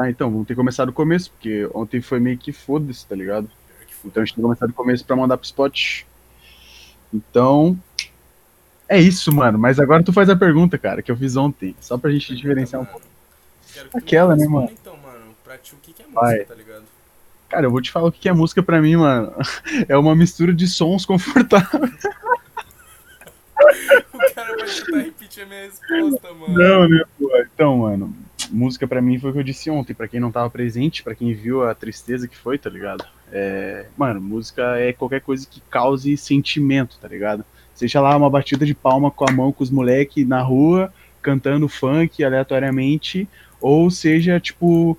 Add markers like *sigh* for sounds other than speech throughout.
Tá, então, vamos ter que começar do começo, porque ontem foi meio que foda-se, tá ligado? Então a gente tem que começar do começo pra mandar pro spot. Então. É isso, mano. Mas agora tu faz a pergunta, cara, que eu fiz ontem. Só pra gente diferenciar um pouco. Aquela, né, mano? Então, mano, pra ti o que, que é Vai. música, tá ligado? Cara, eu vou te falar o que que é música pra mim, mano. *laughs* É uma mistura de sons confortáveis. *laughs* O cara vai tentar repetir a minha resposta, mano. Não, né, pô? Então, mano, música pra mim foi o que eu disse ontem. Pra quem não tava presente, pra quem viu a tristeza que foi, tá ligado? É, mano, música é qualquer coisa que cause sentimento, tá ligado? Seja lá uma batida de palma com a mão com os moleque na rua, cantando funk aleatoriamente, ou seja, tipo,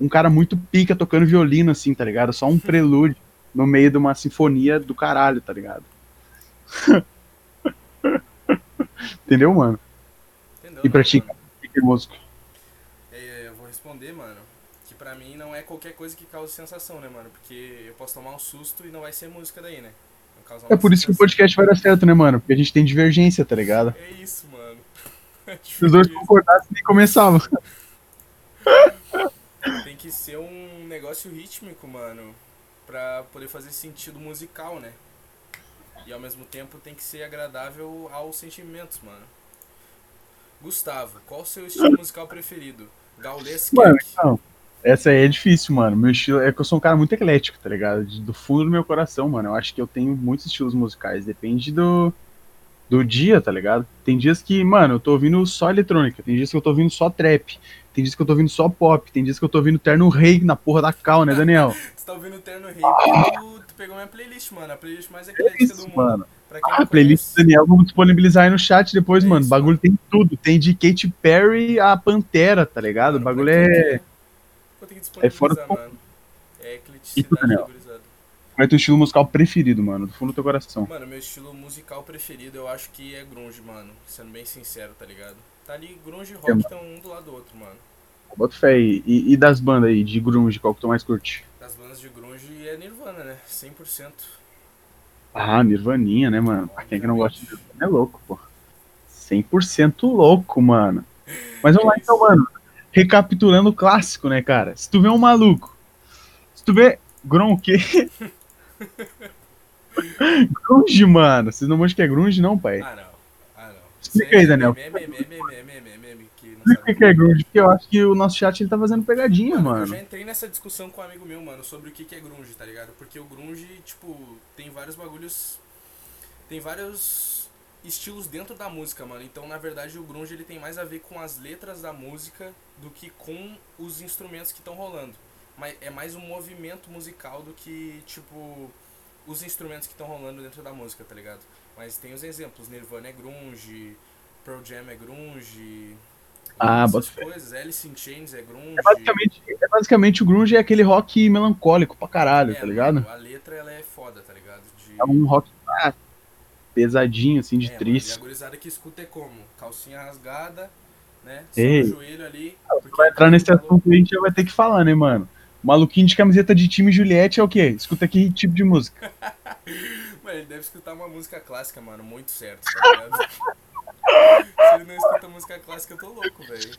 um cara muito pica tocando violino, assim, tá ligado? Só um prelúdio no meio de uma sinfonia do caralho, tá ligado? *laughs* Entendeu, mano? Entendeu? E pra né, ti, que é música? É, responder, mano, que pra mim não é qualquer coisa que cause sensação, né, mano? Porque eu posso tomar um susto e não vai ser música daí, né? É por isso que o podcast vai dar certo, né, mano? Porque a gente tem divergência, tá ligado? É isso, mano. *laughs* Se os dois concordassem, nem começava. Tem que ser um negócio rítmico, mano, pra poder fazer sentido musical, né? E ao mesmo tempo tem que ser agradável aos sentimentos, mano. Gustavo, qual o seu estilo musical preferido? Mano, então, essa aí é difícil, mano. Meu estilo é que eu sou um cara muito eclético, tá ligado? Do fundo do meu coração, mano. Eu acho que eu tenho muitos estilos musicais. Depende do, do dia, tá ligado? Tem dias que, mano, eu tô ouvindo só eletrônica. Tem dias que eu tô ouvindo só trap. Tem dias que eu tô ouvindo só pop. Tem dias que eu tô ouvindo Terno Rei na porra da cal, né, Daniel? *laughs* Você tá ouvindo o Terno Rei porque tu, tu pegou minha playlist, mano. A playlist mais É eclética do isso, mundo. mano. Ah, a playlist do Daniel, vamos disponibilizar aí no chat depois, É mano. O bagulho tem tudo. Tem de Katy Perry a Pantera, tá ligado? O bagulho é. Vou ter que é fora do disponibilizar, mano. É E tu, ecleticidade Daniel? Qual é o teu estilo musical preferido, mano? Do fundo do teu coração. Mano, meu estilo musical preferido eu acho que é grunge, mano. Sendo bem sincero, tá ligado? Tá ali, grunge e rock mano. estão um do lado do outro, mano. Bota fé aí. E, e das bandas aí, de grunge, qual que tu mais curte? Das bandas de grunge é Nirvana, né? 100%. Ah, Nirvaninha, né, mano? Pra quem é que não gosta de Nirvana é louco, pô. 100% louco, mano. Mas vamos lá então, mano. Recapitulando o clássico, né, cara? Se tu vê um maluco, se tu vê Gron o quê? grunge, mano. Vocês não vão que é grunge, não, pai? Ah, não. Ah, não. Explica aí, Daniel. Explica o que é grunge, porque eu acho que o nosso chat ele tá fazendo pegadinha, Mano, eu mano. já entrei nessa discussão com um amigo meu, mano, sobre o que que é grunge, tá ligado? Porque o grunge, tipo, tem vários bagulhos. Tem vários estilos dentro da música, mano. Então, na verdade, o grunge ele tem mais a ver com as letras da música do que com os instrumentos que estão rolando. Mas é mais um movimento musical do que, tipo, os instrumentos que estão rolando dentro da música, tá ligado? Mas tem os exemplos, Nirvana é grunge, Pearl Jam é grunge, Ah, essas coisas, Alice in Chains é grunge. É basicamente, é basicamente o grunge é aquele rock melancólico pra caralho, É, tá ligado? a letra ela é foda, tá ligado? De... É um rock ah, pesadinho, assim, de É, triste. e a gurizada que escuta é como? Calcinha rasgada, né? Ei. Joelho ali. Vai entrar nesse assunto a gente já vai ter que falar, né, mano? Maluquinho de camiseta de time Juliette é o quê? Escuta que tipo de música? *laughs* Mano, ele deve escutar uma música clássica, mano, muito certo, tá ligado? *laughs* Se ele não escuta música clássica, eu tô louco, velho.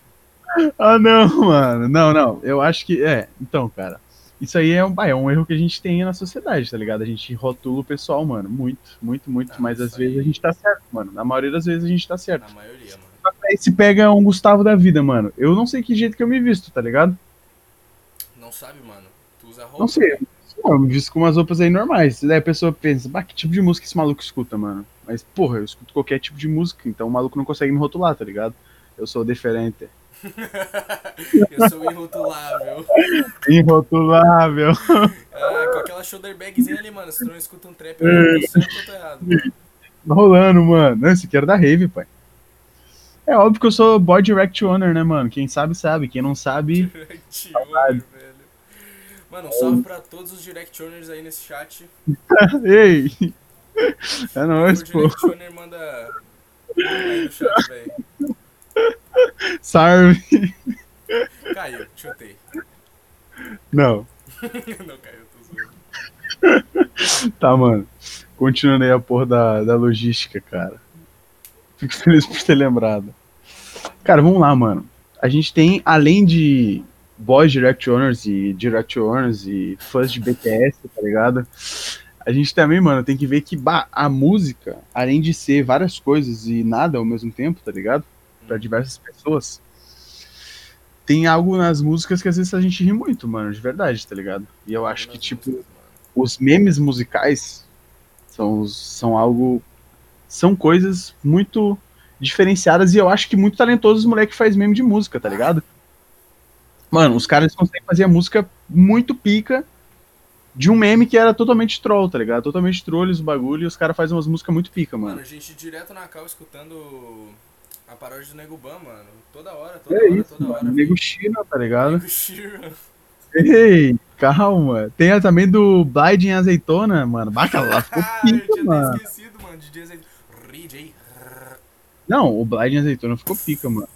Ah, não, mano. Não, não. Eu acho que. É, então, cara. Isso aí é um, é um erro que a gente tem na sociedade, tá ligado? A gente rotula o pessoal, mano. Muito, muito, muito. Ah, mas às isso vezes aí- a gente tá certo, mano. Na maioria das vezes a gente tá certo. Na maioria, mano. Aí se pega um Gustavo da vida, mano. Eu não sei que jeito que eu me visto, tá ligado? Não sabe, mano? Tu usa roupa. Não sei. né? Não, eu me visto com umas roupas aí normais. Daí a pessoa pensa, bah, que tipo de música esse maluco escuta, mano? Mas, porra, eu escuto qualquer tipo de música, então o maluco não consegue me rotular, tá ligado? Eu sou diferente. *laughs* eu sou irrotulável. Irrotulável. Ah, com aquela shoulder bagzinha ali, mano. Se tu não escuta um trap, eu ou tô errado. Tá rolando, mano. Não, esse aqui era da Rave, pai. É óbvio que eu sou boy direct owner, né, mano? Quem sabe, sabe. Quem não sabe. *laughs* Direct owner. Mano, um salve pra todos os direct owners aí nesse chat. *laughs* Ei! É nóis, o pô. direct owner manda aí no chat, velho. Sarve. Caiu, chutei. Não. *laughs* Não caiu, tô zoando. *laughs* Tá, mano. Continuando aí a porra da, da logística, cara. Fico feliz por ter lembrado. Cara, vamos lá, mano. A gente tem, além de boys directioners e directioners e fãs de BTS, tá ligado? A gente também, mano, tem que ver que bah, a música, além de ser várias coisas e nada ao mesmo tempo, tá ligado? Pra diversas pessoas, tem algo nas músicas que às vezes a gente ri muito, mano, de verdade, tá ligado? E eu acho que, tipo, os memes musicais são, são algo. São coisas muito diferenciadas e eu acho que muito talentosos os moleques faz meme de música, tá ligado? Mano, os caras conseguem fazer a música muito pica de um meme que era totalmente troll, tá ligado? Totalmente trolls o bagulho e os caras fazem umas músicas muito pica, mano. Mano, a gente direto na cal escutando a paródia do Nego Ban, mano. Toda hora, toda é hora, isso, toda mano. hora. Nego China, tá ligado? Nego Shira. Ei, calma. Tem a também do Blind em Azeitona, mano. Baca lá, *laughs* ficou Ah, eu pica, tinha mano. esquecido, mano. DJ Azeitona. Não, o Blind em Azeitona ficou pica, mano.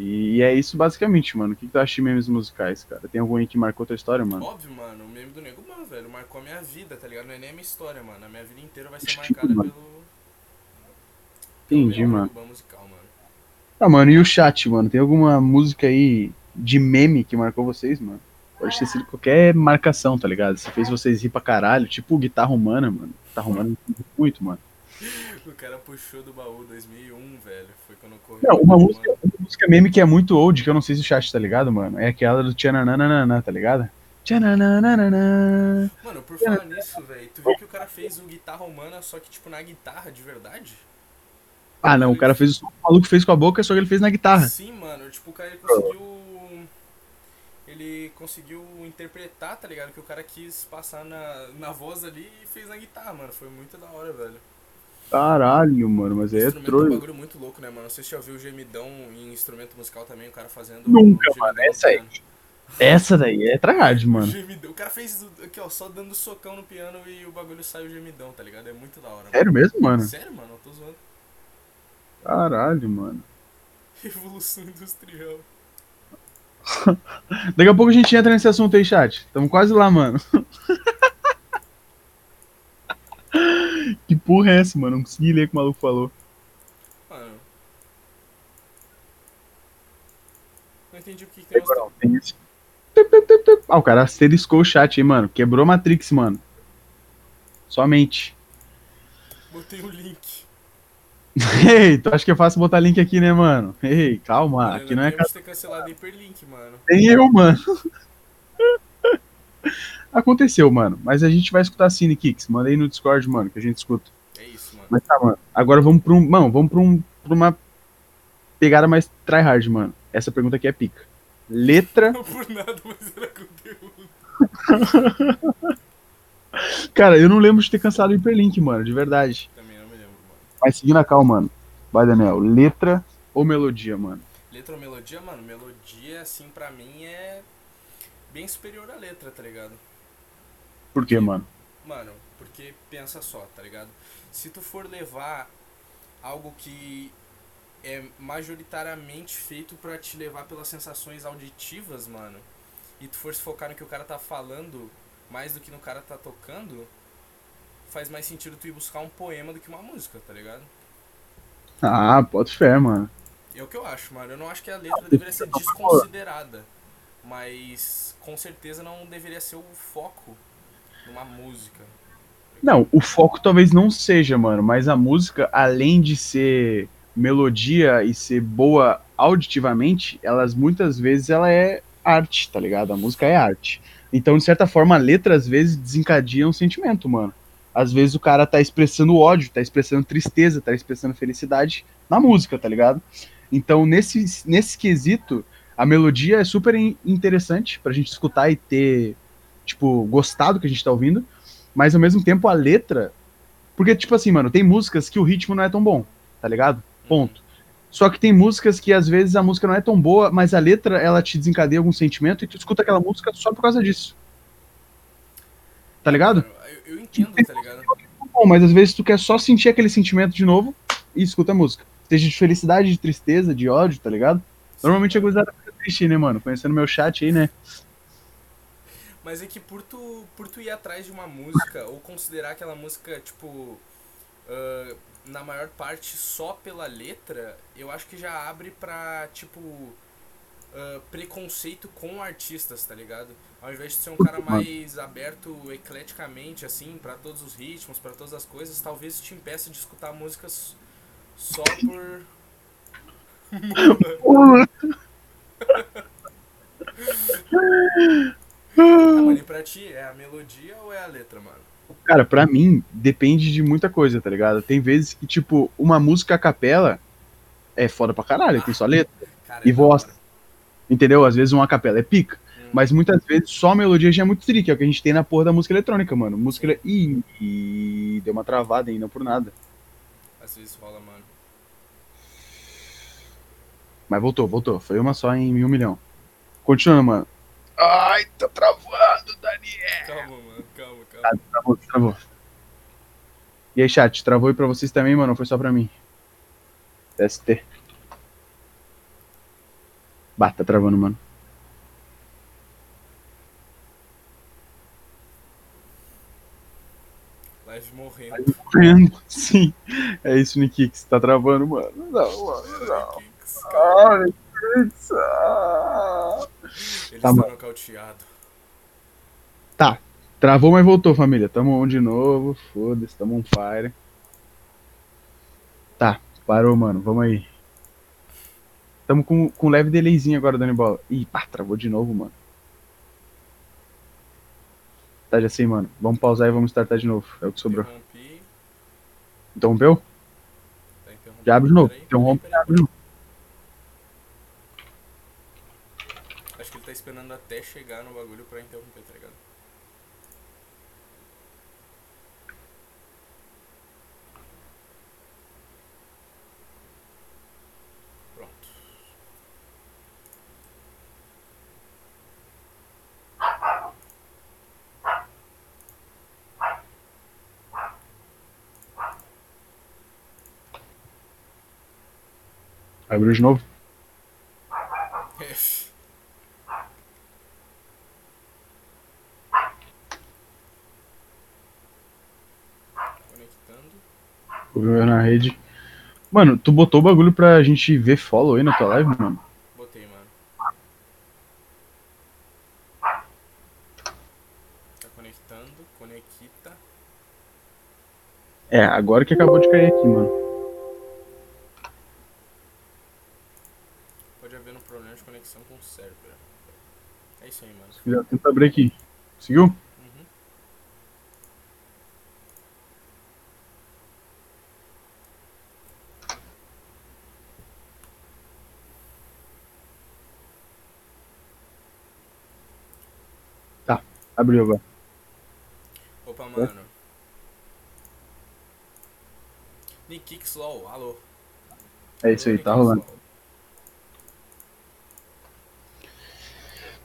E é isso basicamente, mano. O que, que tu acha de memes musicais, cara? Tem algum aí que marcou tua história, mano? Óbvio, mano, o meme do Nego Ban, velho, marcou a minha vida, tá ligado? Não é nem a minha história, mano. A minha vida inteira vai ser marcada mano. pelo. Entendi, pelo mano. Nego Ban musical, mano. Ah, mano, e o chat, mano? Tem alguma música aí de meme que marcou vocês, mano? Pode ter sido qualquer marcação, tá ligado? Se fez vocês rir pra caralho, tipo guitarra humana, mano. Guitarra humana muito, mano. *laughs* O cara puxou do baú 2001, velho. Corri. Não, uma música, uma música meme que é muito old, que eu não sei se o chat tá ligado, mano. É aquela do Tchananana, tá ligado? Tchananana. Mano, por falar nisso, velho, tu viu que o cara fez o guitarra humana, só que, tipo, na guitarra de verdade? Ah, não, o cara fez o som que o maluco fez com a boca, só que ele fez na guitarra. Sim, mano, tipo, o cara ele conseguiu. Ele conseguiu interpretar, tá ligado? Que o cara quis passar na, na voz ali e fez na guitarra, mano. Foi muito da hora, velho. Caralho, mano, mas aí é instrumento é um bagulho muito louco, né, mano? Não sei se você já viu o gemidão em instrumento musical também, o cara fazendo. Nunca, gemidão mano, no essa aí. Essa daí é O *laughs* mano. gemidão. O cara fez o- aqui, ó, só dando socão no piano e o bagulho sai o gemidão, tá ligado? É muito da hora, mano. Sério mesmo, mano? Sério, mano? Eu tô zoando. Caralho, mano. Revolução industrial. *laughs* Daqui a pouco a gente entra nesse assunto aí, chat. Tamo quase lá, mano. *laughs* que porra é essa, mano? Não consegui ler o que o maluco falou. Mano. Não entendi o que, que tem Agora, esse. Ah, o cara asteriscou o chat aí, mano. Quebrou a Matrix, mano. Somente. Botei o link. *laughs* Ei, tu acha que é fácil botar link aqui, né, mano? Ei, calma. Mano, Aqui não é devíamos ter cancelado hiperlink, mano. Nem eu, mano. *laughs* Aconteceu, mano. Mas a gente vai escutar Cine Kicks. Manda aí no Discord, mano, que a gente escuta. É isso, mano. Mas tá, mano. Agora vamos pra um. Mano, vamos pra, um, pra uma pegada mais tryhard, mano. Essa pergunta aqui é pica. Letra. Não por nada, mas era conteúdo. *laughs* Cara, eu não lembro de ter cancelado o hiperlink, mano, de verdade. Também não me lembro, mano. Mas seguindo a cal, mano. Vai, Daniel. Letra ou melodia, mano? Letra ou melodia, mano? Melodia, assim, pra mim é bem superior à letra, tá ligado? Por quê, mano? Mano, porque pensa só, tá ligado? Se tu for levar algo que é majoritariamente feito pra te levar pelas sensações auditivas, mano, e tu for se focar no que o cara tá falando mais do que no cara tá tocando, faz mais sentido tu ir buscar um poema do que uma música, tá ligado? Ah, pode fé, mano. É o que eu acho, mano. Eu não acho que a letra deveria ser desconsiderada. Mas com certeza não deveria ser o foco numa música. Não, o foco talvez não seja, mano, mas a música, além de ser melodia e ser boa auditivamente, elas muitas vezes ela é arte, tá ligado? A música é arte. Então, de certa forma, a letra às vezes desencadeia um sentimento, mano. Às vezes o cara tá expressando ódio, tá expressando tristeza, tá expressando felicidade na música, tá ligado? Então, nesse, nesse quesito, a melodia é super in- interessante pra gente escutar e ter, tipo, gostar do que a gente tá ouvindo mas ao mesmo tempo a letra. Porque, tipo assim, mano, tem músicas que o ritmo não é tão bom, tá ligado? Ponto. Só que tem músicas que às vezes a música não é tão boa, mas a letra ela te desencadeia algum sentimento e tu escuta aquela música só por causa disso. Tá ligado? Eu, eu entendo, tá ligado? Bom, mas às vezes tu quer só sentir aquele sentimento de novo e escuta a música. Seja de felicidade, de tristeza, de ódio, tá ligado? Normalmente a gurizada fica triste, né, mano? Conhecendo meu chat aí, né? Mas é que por tu, por tu ir atrás de uma música, ou considerar aquela música, tipo, ah, na maior parte só pela letra, eu acho que já abre pra, tipo, uh, preconceito com artistas, tá ligado? Ao invés de ser um cara mais aberto ecleticamente, assim, para todos os ritmos, para todas as coisas, talvez te impeça de escutar músicas só por. *laughs* *laughs* *laughs* ah, mano, e pra ti, é a melodia ou é a letra, mano? Cara, pra mim, depende de muita coisa, tá ligado? Tem vezes que, tipo, uma música a capela é foda pra caralho, ah, tem só letra cara, e é voz. Entendeu? Às vezes uma capela é pica. Hum. Mas muitas vezes só a melodia já é muito trick, é o que a gente tem na porra da música eletrônica, mano. Música. Ih, e deu uma travada ainda por nada. Às vezes rola, mano. Mas voltou, voltou. Foi uma só em um milhão. Continuando, mano. Ai, tá travando, Daniel. Calma, mano. Calma, calma. Ah, travou, travou. E aí, chat, travou aí pra vocês também, mano? Foi só pra mim. ST. Bah, tá travando, mano. Live morrendo. Live morrendo, *laughs* sim. É isso, Nikix. Tá travando, mano. Não, mano, não. Ah, Nikix. Ah. Ele tá, está nocauteado. Tá. Travou, mas voltou, família. Tamo on de novo. Foda-se, tamo on fire. Tá, parou, mano. Vamos aí. Tamo com, com leve delayzinho agora, dando bola. Ih, pá, travou de novo, mano. Tá, já sei, mano. Vamos pausar e vamos startar de novo. É o que sobrou. Interrompeu? Tá já abre de novo. Interrompe e abre de novo. Acho que ele tá esperando até chegar no bagulho pra interromper, tá ligado? Abriu de novo? Conectando. Vou na rede. Mano, tu botou o bagulho pra gente ver follow aí na tua live, mano? Botei, mano. Tá conectando, conecta. É, agora que acabou de cair aqui, mano. Já tenta abrir aqui. Conseguiu? Uhum. Tá, abriu agora. Opa, mano. Nick Slow, alô. É isso aí, tá rolando.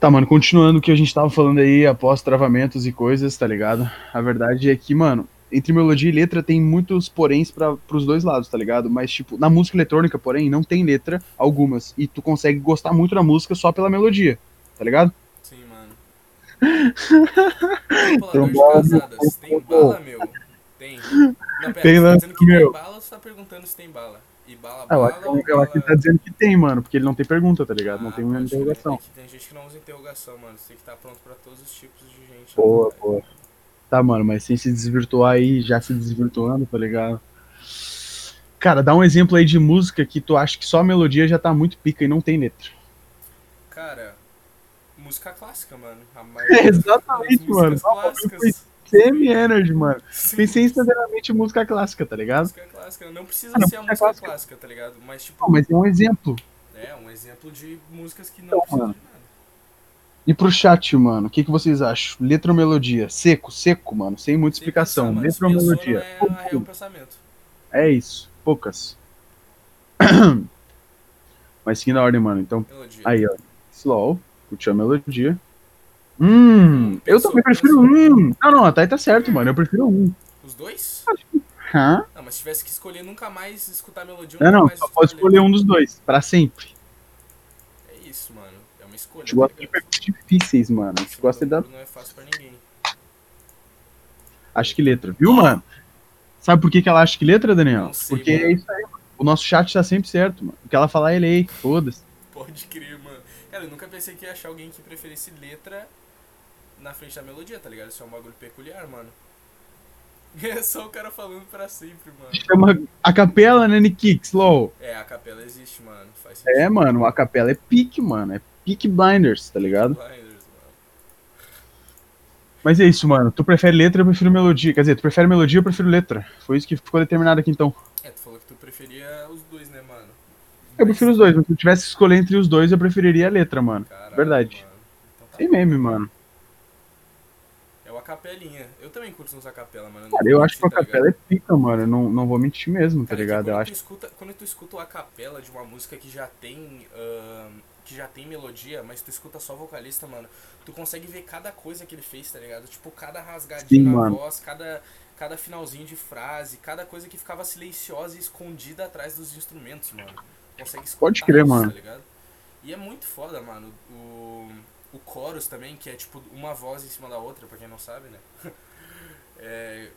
Tá, mano, continuando o que a gente tava falando aí após travamentos e coisas, tá ligado? A verdade é que, mano, entre melodia e letra tem muitos poréns para pros dois lados, tá ligado? Mas, tipo, na música eletrônica, porém, não tem letra algumas. E tu consegue gostar muito da música só pela melodia, tá ligado? Tem casadas, tem bala, meu? Tem. Não, pera, tem, tá dizendo que meu. tem bala ou você tá perguntando se tem bala? E bala, bala, eu, eu, eu acho que ele tá dizendo que tem, mano, porque ele não tem pergunta, tá ligado? Ah, não tem uma interrogação. Tem gente que não usa interrogação, mano. Você tem que estar tá pronto pra todos os tipos de gente. Boa, né, boa. Tá, mano, mas sem se desvirtuar aí, já se desvirtuando, tá ligado? Cara, dá um exemplo aí de música que tu acha que só a melodia já tá muito pica e não tem letra. Cara, música clássica, mano. É, *laughs* exatamente, mano. Semi-energy, mano. Sim. Pensei instantaneamente em música clássica, tá ligado? Música clássica. Não precisa ah, ser a música clássica. clássica. tá ligado? Mas, tipo. Não, mas é um exemplo. É, um exemplo de músicas que não então, precisam mano. de nada. E pro chat, mano, o que, que vocês acham? Letra ou melodia? Seco, seco, mano, sem muita sem explicação. Pensar, Letra ou melodia? É, é, pensamento. é isso, poucas. *clears throat* Mas seguindo a ordem, mano. Então, melodia. aí, ó. Slow, curtiu a melodia. Hum, eu também prefiro um. Não, não, até tá certo, mano. Eu prefiro um. Os dois? Hã? Não, mas se tivesse que escolher nunca mais escutar a melodia, não, não, só pode escolher um dos dois, pra sempre. É isso, mano. É uma escolha. A gente gosta de perguntas difíceis, mano. A gente gosta da. Não é fácil pra ninguém. Acho que letra, viu, mano? Sabe por que, que ela acha que letra, Daniel? Sei, Porque mano. é isso aí, mano. O nosso chat tá sempre certo, mano. O que ela falar é lei, foda-se. Pode crer, mano. Cara, eu nunca pensei que ia achar alguém que preferisse letra na frente da melodia, tá ligado? Isso é um bagulho peculiar, mano. *laughs* É só o cara falando pra sempre, mano. Chama a capela, né, Nick Slow? É, a capela existe, mano. Faz sentido. É, mano, a capela é pique, mano. É pique blinders, tá ligado? Blinders, mano. Mas é isso, mano. Tu prefere letra, eu prefiro melodia. Quer dizer, tu prefere melodia, eu prefiro letra. Foi isso que ficou determinado aqui então. É, tu falou que tu preferia os? Eu prefiro os dois, mas se eu tivesse que escolher entre os dois, eu preferiria a letra, mano. Caralho, Verdade. mano. Então tá meme, mano. É o acapelinha. Eu também curto uns acapela, mano. Cara, eu acho que a capela é pica, mano. Eu não, não vou mentir mesmo, tá Cara, que ligado? Eu quando acho. Tu escuta, quando tu escuta a capela de uma música que já tem. ahn, que já tem melodia, mas tu escuta só vocalista, mano, tu consegue ver cada coisa que ele fez, tá ligado? Tipo, cada rasgadinho Sim, na mano. voz, cada, cada finalzinho de frase, cada coisa que ficava silenciosa e escondida atrás dos instrumentos, mano. Consegue escutar Pode crer, isso, mano. tá? E é muito foda, mano. O, o chorus também, que é tipo uma voz em cima da outra, pra quem não sabe, né? *laughs* É,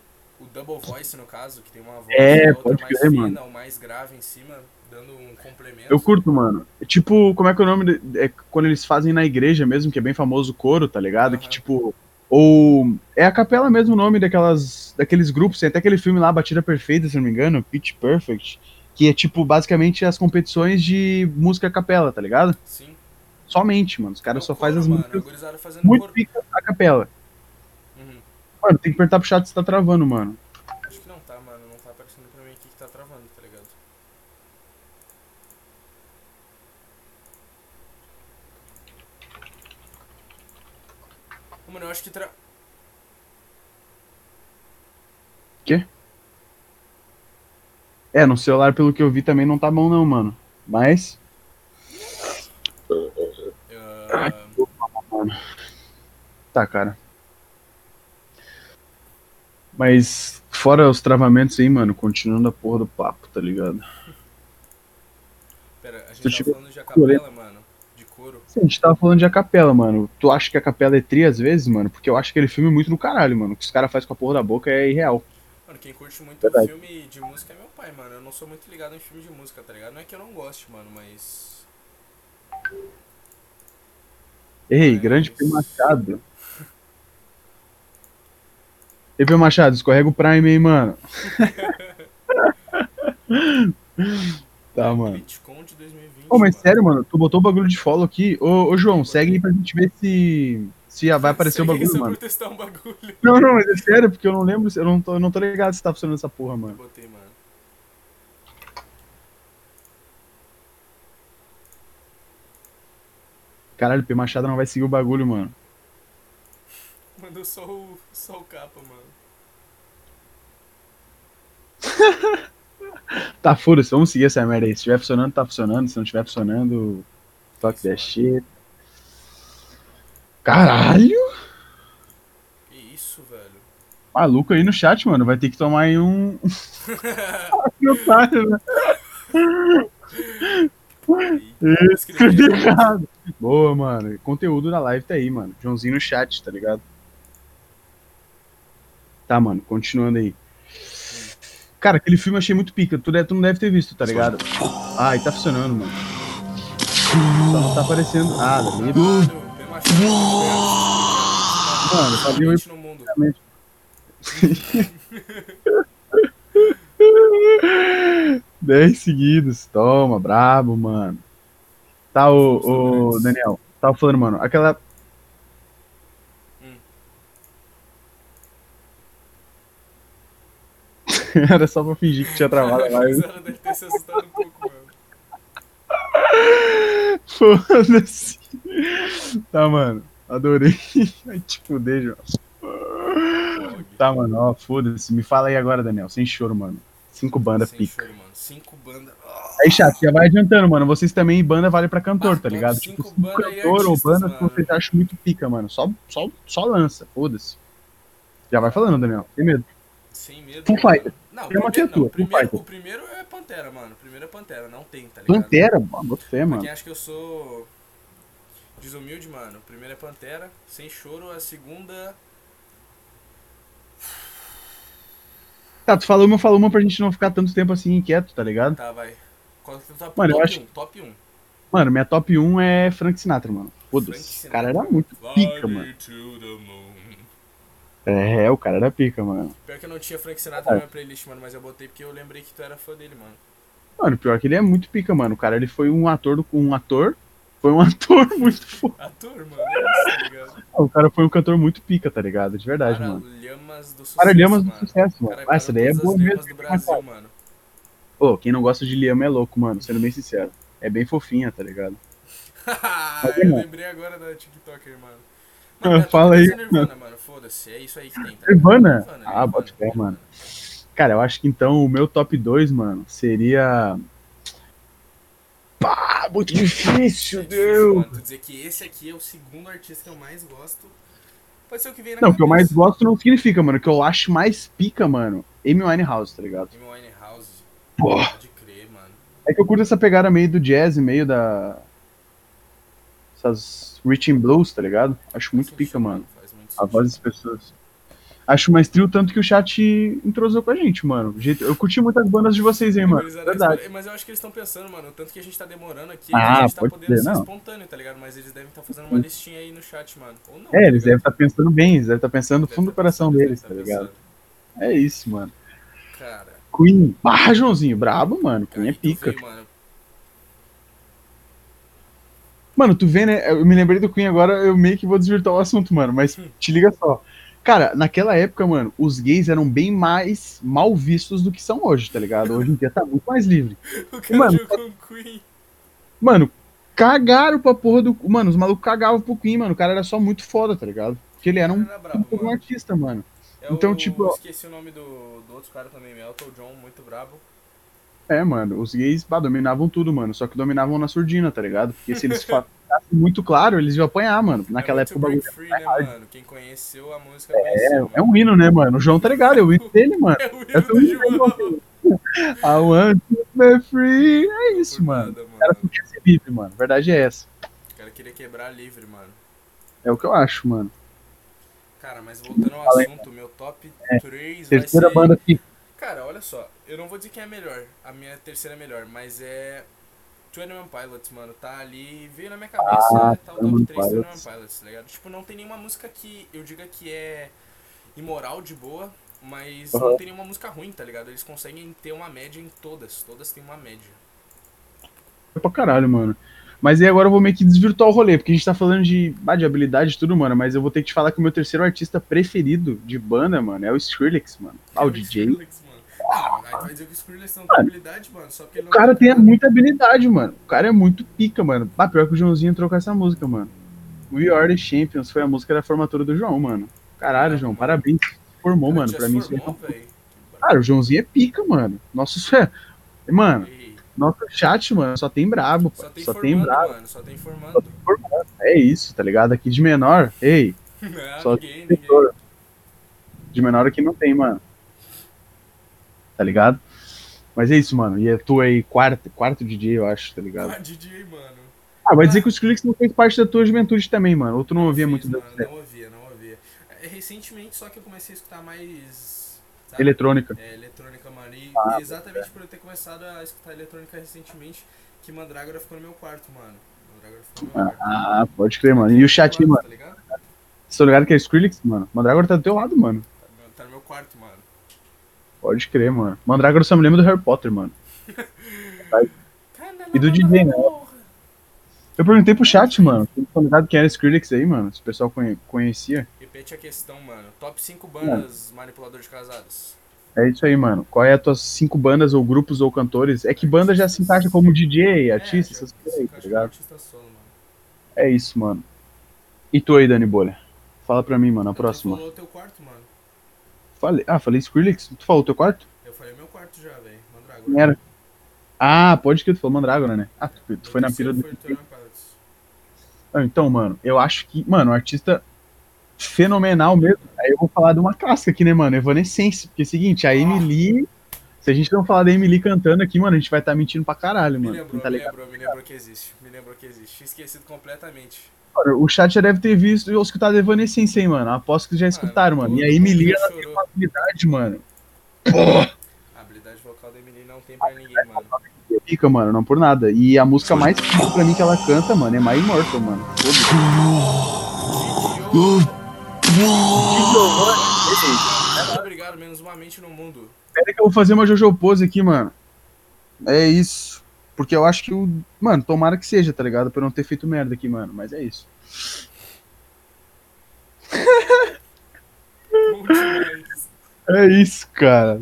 o double voice, no caso, que tem uma voz É, e outra pode mais crer, fina mano. ou mais grave em cima, dando um complemento. Eu curto, mano. É Tipo, como é que é o nome? de- É quando eles fazem na igreja mesmo, que é bem famoso o coro, tá ligado? Que Aham. tipo. Ou. É a capela mesmo o nome daquelas, daqueles grupos. Tem até aquele filme lá, Batida Perfeita, se não me engano, Pitch Perfect. Que é tipo, basicamente, as competições de música a capela, tá ligado? Sim. Somente, mano. Os caras só fazem as mano, músicas muito pica a capela. Uhum. Mano, tem que apertar pro chat se tá travando, mano. Acho que não tá, mano. Não tá aparecendo pra mim aqui que tá travando, tá ligado? Ô, Mano, eu acho que tra... É, no celular, pelo que eu vi, também não tá bom, não, mano. Mas. ah, Tá, cara. Mas, fora os travamentos aí, mano, continuando a porra do papo, tá ligado? pera, a gente tava tiver falando de acapela, mano. De coro. Sim, a gente tava falando de a capela, mano. Tu acha que a capela é tri às vezes, mano? Porque eu acho aquele filme muito do caralho, mano. O que os caras fazem com a porra da boca é irreal. Mano, quem curte muito Verdade. filme de música é meu pai, mano. Eu não sou muito ligado em filme de música, tá ligado? Não é que eu não goste, mano, mas. Ei, Mas- grande P Machado. Ei, P Machado, escorrega o Prime aí, mano. *laughs* tá, mano. BitCon de 2020. Ô, mas mano. sério, mano, tu botou o bagulho de follow aqui. Ô, ô João, segue aí pra gente ver se. Se já vai aparecer o bagulho, mano. um bagulho. Não, não, mas é sério, porque eu não lembro, eu não tô, eu não tô ligado se tá funcionando essa porra, Eu mano. botei, mano. Caralho, o P Machado não vai seguir o bagulho, mano. Mandou só o, só o capa, mano. *laughs* Tá, foda-se, vamos seguir essa merda aí. Se estiver funcionando, tá funcionando. Se não estiver funcionando, fuck that shit. Caralho! Que isso, velho. Maluco aí no chat, mano. Vai ter que tomar aí um. Que *laughs* *laughs* otário, né? Escrevi *laughs* errado. Boa, mano. Conteúdo da live tá aí, mano. Joãozinho no chat, tá ligado? Tá, mano, continuando aí. Cara, aquele filme eu achei muito pica. Tu, deve, tu não deve ter visto, tá ligado? Ai, tá funcionando, mano. Só não tá aparecendo. Ah, da minha. Mano, tem uma *laughs* *laughs* chance Mano, fazia um no mundo. 10 seguidos. Toma, brabo, mano. Tá, o, o Daniel. Tava falando, mano, aquela. Hum. *laughs* Era só pra fingir que tinha travado a live. *laughs* Gisela deve ter se assustado um pouco, mano. Foda-se. Tá, mano. Adorei. *laughs* Vai te fuder, João. Dog. Tá, mano, ó, foda-se. Me fala aí agora, Daniel. Sem choro, mano. Cinco bandas pica. choro. Cinco bandas. Aí, chat, já vai adiantando, mano. Vocês também, banda vale pra cantor, Ah, tá ligado? cinco Tipo, cinco banda cantor ou artistas, banda que mano. vocês acham muito pica, mano. Só, só, só lança, foda-se. Já vai falando, Daniel. Tem medo. sem medo. Mano. Fighter. Não, Tem uma primeiro, não, primeiro, o primeiro é Pantera, mano. O primeiro é Pantera, não tem, tá ligado? Pantera, mano. Bota fé, mano. quem acha que eu sou desumilde, mano, o primeiro é Pantera, sem choro, a segunda. Tá, tu falou uma, falou uma pra gente não ficar tanto tempo assim inquieto, tá ligado? Tá, vai. Qual que é o top, Mano, eu top acho- 1? Top 1. Mano, minha top 1 é Frank Sinatra, mano. Foda-se. O cara era muito pica, mano. moon. É, o cara era pica, mano. Pior que eu não tinha Frank Sinatra na minha playlist, mano, mas eu botei porque eu lembrei que tu era fã dele, mano. Mano, pior que ele é muito pica, mano. O cara, ele foi um ator, do- um ator, foi um *laughs* ator muito foda. Ator, mano, é isso, tá ligado? O cara foi um cantor muito pica, tá ligado? De verdade, mano. Paralhamas do sucesso. Paralhamas do mano. sucesso, mano. Cara, Ah, essa daí é boa mesmo. Do Brasil, mano. Ô, quem não gosta de Liam é louco, mano, sendo bem sincero. É bem fofinha, tá ligado? *laughs* eu irmão. lembrei agora da TikToker, mano. Ah, minha fala aí. é Nirvana, mano. Foda-se, é isso aí que tem. Tá Nirvana? ligado? Ah, bota fé, mano. Cara, eu acho que então o meu top 2, mano, seria. Pá, muito difícil, É difícil, Deus! tu dizer que esse aqui é o segundo artista que eu mais gosto. Pode ser o que vem na Não, o que eu mais gosto não significa, mano. O que eu acho mais pica, mano, Amy Winehouse, tá ligado? Amy Winehouse. Porra. Pode crer, mano. É que eu curto essa pegada meio do jazz, meio da. Essas rich in blues, tá ligado? Acho muito pica, mano. Faz muito A voz das pessoas. Acho mais trio tanto que o chat entrosou com a gente, mano. Eu curti muitas bandas de vocês aí, mano. Eles- Verdade. Mas eu acho que eles estão pensando, mano, o tanto que a gente tá demorando aqui, Ah, a gente tá pode podendo ser, ser espontâneo, tá ligado? Mas eles devem estar fazendo uma listinha aí no chat, mano. Ou não. É, tá eles devem estar pensando bem, eles devem estar pensando no fundo do tá coração deles, tá deve ligado? pensando. É isso, mano. Cara, Queen. Barra, Joãozinho. Brabo, mano. Queen é pica. veio, mano. Mano, tu vê, né? Eu me lembrei do Queen agora, eu meio que vou desvirtuar o assunto, mano. Mas te liga só. Cara, naquela época, mano, os gays eram bem mais mal vistos do que são hoje, tá ligado? Hoje em dia tá muito mais livre. *laughs* O cara Mano, jogou com Queen. Mano, cagaram pra porra do. Mano, os malucos cagavam pro Queen, mano. O cara era só muito foda, tá ligado? Porque ele era um, Era brabo, um mano. artista, mano. É então, o- tipo, ó. Esqueci o nome do, do outro cara também, Elton John, muito brabo. É, mano, os gays bah, dominavam tudo, mano. Só que dominavam na surdina, tá ligado? Porque se eles falassem *laughs* muito claro, eles iam apanhar, mano. Naquela é época o bagulho. free, né, mano? Quem conheceu a música conheceu, É, é um hino, né, mano? O João tá ligado, é o hino *laughs* dele, mano. É o É hino o do hino do João. João. I want to be free. É isso, mano. nada, O cara mano. só quer ser livre, mano. A verdade é essa. O cara queria quebrar livre, mano. É o que eu acho, mano. Cara, mas voltando ao assunto, meu top 3 vai Terceira ser... banda aqui. Cara, olha só, eu não vou dizer quem é melhor, a minha terceira é melhor, mas é... 21 Pilots, mano, tá ali, veio na minha cabeça, Ah, tá o top 21 3 21 Pilots. Pilots, tá ligado? Tipo, não tem nenhuma música que eu diga que é imoral de boa, mas Aham. não tem nenhuma música ruim, tá ligado? Eles conseguem ter uma média em todas, todas têm uma média. É pra caralho, mano. Mas aí agora eu vou meio que desvirtuar o rolê, porque a gente tá falando de, ah, de habilidade e tudo, mano. Mas eu vou ter que te falar que o meu terceiro artista preferido de banda, mano, é o Skrillex, mano. Ah, o É DJ. Skrillex, mano. Ah, aí tu vai dizer que o Skrillex não tem habilidade, mano, só porque ele O não cara tem muita habilidade, mano. O cara é muito pica, mano. Ah, pior que o Joãozinho entrou com essa música, mano. We Are the Champions foi a música da formatura do João, mano. Caralho, João, parabéns. Formou, Cara, mano. Pra mim isso é formou. Cara, o Joãozinho é pica, mano. Nossa, isso é. Mano, Ei, nosso chat, mano, só tem brabo, Só tem Só tem formando, brabo. mano, só tem formando. É isso, tá ligado? Aqui de menor, ei, *laughs* Ah, Só ninguém, ninguém. De menor aqui não tem, mano. Tá ligado? Mas é isso, mano. E tu aí, quarto, quarto DJ, eu acho, tá ligado? Ah, DJ, mano. Ah, vai dizer que o Skrillex não fez parte da tua juventude também, mano. Ou tu não ouvia fiz, muito da mano, Não ouvia, não ouvia. É, recentemente, só que eu comecei a escutar mais. sabe? eletrônica. É, eletrônica, mano. E Ah, exatamente por eu ter começado a escutar eletrônica recentemente, que Mandrágora ficou no meu quarto, mano. Mandrágora ficou no meu quarto. Ah, pode crer, mano. E o chat, mano. Tá ligado? Você tá ligado que é Skrillex, mano? Mandragora tá do teu lado, mano. Tá Tá no meu quarto, mano. Pode crer, mano. Mandragora só me lembra do Harry Potter, mano. E do DJ, né? Eu perguntei pro chat, mano. Estão ligados quem era Skrillex aí, mano? Se o pessoal conhe- conhecia. Repete a questão, mano. Top 5 bandas manipulador de casados. É isso aí, mano. Qual é as tuas cinco bandas ou grupos ou cantores? É que banda já se encaixa como DJ, artista, É, essas coisas aí, tá ligado? artista solo, mano. É isso, mano. E tu aí, Dani Bolha? Fala pra mim, mano, a próxima. Tu falou o teu quarto, mano. Falei, ah, falei Skrillex? Tu falou o teu quarto? Eu falei meu quarto já, velho. Mandrágora. Era? Ah, pode que tu falou Mandrágora, né? Ah, tu, tu foi na pira do. Pilots. Ah, Então, mano, eu acho que, mano, um artista fenomenal mesmo. Aí eu vou falar de uma casca aqui, né, mano? Evanescence. Porque é o seguinte, a Emily. Se a gente não falar da Emily cantando aqui, mano, a gente vai estar mentindo pra caralho, Me mano. lembrou, tá me lembrou, me lembrou que existe. Me lembrou que existe. Tinha esquecido completamente. Mano, O chat já deve ter visto ou escutado Evanescence aí, mano. Aposto que já escutaram, mano. E a todo Emily, mundo já ela tem chorou. uma habilidade, mano. A habilidade vocal da Emily não tem pra ninguém, mano. pica, mano, não por nada. E a música mais pica pra mim que ela canta, mano, é My Immortal, mano. Foda-se. Obrigado, menos uma mente no mundo. Pera que eu vou fazer uma Jojo Pose aqui, mano. É isso. Porque eu acho que o. Mano, tomara que seja, tá ligado? Pra eu não ter feito merda aqui, mano. Mas é isso. É isso, cara.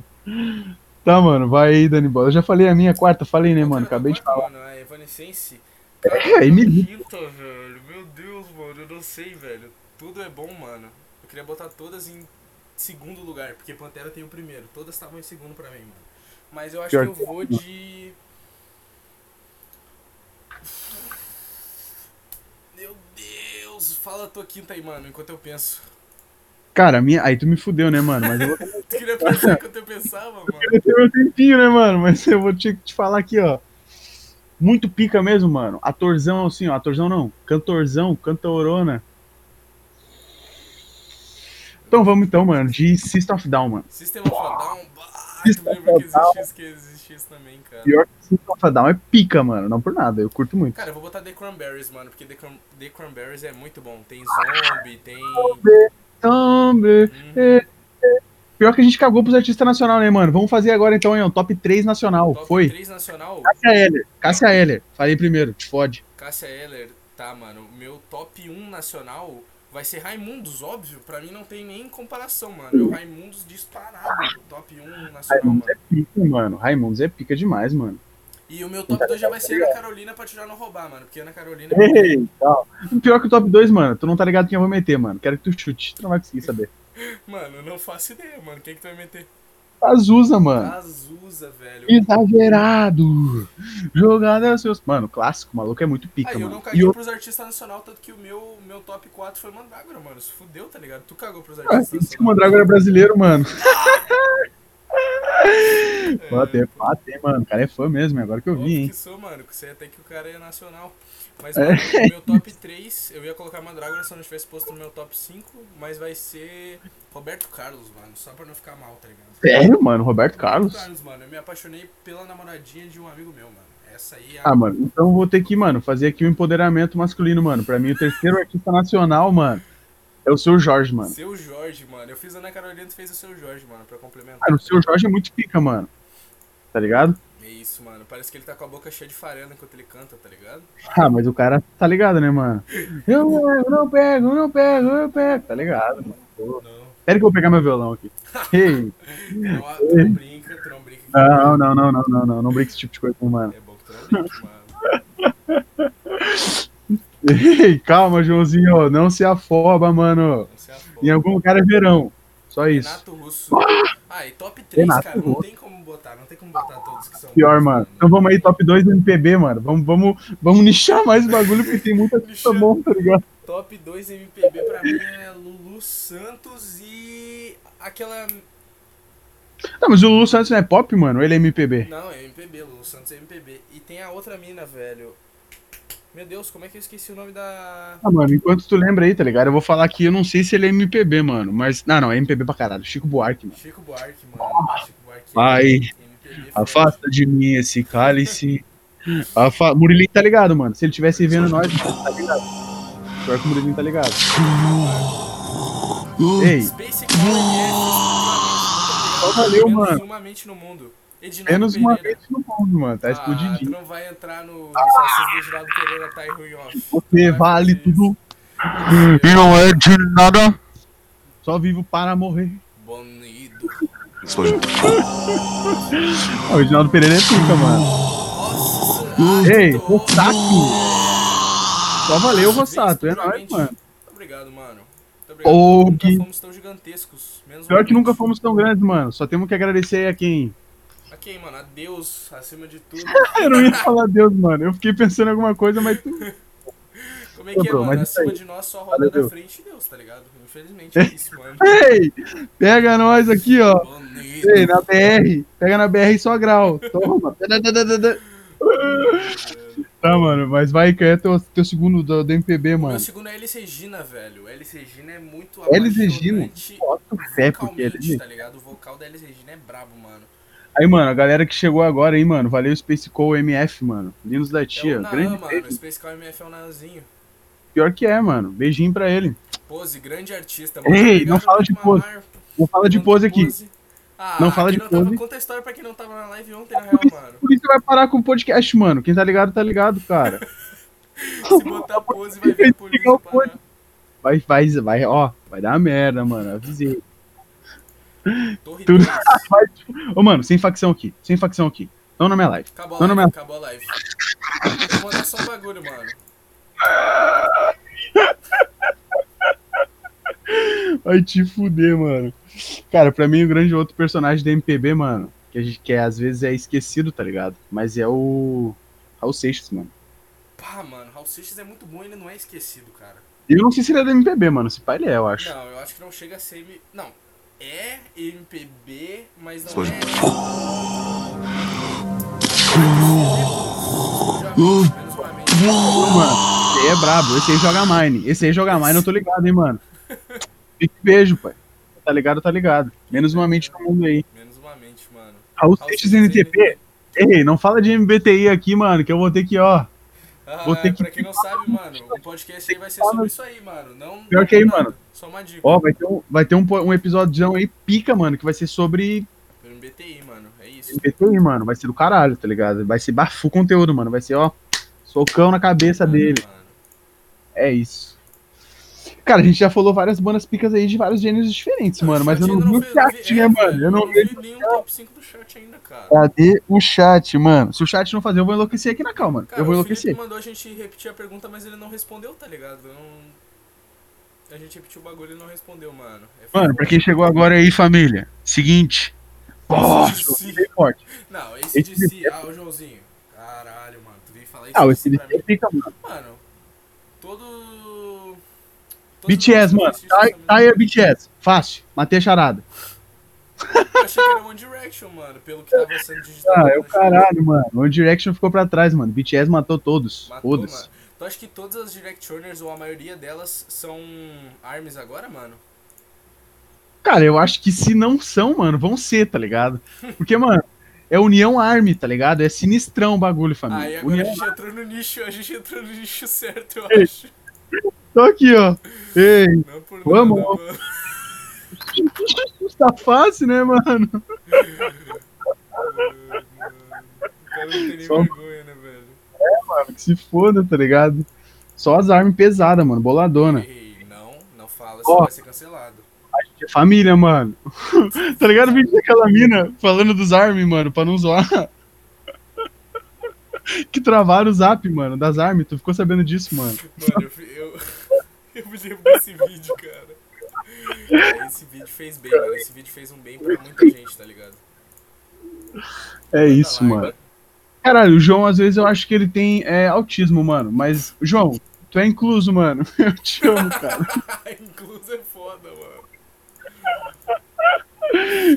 Tá, mano, vai aí, Dani Bola. Eu já falei a minha quarta, falei, né, mano? Acabei de falar. Mano, a Evanescence. É, aí me. Quinta, velho. Meu Deus, mano, eu não sei, velho. Tudo é bom, mano. Eu queria botar todas em segundo lugar, porque Pantera tem o primeiro. Todas estavam em segundo pra mim, mano. Mas eu acho que eu vou de. Meu Deus! Fala a tua quinta aí, mano, enquanto eu penso. Cara, minha. Aí tu me fudeu, né, mano? Mas eu vou *laughs* Tu queria pensar enquanto eu pensava, mano? ter meu tempinho, né, mano? Mas eu vou te, te falar aqui, ó. Muito pica mesmo, mano. Atorzão, assim, ó. Atorzão não. Cantorzão, cantorona. Então vamos então, mano, de System of Down, mano. System of Down, System tu lembra que of a Down. existisse, que existisse também, cara. Pior que System of a Down é pica, mano. Não por nada, eu curto muito. Cara, eu vou botar The Cranberries, mano, porque The, Cran The Cranberries é muito bom. Tem zombie, tem. Hombre, Hum, é, é. Pior que a gente cagou pros artistas nacional, né, mano? Vamos fazer agora então, hein? ó, top 3 nacional. top Foi. 3 nacional, Cássia Eller. Cássia Eller. Falei primeiro, te fode. Cássia Eller, tá, mano. Meu top 1 nacional vai ser Raimundos, óbvio. Pra mim não tem nem comparação, mano. É o Raimundos disparado. Top 1 nacional, Raimundos mano. é pica, mano. Raimundos é pica demais, mano. E o meu top 2 já vai ser Ana Carolina pra tirar no roubar, mano. Porque Ana Carolina. Ei, tal. Pior que o top 2, mano, tu não tá ligado quem eu vou meter, mano. Quero que tu chute. Tu não vai conseguir saber. *laughs* Mano, eu não faço ideia, mano. Quem que tu vai meter? Azusa, mano. Azusa, velho. Exagerado. Jogada seus. Mano, clássico, o maluco é muito pica, Aí eu mano. não E caguei o... pros artistas nacional, tanto que o meu, meu top 4 foi Mandrágora, mano. Se fudeu, tá ligado? Tu cagou pros Ah, artistas o nacional. Mandrágora brasileiro, mano. *laughs* É, Pode ter, pode ter, mano. O cara é fã mesmo, é agora que eu vi, hein. que sou, mano. Que você até que o cara é nacional. Mas, É. mano, o meu top 3, eu ia colocar Mandrágora se eu não tivesse posto no meu top 5, mas vai ser Roberto Carlos, mano. Só pra não ficar mal, tá ligado? Sério, mano? Roberto Carlos? Roberto Carlos, mano. Eu me apaixonei pela namoradinha de um amigo meu, mano. Essa aí é a... Ah, mano, então eu vou ter que, mano, fazer aqui o empoderamento masculino, mano. Pra mim, o terceiro artista nacional, mano, é o seu Jorge, mano. Seu Jorge, mano. Eu fiz a Ana Carolina, tu fez o seu Jorge, mano, pra complementar. Cara, o seu Jorge é muito pica, mano. Tá ligado? É isso, mano. Parece que ele tá com a boca cheia de farelo enquanto ele canta, tá ligado? Ah, mas o cara tá ligado, né, mano? Eu não, eu não pego, eu não pego, eu pego. Tá ligado, mano. Pô, Não. Pera que eu vou pegar meu violão aqui. *laughs* Ei, Não, tu não brinca, tu não brinca. não, não, não, não, não, não, não brinca esse tipo de coisa, mano. É bom que tu não brinca, mano. *laughs* Ei, calma, Joãozinho, não se afoba, mano. Não se afoba. Em algum lugar é verão. Só isso. Renato Russo. Ah, e top 3, Renato cara, não Russo. tem como botar, não tem como botar todos que são Pior, bons, mano. Então vamos aí, top 2 do MPB, mano. Vamos, vamos, vamos nichar mais o bagulho, porque tem muita *laughs* coisa bom, tá ligado? Top 2 MPB pra mim é Lulu Santos e aquela. Tá, mas o Lulu Santos não é pop, mano? Ou ele é MPB? Não, é MPB, Lulu Santos é MPB. E tem a outra mina, velho. Meu Deus, como é que eu esqueci o nome da. Ah, mano, enquanto tu lembra aí, tá ligado? Eu vou falar aqui, eu não sei se ele é MPB, mano. Mas. Não, não, é MPB pra caralho. Chico Buarque, mano. Chico Buarque, mano. Chico Buarque. Vai, afasta de mim esse cálice. Afa... Murilinho tá ligado, mano. Se ele tivesse vendo nós, tá ligado. Pior que o Murilinho tá ligado. Ei, Space Só valeu, mano. uma mente no mundo. Edinaldo menos uma vez no mundo, mano. Tá Ah, tu explodidinho. não vai entrar no Assassins do Edinaldo Pereira tá em ruim off. Você vale isso. tudo e não é de nada. Só vivo para morrer. Bonido. Ah, *laughs* o Reginaldo Pereira é pica, mano. Nossa, Ei, Rossato. Só valeu, Rossato. É nóis, mano. Muito obrigado, mano. Muito obrigado. Nunca fomos tão gigantescos. Menos Pior que nunca fomos tão grandes, mano. Só temos que agradecer aí a quem. Ok, mano. Adeus, acima de tudo. *laughs* Eu não ia falar Deus, mano. Eu fiquei pensando em alguma coisa, mas. *laughs* Como é que é, mano? Acima de nós só roda Valeu. na frente Deus, tá ligado? Infelizmente é *laughs* isso, mano. Ei! Pega nós aqui, ó. Bonito. Ei, na BR. Pega na BR só grau. Toma. Tá, mano. Mas vai, que é teu, teu segundo do, do MPB, mano. meu segundo é Elis Regina, velho. Elis Regina é muito Elis Regina? Bota fé, porque é tá ligado? O vocal da Elis Regina é brabo, mano. Aí, mano, a galera que chegou agora aí, mano, valeu Space Call MF, mano. Lindos da É tia. o Naan, grande mano. beijo. Space Call MF é o Naanzinho. Pior que é, mano. Beijinho pra ele. Pose, grande artista. Ei, Obrigado, não fala de pose. Não fala de pose aqui. Ah, Não fala de não tava- pose. Conta a história pra quem não tava na live ontem, na real, mano. Por isso vai parar com o podcast, mano. Quem tá ligado, tá ligado, cara. *laughs* Se botar pose, vai ver a polícia. Vai, vai, vai, ó. Vai dar merda, mano. Avisei. Torre Tudo- 3. Ô, mano, sem facção aqui. Sem facção aqui. Não na minha live. Acabou a Não, live, não. acabou a live. Vou mandar só um bagulho, mano. *laughs* Vai te fuder, mano. Cara, pra mim o grande outro personagem da MPB, mano, que a gente que é, às vezes é esquecido, tá ligado? Mas é o Raul Seixas, mano. Pá, mano, Raul Seixas é muito bom, ele não é esquecido, cara. Eu não sei se ele é da MPB, mano. Se pai ele é, eu acho. Não, eu acho que não chega a ser. Não, é MPB, mas não Pois é. Mano, esse aí é brabo. Esse aí joga Mine. Esse aí joga Mine, eu tô ligado, hein, mano. Fique beijo, pai. Tá ligado, tá ligado. Menos uma mente no mundo aí. Menos uma mente, mano. Raul Seixas, NTP. Ei, não fala de MBTI aqui, mano, que eu vou ter que, ó. Ah, Vou ter que- pra quem não sabe, mano, o podcast aí vai ser sobre isso aí, mano. Não, Pior não que aí, nada. mano. Só uma dica. Ó, vai ter um, vai ter um, um episódio aí pica, mano, que vai ser sobre MBTI, mano. É isso. MBTI, mano. Vai ser do caralho, tá ligado? Vai ser bafu conteúdo, mano. Vai ser, ó, socão na cabeça dele. Mano. É isso. Cara, a gente já falou várias bandas picas aí de vários gêneros diferentes, mano. Mas eu não vi o chat, né, é, mano? Eu não vi nenhum top 5 do chat ainda, cara. Cadê o chat, mano? Se o chat não fazer, eu vou enlouquecer aqui na calma. Cara, eu vou enlouquecer. Felipe mandou a gente repetir a pergunta, mas ele não respondeu, tá ligado? Não... A gente repetiu o bagulho e ele não respondeu, mano. É Mano, pra quem chegou agora aí, família. Seguinte. Forte. Não, esse Esse si. Ah, o Joãozinho. Caralho, mano. Tu veio falar isso Ah, esse DC mim. pica, mano. Mano, BTS, mano. a BTS. Fácil. Matei a charada. Eu achei que era One Direction, mano, pelo que tava sendo digitado. Ah, é o caralho, mano. One Direction ficou pra trás, mano. BTS matou todos. Matou, Foda-se. mano. Tu acha que todas as Directioners, ou a maioria delas, são ARMYs agora, mano? Cara, eu acho que se não são, mano, vão ser, tá ligado? Porque, mano, é União Army, tá ligado? É sinistrão o bagulho, família. agora a União... gente entrou no nicho, a gente entrou no nicho certo, eu acho. Tô aqui, ó. Ei, Não Vamos. nada, mano. tá fácil, né, mano? O cara não tem nem Só- vergonha, né, velho? Mano, que se foda, tá ligado? Só as armas pesadas, mano, boladona. Ei, não, não fala, você vai ser cancelado. É família, mano. *laughs* tá ligado o vídeo daquela mina falando dos armes, mano, pra não zoar? *laughs* que travaram o zap, mano, das armas. Tu ficou sabendo disso, mano? Mano, eu, *laughs* eu, me lembro desse vídeo, cara. É, Esse vídeo fez bem, mano. Esse vídeo fez um bem pra muita gente, tá ligado? É isso, Manda mano. Caralho, o João, às vezes, eu acho que ele tem é, autismo, mano. Mas, João, tu é incluso, mano. *laughs* Eu te amo, cara. *laughs* Incluso é foda, mano.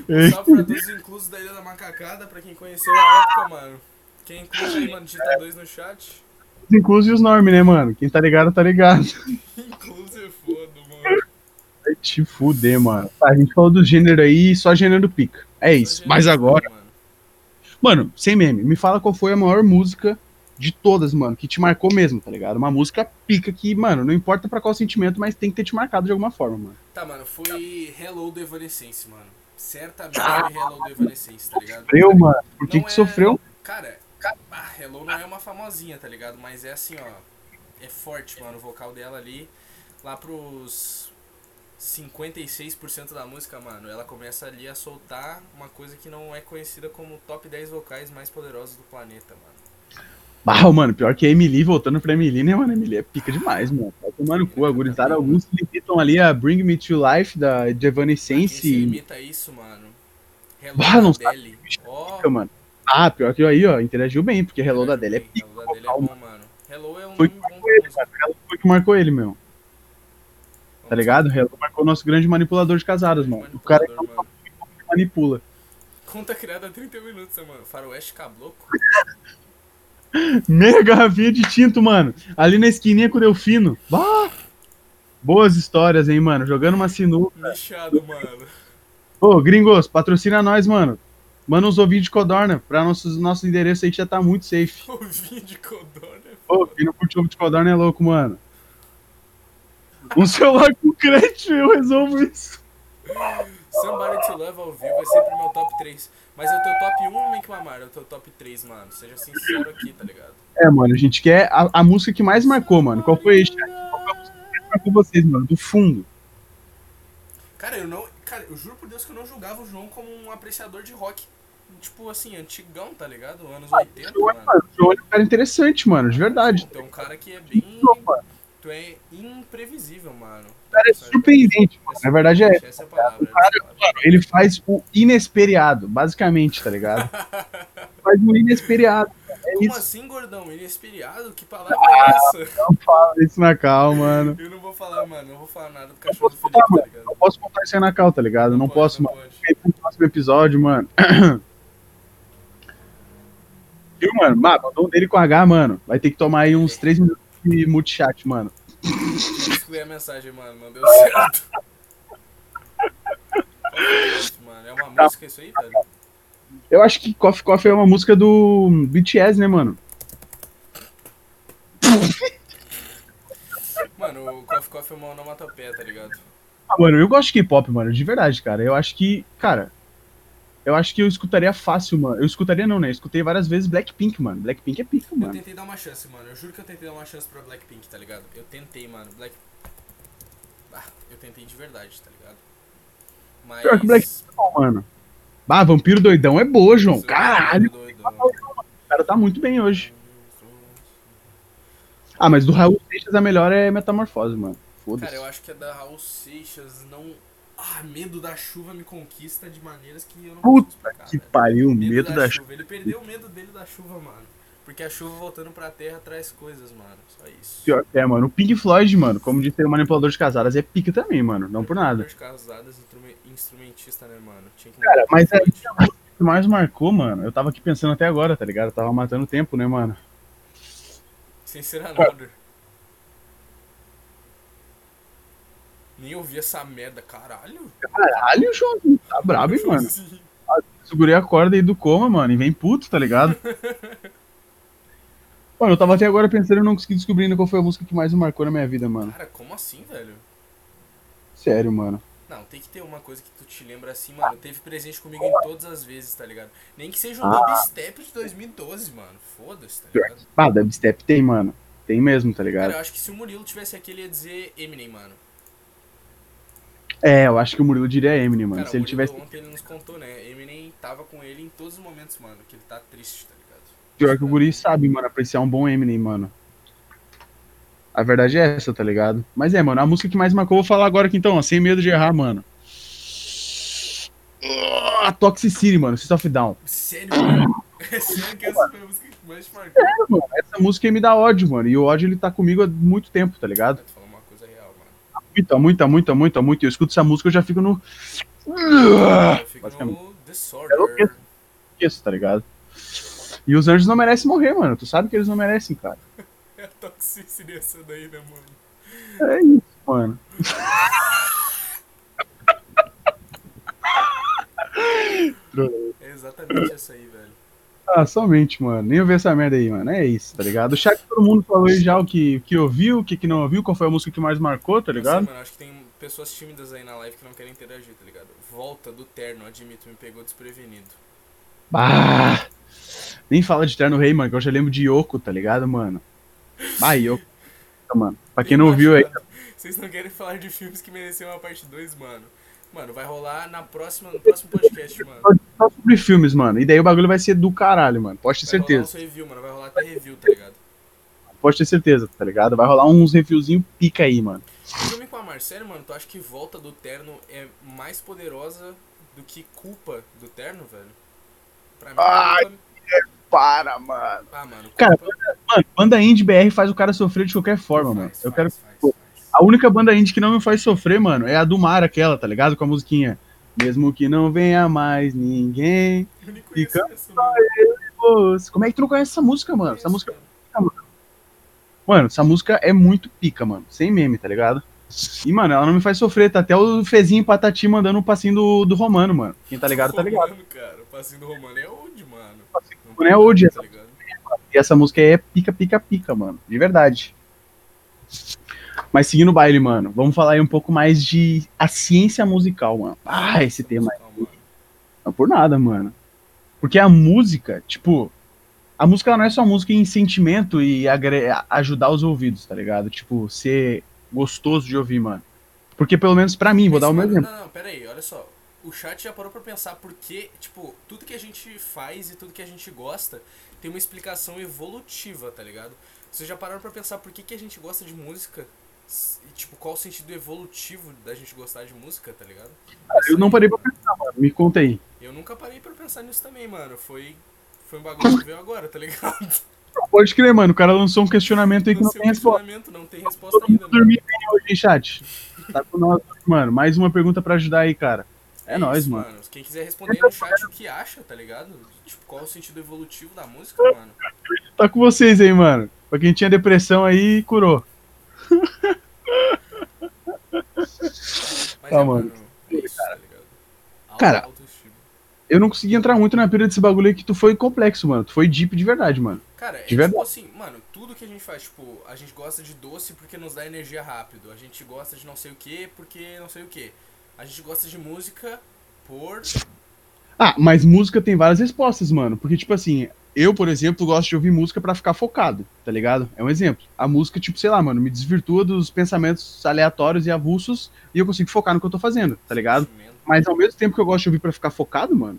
É. Só pra todos os inclusos da Ilha da Macacada, pra quem conheceu a época, mano. Quem é incluso aí, mano, digita dois no chat. Os inclusos e os normes, né, mano? Quem tá ligado, tá ligado. Incluso é foda, mano. Vai te fuder, mano. Tá, a gente falou do gênero aí, só gênero pica. É isso. Mas agora, Mano. mano, sem meme, me fala qual foi a maior música de todas, mano, que te marcou mesmo, tá ligado? Uma música pica que, mano, não importa pra qual sentimento, mas tem que ter te marcado de alguma forma, mano. Tá, mano, foi Hello do Evanescence, mano. Certamente foi Hello do Evanescence, tá ligado? Sofreu, mano? Por que que é- sofreu? Cara, Hello não é uma famosinha, tá ligado? Mas é assim, ó. É forte, mano, o vocal dela ali. Lá pros 56% da música, mano, ela começa ali a soltar uma coisa que não é conhecida como top 10 vocais mais poderosos do planeta, mano. Bah, mano, pior que a Emily, voltando pra Emily, né, mano? A Emily é pica demais, mano. Vai tomar no cu. A gurizada, alguns que limitam ali a Bring Me To Life da Evanescence. limita isso, mano? Hello Ah, não da Adele. Ó, Pica, mano. Ah, pior que aí, ó, interagiu bem, porque Hello da Adele é pica. Hello da é bom, mano. Hello é um Foi bom pra música. Hello foi que marcou ele, meu. Tá ligado? Hello marcou o nosso grande manipulador de casadas, mano. O cara que Manipulador, mano. manipula. Conta criada há 30 minutos, né, mano? Faroeste Cabloco. *laughs* Meia garrafinha de tinto, mano. Ali na esquininha com o Delfino. Bah! Boas histórias, hein, mano. Jogando uma sinuca. Nichado, mano. Ô, gringos, patrocina nós, mano. Manda uns ovinhos de codorna pra nosso, nosso endereço aí que já tá muito safe. *laughs* Ovinho de codorna. é Ô, quem não curte ovo de codorna é louco, mano. Um celular com crédito, eu resolvo isso. Somebody to Love ao vivo é sempre meu top 3. Mas o teu top 1 ou Make Mamar? É o teu top 3, mano. Seja sincero aqui, tá ligado? É, mano, a gente quer a, a música que mais marcou, mano. Qual foi, chat? Qual foi a música que mais marcou vocês, mano? Do fundo. Cara, eu não. Cara, eu juro por Deus que eu não julgava o João como um apreciador de rock. Tipo assim, antigão, tá ligado? Anos 80, O mano. João é um cara interessante, mano, de verdade. Tu é um cara que é bem. Tu é imprevisível, mano. O cara é surpreendente, mano. Na verdade é. Essa é a palavra. Cara, mano, ele faz o inesperado, basicamente, tá ligado? *laughs* faz o inesperado. É Como isso. assim, gordão? Inesperado? Que palavra é essa? Não fala isso na cal, mano. Eu não vou falar, mano. Não vou falar nada do cachorro do Felipe, tá ligado? Não posso contar isso aí na cal, tá ligado? Não, pode, posso, não mano. pode. No próximo episódio, mano. *clears throat* Viu, mano? Bah, mandou um dele com H, mano. Vai ter que tomar aí uns 3 minutos de multichat, mano. Excluí a mensagem, mano. Não deu certo. Mano? É uma música isso aí, velho? Eu acho que Coffee Coffee é uma música do BTS, né, mano? Mano, o Coffee Coffee é uma onomatopeia, tá ligado? Ah, mano, eu gosto de K-pop, mano, de verdade, cara. Eu acho que, cara, eu acho que eu escutaria fácil, mano. Eu escutaria não, né? Eu escutei várias vezes Blackpink, mano. Blackpink é pica, Eu mano. tentei dar uma chance, mano. Eu juro que eu tentei dar uma chance pra Blackpink, tá ligado? Eu tentei, mano. Black. Ah, eu tentei de verdade, tá ligado? Mas. Pior que Blackpink é bom, mano. Ah, Vampiro Doidão é boa, João. É Caralho, doido. o cara tá muito bem hoje. Ah, mas do Raul Seixas a melhor é Metamorfose, mano. Foda-se. Cara, eu acho que a da Raul Seixas não. Ah, medo da chuva me conquista de maneiras que eu não Puta explicar, que pariu, medo da chuva. Ele perdeu o medo dele da chuva, mano. Porque a chuva voltando pra terra traz coisas, mano. Só isso. Pior que é, mano. O Pink Floyd, mano, como disse o manipulador de casadas, é pica também, mano. Não por nada. De casadas, instrume- instrumentista, né, mano? Tinha que Cara, mas é o que mais marcou, mano. Eu tava aqui pensando até agora, tá ligado? Eu tava matando tempo, né, mano? Sem ser another. Nem ouvi essa merda, caralho. Caralho, João, tá brabo, hein, mano. *laughs* Segurei a corda aí do coma, mano, e vem puto, tá ligado? *laughs* Mano, eu tava até agora pensando e não consegui descobrir ainda qual foi a música que mais me marcou na minha vida, mano. Cara, como assim, velho? Sério, mano. Não, tem que ter uma coisa que tu te lembra assim, mano. Teve presente comigo em todas as vezes, tá ligado? Nem que seja o Ah. dubstep de 2012, mano. Foda-se, tá ligado? Ah, dubstep tem, mano. Tem mesmo, tá Cara, ligado? eu acho que se o Murilo tivesse aqui, ele ia dizer Eminem, mano. É, eu acho que o Murilo diria Eminem, mano. Cara, Se ele Murilo tivesse. ontem ele nos contou, né? Eminem tava com ele em todos os momentos, mano. Que ele tá triste, tá ligado? Pior que o Guri sabe, mano, apreciar um bom Eminem, mano. A verdade é essa, tá ligado? Mas é, mano, a música que mais marcou, vou falar agora aqui então, ó, sem medo de errar, mano. A Toxicity, mano, System of Down. Sério, mano? *laughs* É sério que essa foi a música que mais te marcou? É, mano, essa música me dá ódio, mano. E o ódio ele tá comigo há muito tempo, tá ligado? Tu falou uma coisa real, Muita, muita, muita, muita, muito. Eu escuto essa música, eu já fico no. Eu fico no É Disorder. louco. Isso, tá ligado? E os anjos não merecem morrer, mano. Tu sabe que eles não merecem, cara. *laughs* É a toxicity essa daí, né, mano? É isso, mano. *laughs* É exatamente essa aí, velho. Ah, somente, mano. Nem ouvi essa merda aí, mano. É isso, tá ligado? O chat todo mundo falou aí já o que, que ouviu, o que, que não ouviu, qual foi a música que mais marcou, tá ligado? mano, acho que tem pessoas tímidas aí na live que não querem interagir, tá ligado? Volta do terno, admito, me pegou desprevenido. Bah! Nem fala de Terno Rei, mano, que eu já lembro de Yoko, tá ligado, mano? Bah, Yoko. Mano, pra quem não ouviu aí, Vocês não querem falar de filmes que mereciam uma parte 2, mano? Mano, vai rolar na próxima, no próximo podcast, mano. Só sobre filmes, mano. E daí o bagulho vai ser do caralho, mano. Pode ter Vai rolar certeza. uns review, mano. Vai rolar até review, tá ligado? Pode ter certeza, tá ligado? Vai rolar uns reviewzinho pica aí, mano. Filme com a Marcelo, mano, tu acha que Volta do Terno é mais poderosa do que Culpa do Terno, velho? Pra mim, Ai, Culpa... Para, mano. Ah, mano, Cara, Culpa... Mano, banda indie BR faz o cara sofrer de qualquer forma, mano. Faz, Eu faz, quero. faz, faz. A única banda indie que não me faz sofrer, mano, é a do Mar, aquela, tá ligado? Com a musiquinha. Mesmo que não venha mais ninguém. Eu nem conheço essa, mano. Como é que tu não conhece essa música, mano? Essa música. Mano, essa música é muito pica, mano. Sem meme, tá ligado? E, mano, ela não me faz sofrer. Tá até o Fezinho Patati mandando um passinho do, do Romano, mano. Quem tá ligado, tá ligado. Romano, cara. Passinho do Romano é old, mano. Passinho do Romano é old, tá ligado? E essa música é pica, pica, pica, mano. De verdade. Mas seguindo o baile, mano, vamos falar aí um pouco mais de a ciência musical, mano. Ah, esse tema aí. Não por nada, mano. Porque a música, tipo, a música não é só música em sentimento e ajudar os ouvidos, tá ligado? Tipo, ser gostoso de ouvir, mano. Porque pelo menos para mim, vou dar o meu exemplo. Não, não, pera aí, olha só. O chat já parou pra pensar porque, tipo, tudo que a gente faz e tudo que a gente gosta tem uma explicação evolutiva, tá ligado? Vocês já pararam pra pensar por que, que a gente gosta de música? E, tipo, qual o sentido evolutivo da gente gostar de música, tá ligado? eu não parei pra pensar, mano. Me conta aí. Eu nunca parei pra pensar nisso também, mano. Foi, foi um bagulho que veio agora, tá ligado? *laughs* Pode crer, mano. O cara lançou um questionamento aí que não tem resposta. Não tem resposta Todo ainda, dormir bem hoje, chat. Tá com nós, mano. Mais uma pergunta pra ajudar aí, cara. É, é nóis, mano. mano. Quem quiser responder no chat o que acha, tá ligado? Tipo, qual o sentido evolutivo da música, mano? Tá com vocês aí, mano. Pra quem tinha depressão aí, curou. Mas tá, é, mano. É isso, tá ligado? cara, eu não consegui entrar muito na pira desse bagulho aí que tu foi complexo, mano. Tu foi deep de verdade, mano. Cara, é de verdade. tipo assim, mano, tudo que a gente faz, tipo, a gente gosta de doce porque nos dá energia rápido. A gente gosta de não sei o que porque não sei o que. A gente gosta de música por. Ah, mas música tem várias respostas, mano. Porque, tipo assim, eu, por exemplo, gosto de ouvir música para ficar focado, tá ligado? É um exemplo. A música, tipo, sei lá, mano, me desvirtua dos pensamentos aleatórios e avulsos e eu consigo focar no que eu tô fazendo, tá ligado? Mas ao mesmo tempo que eu gosto de ouvir para ficar focado, mano,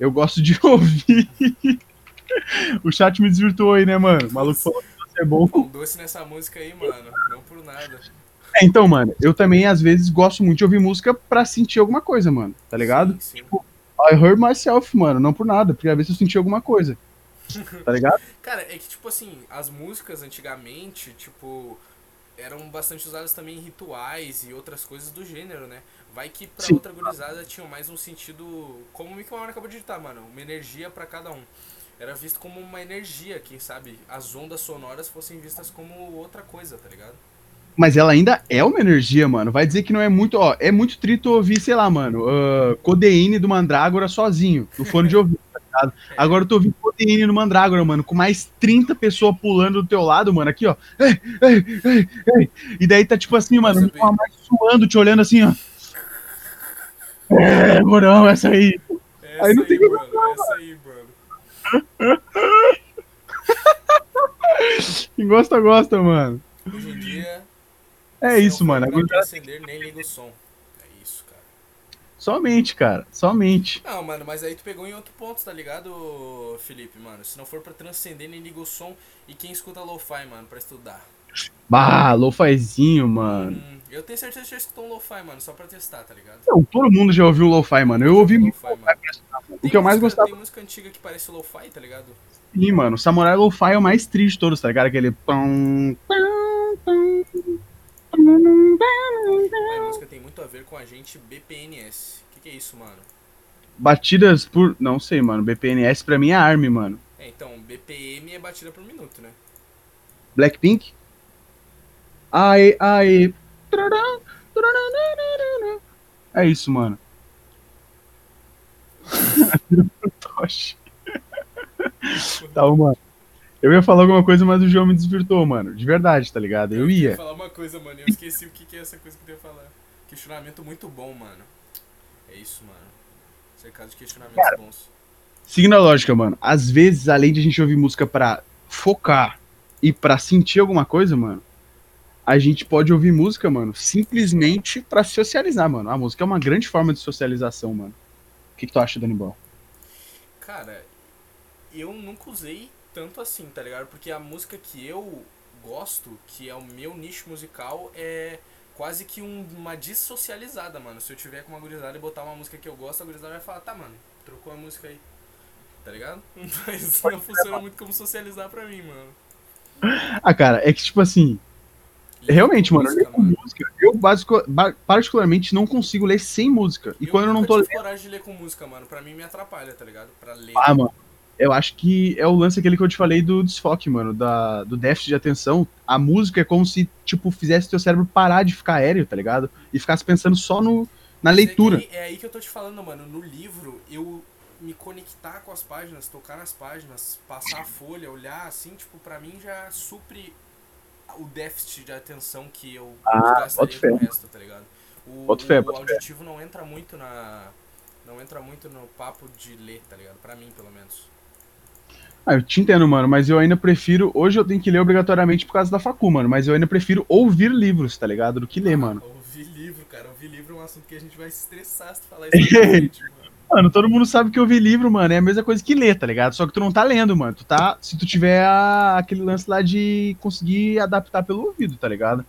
eu gosto de *laughs* ouvir. o chat me desvirtuou aí, né, mano? O maluco falou que você é bom. Um doce nessa música aí, mano. Não por nada. É, então, mano, eu também às vezes gosto muito de ouvir música pra sentir alguma coisa, mano. Tá ligado? Sim, sim. Tipo, I heard myself, mano, não por nada, porque às vezes eu senti alguma coisa. *laughs* Tá ligado? Cara, é que, tipo assim, as músicas antigamente, tipo, eram bastante usadas também em rituais e outras coisas do gênero, né? Vai que pra Sim. outra gurizada tinha mais um sentido, como o Mickey acabou de digitar, mano, uma energia para cada um. Era visto como uma energia, quem sabe as ondas sonoras fossem vistas como outra coisa, tá ligado? Mas ela ainda é uma energia, mano. Vai dizer que não é muito, ó, é muito trito ouvir, sei lá, mano, uh, Codeine do Mandrágora sozinho, no fone de ouvido, tá ligado? *laughs* Agora eu tô ouvindo Codeine no Mandrágora, mano, com mais 30 pessoas pulando do teu lado, mano, aqui, ó. Ei, ei, ei. E daí tá tipo assim, mano, uma mais suando, te olhando assim, ó. É, morão, essa aí. Essa aí não aí, tem mano, como essa aí, mano. *laughs* Quem gosta, gosta, mano. Hoje em dia. É isso, mano. Não transcender, nem liga o som. É isso, cara. Somente, cara. Somente. Não, mano, mas aí tu pegou em outro ponto, tá ligado, Felipe, mano? Se não for pra transcender, nem liga o som. E quem escuta lo-fi, mano, pra estudar? Bah, lo-fizinho, mano. Hum, eu tenho certeza que já escutou um lo-fi, mano, só pra testar, tá ligado? Não, todo mundo já ouviu lo-fi, mano. Eu ouvi muito lo-fi, mano. O que eu mais gostava. Tem música antiga que parece lo-fi, tá ligado? Sim, mano. Samurai Lo-Fi é o mais triste de todos, tá ligado? Aquele. A música tem muito a ver com a gente BPNS. O que, que, é isso, mano? Batidas por. Não sei, mano. BPNS pra mim é ARM, mano. É, então, BPM é batida por minuto, né? Blackpink? Ai, ai. É isso, mano. *laughs* tá, mano. Eu ia falar alguma coisa, mas o João me desvirtou, mano. De verdade, tá ligado? Eu, eu ia. Eu ia falar uma coisa, mano. Eu esqueci o que, que é essa coisa que eu ia falar. Questionamento muito bom, mano. É isso, mano. Cercado de questionamentos Cara, bons. Seguindo a lógica, mano. Às vezes, além de a gente ouvir música pra focar e pra sentir alguma coisa, mano, a gente pode ouvir música, mano, simplesmente pra socializar, mano. A música é uma grande forma de socialização, mano. O que, que tu acha, Danibal? Cara, eu nunca usei tanto assim, tá ligado? Porque a música que eu gosto, que é o meu nicho musical, é quase que um, uma dissocializada, mano. Se eu tiver com uma gurizada e botar uma música que eu gosto, a gurizada vai falar, tá, mano, trocou a música aí. Tá ligado? *laughs* Mas não funciona muito como socializar pra mim, mano. Ah, cara, é que tipo assim. Realmente, mano, música, eu com música, eu basico, particularmente não consigo ler sem música. E eu quando eu não tô lendo. Coragem de ler com música, mano. Pra mim me atrapalha, tá ligado? Pra ler. Ah, mano eu acho que é o lance aquele que eu te falei do desfoque, mano, da, do déficit de atenção. A música é como se, tipo, fizesse teu cérebro parar de ficar aéreo, tá ligado? E ficasse pensando só no, na Mas leitura. É, que, é aí que eu tô te falando, mano. No livro, eu me conectar com as páginas, tocar nas páginas, passar a folha, olhar assim, tipo, pra mim já supre o déficit de atenção que eu Ah, gastaria com o resto, tá ligado? O, Boto fé, o boto fé. auditivo não entra muito na. Não entra muito no papo de ler, tá ligado? Pra mim, pelo menos. Ah, eu te entendo, mano, mas eu ainda prefiro. Hoje eu tenho que ler obrigatoriamente por causa da facu, mano. Mas eu ainda prefiro ouvir livros, tá ligado? Do que ler, mano. Ouvir livro, cara. Ouvir livro é um assunto que a gente vai se estressar se tu falar isso *laughs* mano. Mano, todo mundo sabe que ouvir livro, mano, é a mesma coisa que ler, tá ligado? Só que tu não tá lendo, mano. Tu tá. Se tu tiver a- aquele lance lá de conseguir adaptar pelo ouvido, tá ligado?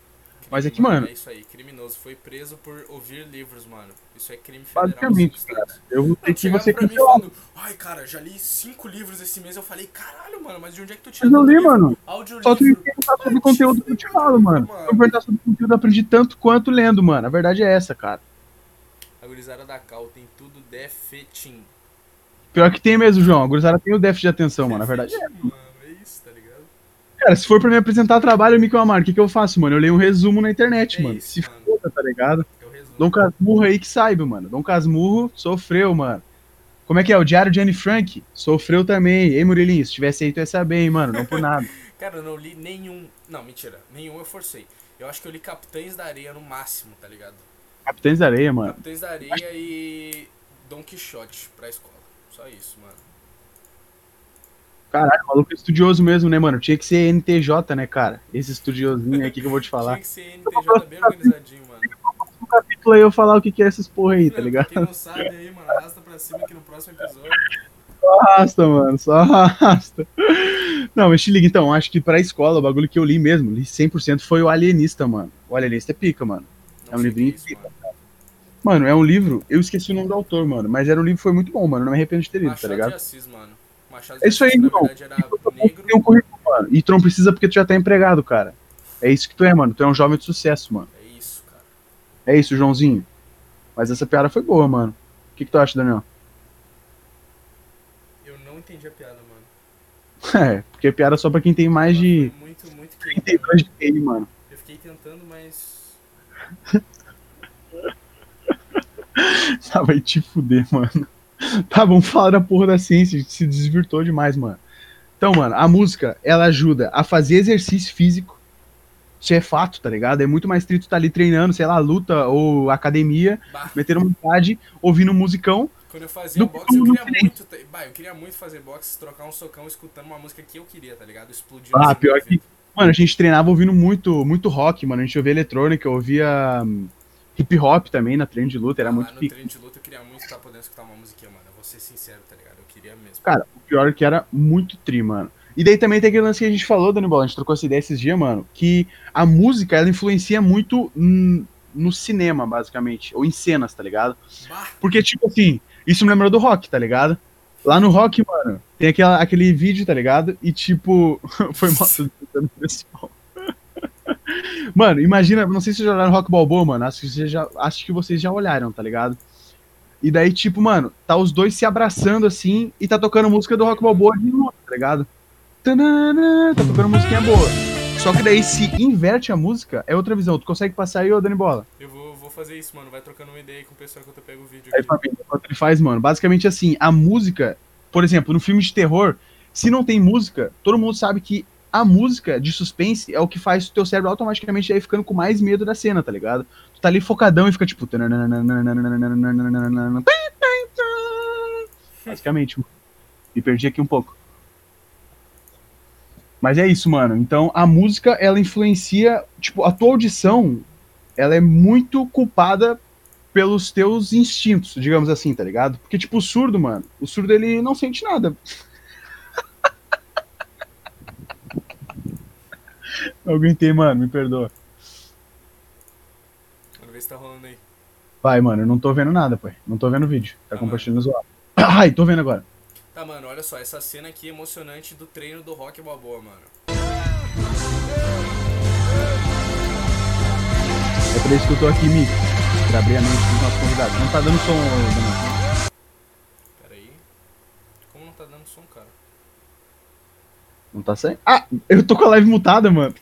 Mas é que, mano- É isso aí, criminoso. Foi preso por ouvir livros, mano. Isso é crime federal Basicamente, Estados. Eu vou ter Mano, que você cancelado. ai cara, já li cinco livros esse mês. Eu falei, caralho, mano, mas de onde é que tu Mas eu tanto li, livro? mano. Só tu me perguntar sobre o conteúdo que eu te falo, mano. Se eu perguntar sobre o conteúdo, aprendi tanto quanto lendo, mano. A verdade é essa, cara. A gurizada da Cal tem tudo defetim. Pior que tem mesmo, João. A gurizada tem o déficit de atenção, mano. A verdade é. Mano, é isso, tá ligado? Cara, se for pra me apresentar trabalho, Mico Amaro, o que, que eu faço, mano? Eu leio um resumo na internet, É mano. isso, Se mano. foda, tá ligado? Dom Casmurro aí que saiba, mano. Dom Casmurro sofreu, mano. Como é que é? O Diário de Anne Frank sofreu também. Ei, Murilinho, se tivesse aí, tu ia saber, hein, mano. Não por nada. *laughs* Cara, eu não li nenhum. Não, mentira. Nenhum eu forcei. Eu acho que eu li Capitães da Areia no máximo, tá ligado? Capitães da Areia, mano. Capitães da Areia e Don Quixote pra escola. Só isso, mano. Caralho, o maluco é estudioso mesmo, né, mano? Tinha que ser NTJ, né, cara? Esse estudiosinho aí que, eu vou te falar. Tinha que ser NTJ bem organizadinho, mano. No capítulo aí eu falar o que, que é essas porra aí, tá ligado? Quem não sabe aí, mano, arrasta pra cima que no próximo episódio. Só arrasta, mano, só arrasta. Não, mas te liga, então, acho que pra escola, o bagulho que eu li mesmo, li 100% foi o Alienista, mano. O Alienista é pica, mano. Não É um livrinho isso, que- mano. Mano, é um livro, eu esqueci o nome do autor, mano, mas era um livro que foi muito bom, mano, não me arrependo de ter lido, tá ligado? de Assis, mano. É isso aí, irmão. Tem um currículo, mano, e tu não precisa porque tu já tá empregado, cara. É isso que tu é, mano, tu é um jovem de sucesso, mano. É isso, cara. É isso, Joãozinho. Mas essa piada foi boa, mano. O que, que tu acha, Daniel? Eu não entendi a piada, mano. *laughs* É, porque piada só pra quem tem mais de muito, muito 32 de TI, mano. Eu fiquei tentando, mas. Ah, *laughs* vai te fuder, mano. *laughs* Tá, vamos falar da porra da ciência, a gente se desvirtou demais, mano. Então, mano, a música, ela ajuda a fazer exercício físico. Isso é fato, tá ligado? É muito mais trito tá ali treinando, sei lá, luta ou academia, Bah, metendo vontade, ouvindo um musicão. quando eu fazia boxe, eu queria muito. Bah, eu queria muito fazer boxe, trocar um socão escutando uma música que eu queria, tá ligado? Explodindo. Ah, assim pior meu que-. Mano, a gente treinava ouvindo muito, muito rock, mano. A gente ouvia eletrônica, ouvia hum, hip hop também na treino de luta, era Ah, muito lá no pica. treino de luta eu queria muito estar podendo escutar uma musiquinha, mano. Eu vou ser sincero, tá ligado? Eu queria mesmo. Cara, o pior é que era muito tri, mano. E daí também tem aquele lance que a gente falou, Dani Bola, a gente trocou essa ideia esses dias, mano, que a música, ela influencia muito no cinema, basicamente, ou em cenas, tá ligado? Porque, tipo assim, isso me lembrou do rock, tá ligado? Lá no rock, mano, tem aquela, aquele vídeo, tá ligado? E, tipo, *laughs* foi pessoal. *laughs* Mano, imagina, não sei se vocês já olharam Rock Balboa, mano, acho que, vocês já, acho que vocês já olharam, tá ligado? E daí, tipo, mano, tá os dois se abraçando assim e tá tocando música do Rock Balboa de novo, tá ligado? Tanana, tá tocando musiquinha boa. Só que daí, se inverte a música, é outra visão. Tu consegue passar aí, ô Dani Bola? eu vou, vou fazer isso, mano. Vai trocando uma ideia aí com o pessoal que eu pego o vídeo Aí, família, enquanto ele faz, mano, basicamente assim, a música, por exemplo, no filme de terror, se não tem música, todo mundo sabe que a música de suspense é o que faz o teu cérebro automaticamente aí ficando com mais medo da cena, tá ligado? Tu tá ali focadão e fica tipo. Basicamente. Me perdi aqui um pouco. Mas é isso, mano. Então a música, ela influencia. Tipo, a tua audição, ela é muito culpada pelos teus instintos, digamos assim, tá ligado? Porque, tipo, o surdo, mano, o surdo ele não sente nada. Eu aguentei, mano, me perdoa. Vamos ver se tá rolando aí. Vai, mano, eu não tô vendo nada, pai. Não tô vendo o vídeo. Tá Ah, compartilhando zoado. *coughs* Ai, tô vendo agora. Tá, mano, olha só, essa cena aqui é emocionante do treino do Rock Balboa, mano. É por isso que eu tô aqui, Mico. Pra abrir a mente dos nossos convidados. Não tá dando som, Daniel. Pera aí. Como não tá dando som, cara? Não tá saindo? Ah, eu tô com a live mutada, mano.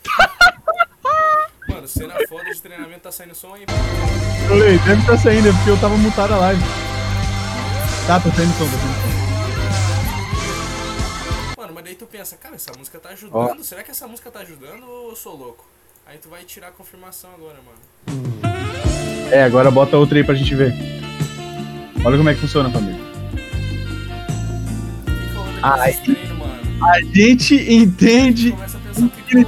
Mano, cena foda de treinamento tá saindo som aí, mano. Eu falei, deve tá saindo, é porque eu tava mutado a live. Tá, tá saindo som, tá saindo som. pensa, cara, essa música tá ajudando? Será que essa música tá ajudando ou eu sou louco? Aí tu vai tirar a confirmação agora, mano. É, agora bota outra aí pra gente ver. Olha como é que funciona, família. Naqueles treinos, mano? A gente entende Começa a pensar que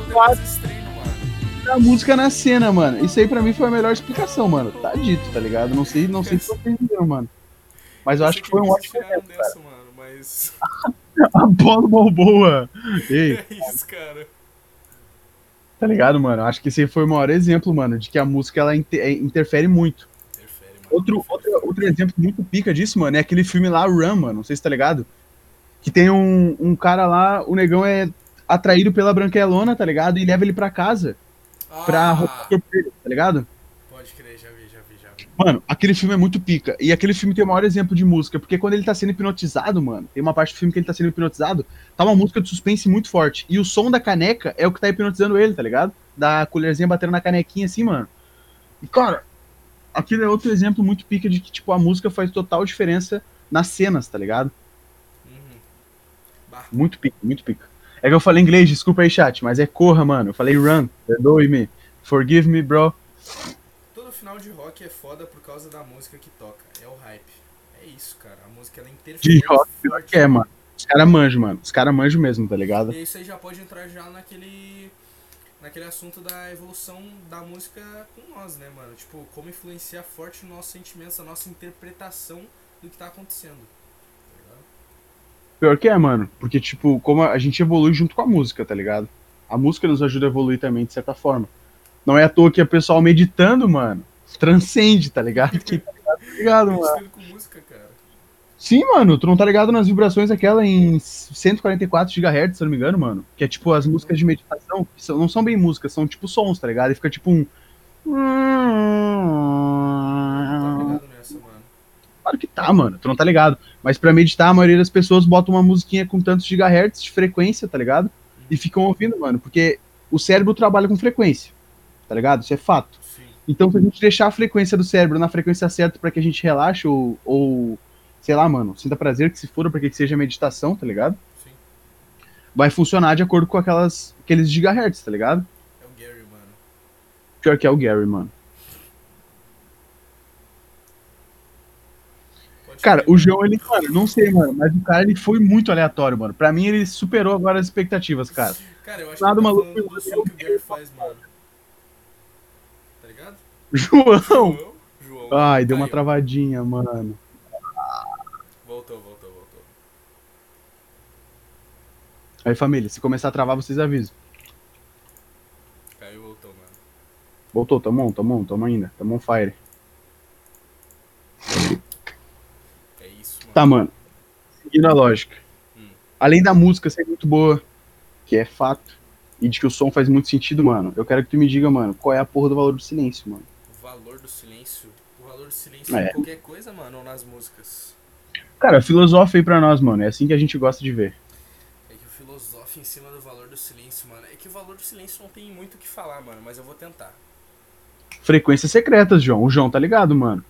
música na cena, mano. Isso aí pra mim foi a melhor explicação, mano. Tá dito, tá ligado? Não sei, não sei se vocês entenderam, mano. Mas eu acho sei que foi um ótimo cara. dessa, mano, mas. *laughs* A bola Balboa. Ei, *laughs* É isso, cara. tá ligado, mano? Acho que esse aí foi o maior exemplo, mano, de que a música ela inter- é, interfere muito. Interfere, mano. Outro, interfere. outro, outro exemplo muito pica disso, mano, é aquele filme lá, Run, mano. Não sei se tá ligado. Que tem um, um cara lá, o negão é atraído pela branquelona, tá ligado? E leva ele pra casa pra roubar Ah, o corpo dele, tá ligado? pode crer, já vi, já vi, já vi. Mano, aquele filme é muito pica. E aquele filme tem o maior exemplo de música, porque quando ele tá sendo hipnotizado, mano, tem uma parte do filme que ele tá sendo hipnotizado, tá uma música de suspense muito forte. E o som da caneca é o que tá hipnotizando ele, tá ligado? Da colherzinha batendo na canequinha assim, mano. E, cara, aquilo é outro exemplo muito pica de que, tipo, a música faz total diferença nas cenas, tá ligado? Muito pica, muito pica. É que eu falei inglês, desculpa aí, chat, mas é corra, mano. Eu falei run, perdoe-me. Forgive me, bro. todo final de rock é foda por causa da música que toca. É o hype. É isso, cara. A música ela interfere De rock, pior forte. que é, mano. Os caras manjam, mano. Os caras manjam mesmo, tá ligado? E aí você já pode entrar já naquele naquele assunto da evolução da música com nós, né, mano? Tipo, como influenciar forte os nossos sentimentos, a nossa interpretação do que tá acontecendo. Tá ligado? Pior que é, mano. Porque, tipo, como a gente evolui junto com a música, tá ligado? A música nos ajuda a evoluir também, de certa forma. Não é à toa que o pessoal meditando, mano, transcende, tá ligado? Que, tá ligado, mano? Meditando com música, cara. Sim, mano, tu não tá ligado nas vibrações aquela em 144 GHz, se eu não me engano, mano. Que é tipo as músicas de meditação, que são- não são bem músicas, são tipo sons, tá ligado? E fica tipo um. Tá ligado nessa, mano. Claro que tá, mano, tu não tá ligado. Mas pra meditar, a maioria das pessoas bota uma musiquinha com tantos gigahertz de frequência, tá ligado? E ficam ouvindo, mano, porque o cérebro trabalha com frequência, tá ligado? Isso é fato. Sim. Então, se a gente deixar a frequência do cérebro na frequência certa pra que a gente relaxe ou, ou sei lá, mano, sinta prazer que se for pra que seja meditação, tá ligado? Sim. Vai funcionar de acordo com aquelas, aqueles gigahertz, tá ligado? É o Gary, mano. Pior que é o Gary, mano. Cara, o. João, ele, mano, não sei, mano, mas o cara, ele foi muito aleatório, mano. Pra mim, ele superou agora as expectativas, cara. Cara, eu acho Nada que tá maluco, falando do som que o Gary faz, mano. Tá ligado? João! João. João. Ai, deu uma travadinha, mano. Voltou, voltou, voltou. Aí, família, se começar a travar, vocês avisam. Caiu, voltou, mano. Voltou, tamo on, tamo on, tamo ainda. Tamo on fire. Tá, mano. Seguindo a lógica. Hum. Além da música ser muito boa, que é fato, e de que o som faz muito sentido, mano, eu quero que tu me diga, mano, qual é a porra do valor do silêncio, mano. O valor do silêncio. O valor do silêncio É. em qualquer coisa, mano, ou nas músicas. Cara, filosofa aí pra nós, mano. É assim que a gente gosta de ver. É que o filosofa em cima do valor do silêncio, mano. É que o valor do silêncio não tem muito o que falar, mano, mas eu vou tentar. Frequências secretas, João. O João tá ligado, mano.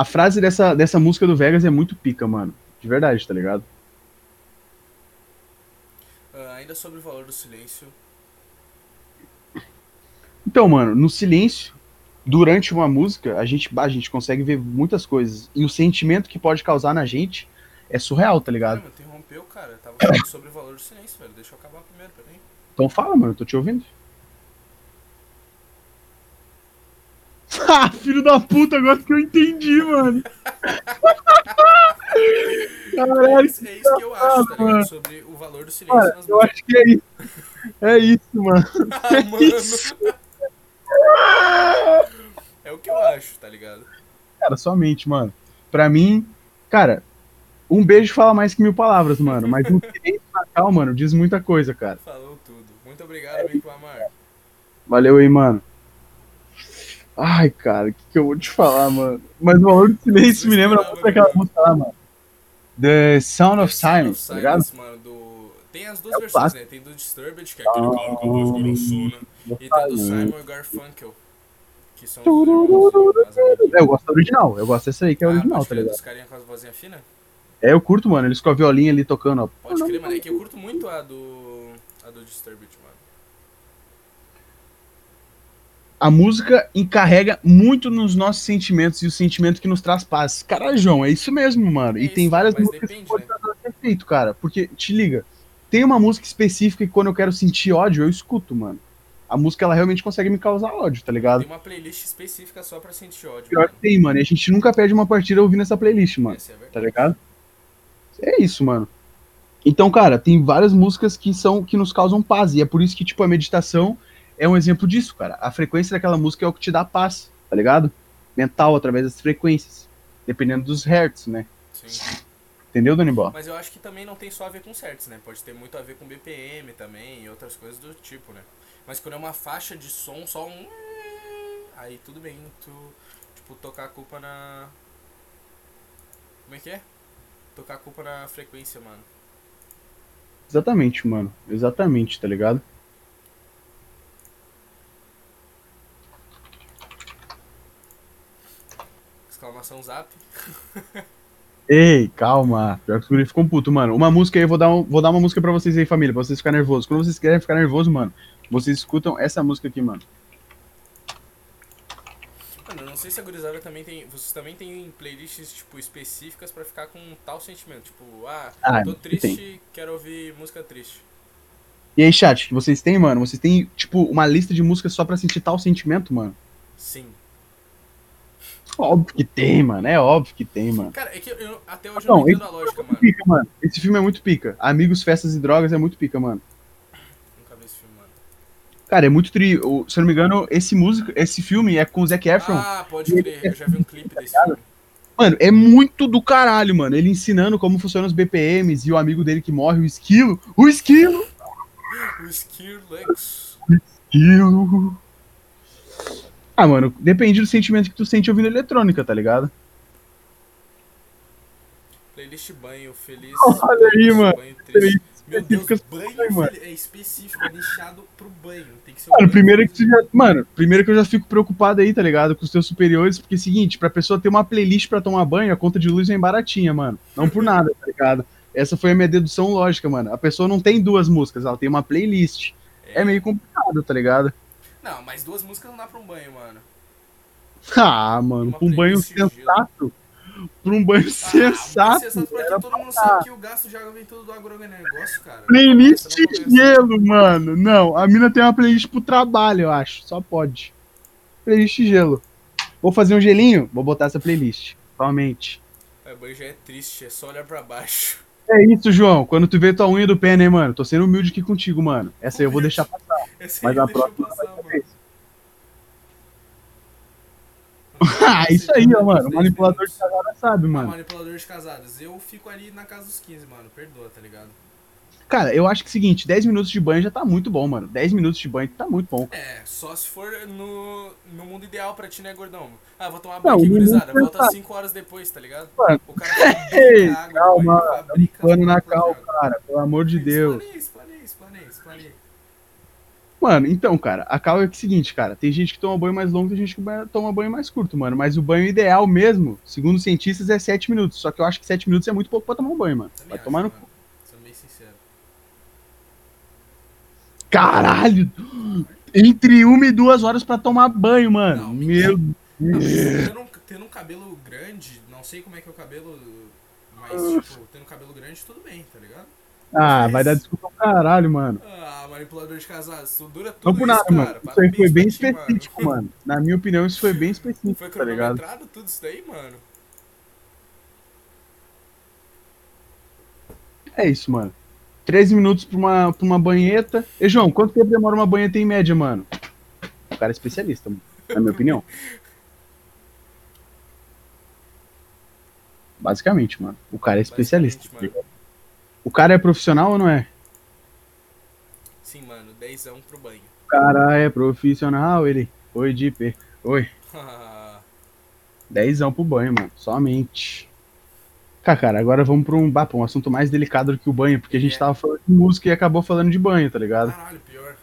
A frase dessa, dessa música do Vegas é muito pica, mano. De verdade, tá ligado? Ah, ainda sobre o valor do silêncio. Então, mano, no silêncio, durante uma música, a gente, a gente consegue ver muitas coisas. E o sentimento que pode causar na gente é surreal, tá ligado? Caramba, interrompeu, cara. Eu tava falando sobre o valor do silêncio, velho. Deixa eu acabar primeiro, peraí. Então fala, mano, eu tô te ouvindo. *laughs* Ah, filho da puta, agora que eu entendi, mano. É Caralho, isso, é isso que eu acho, tá mano. ligado? Sobre o valor do silêncio Cara, nas eu músicas. acho que é isso. É isso, mano. Ah, mano. É o que eu acho, tá ligado? Cara, somente, mano. Pra mim, cara, um beijo fala mais que mil palavras, mano. Mas um *laughs* silêncio na calma, mano, diz muita coisa, cara. Falou tudo. Muito obrigado, Bem Amar. Valeu aí, mano. Ai, cara, o que, que eu vou te falar, mano? Mas o valor do silêncio me lembra muito daquela música lá, mano. The Sound of Silence, tá ligado? mano, do... Tem as duas É versões, clássico. né? Tem do Disturbed, que é aquele cara com a voz grossona. E tem do Simon e Garfunkel. Que são os. Eu gosto do original, eu gosto dessa aí que é Ah, original, tá ligado? dos carinha com as vozinhas finas? É, eu curto, mano. Eles com a violinha ali tocando, ó. Pode crer, mano. É que eu curto muito a do. a do Disturbed, mano. A música encarrega muito nos nossos sentimentos e o sentimento que nos traz paz. Caralho, João, é isso mesmo, mano. É e isso, tem várias músicas depende, que né? dar efeito, cara. Porque, te liga, tem uma música específica que quando eu quero sentir ódio, eu escuto, mano. A música, ela realmente consegue me causar ódio, tá ligado? Tem uma playlist específica só pra sentir ódio, Pior mano. que tem, mano. E a gente nunca perde uma partida ouvindo essa playlist, mano. É. Tá ligado? É isso, mano. Então, cara, tem várias músicas que são que nos causam paz. E é por isso que, tipo, a meditação é um exemplo disso, cara. A frequência daquela música é o que te dá paz, tá ligado? Mental, através das frequências. Dependendo dos hertz, né? Sim. Entendeu, Donibó? Mas eu acho que também não tem só a ver com certos, né? Pode ter muito a ver com BPM também e outras coisas do tipo, né? Mas quando é uma faixa de som, só um. Aí tudo bem, tu. Tipo, tocar a culpa na. Como é que é? Tocar a culpa na frequência, mano. Exatamente, mano. Exatamente, tá ligado? Exclamação zap. *laughs* Ei, calma. Pior que os guri ficam puto, mano. Uma música aí, eu vou dar, um- vou dar uma música pra vocês aí, família, pra vocês ficarem nervosos. Quando vocês querem ficar nervosos, mano, vocês escutam essa música aqui, mano. Mano, eu não sei se a gurizada também tem. Vocês também têm playlists, tipo, específicas pra ficar com tal sentimento. Tipo, ah, Ah, tô tem. triste, quero ouvir música triste. E aí, chat, que vocês têm, mano? Vocês têm, tipo, uma lista de músicas só pra sentir tal sentimento, mano? Sim. Óbvio que tem, mano. É óbvio que tem, mano. Cara, é que eu, até hoje eu Não, não entendo a lógica, filme é mano. muito pica, mano. Esse filme é muito pica. Amigos, festas e drogas é muito pica, mano. Nunca vi esse filme, mano. Cara, é muito tri. o- Se eu não me engano, esse música, esse filme é com o Zac Efron. Ah, pode crer, eu já vi um clipe desse filme. Mano, é muito do caralho, mano. Ele ensinando como funcionam os BPMs e o amigo dele que morre, o esquilo. O esquilo! *laughs* O Skirlex. Esquilo! Ah, mano, depende do sentimento que tu sente ouvindo eletrônica, tá ligado? Playlist banho, feliz. Olha aí, mano. Banho triste. Meu Deus, banho banho, mano. é específico, é nichado pro banho. Tem que ser Mano, primeiro que já. Mano, primeiro que eu já fico preocupado aí, tá ligado? Com os teus superiores, porque é o seguinte, pra pessoa ter uma playlist pra tomar banho, a conta de luz vem baratinha, mano. Não por nada, tá ligado? Essa foi a minha dedução lógica, mano. A pessoa não tem duas músicas, ela tem uma playlist. É meio complicado, tá ligado? Não, mas duas músicas não dá pra um banho, mano. Ah, mano, pra um banho sensato. Pra um banho Ah, sensato. sensato porque era todo mundo sabe que o gasto de água vem tudo do agronegócio, cara. Playlist de gelo, mano. Não, a mina tem uma playlist pro trabalho, eu acho. Só pode. Playlist de gelo. Vou fazer um gelinho? Vou botar essa playlist. Somente. É, banho já é triste, é só olhar pra baixo. É isso, João. Quando tu vê tua unha do pé, né, mano? Tô sendo humilde aqui contigo, mano. Essa aí eu vou deixar passar. *laughs* Esse Mas a próxima passar, vai. Ah, *laughs* isso aí, ó, mano. O manipulador de cagada sabe, mano. manipulador de casadas. Eu fico ali na casa dos 15, mano. Perdoa, tá ligado? Cara, eu acho que é o seguinte, 10 minutos de banho já tá muito bom, mano. 10 minutos de banho tá muito bom. É, só se for no, no mundo ideal pra ti, né, gordão? Ah, vou tomar banho aqui, gurizada. Volta perfeito. 5 horas depois, tá ligado? Mano. O cara *laughs* Ei, água, calma, tá pano na cal, cara. Pelo amor de Deus. Explanei, explanei, explanei. Mano, então, cara, a cal é o seguinte, cara. Tem gente que toma banho mais longo, tem gente que toma banho mais curto, mano. Mas o banho ideal mesmo, segundo os cientistas, é 7 minutos. Só que eu acho que 7 minutos é muito pouco pra tomar um banho, mano. Também Vai acho, tomar no mano. Sendo bem sincero. Caralho! Entre uma e duas horas pra tomar banho, mano. Não, Meu Deus. Tendo um, tendo um cabelo grande, não sei como é que é o cabelo, mas, tipo, tendo um cabelo grande, tudo bem, tá ligado? Ah, vai dar desculpa ao caralho, mano. Ah, manipulador de casados, isso dura tudo Não por isso, nada, cara. mano. Isso aí foi bem ti, mano. específico, mano. Na minha opinião, isso foi bem específico, Foi tá ligado? tudo isso daí, mano? É isso, mano. 13 minutos pra uma, pra uma banheta. E, João, quanto tempo demora uma banheta em média, mano? O cara é especialista, mano. Na minha opinião. Basicamente, mano. O cara é especialista. O cara é profissional ou não é? Sim, mano, 10 pro banho. O cara é profissional, ele. Oi, Dipper. *laughs* Oi. Dezão pro banho, mano. Somente. Cara, cara, agora vamos pra um, bah, um assunto mais delicado do que o banho, porque a gente É. tava falando de música e acabou falando de banho, tá ligado? Caralho, pior.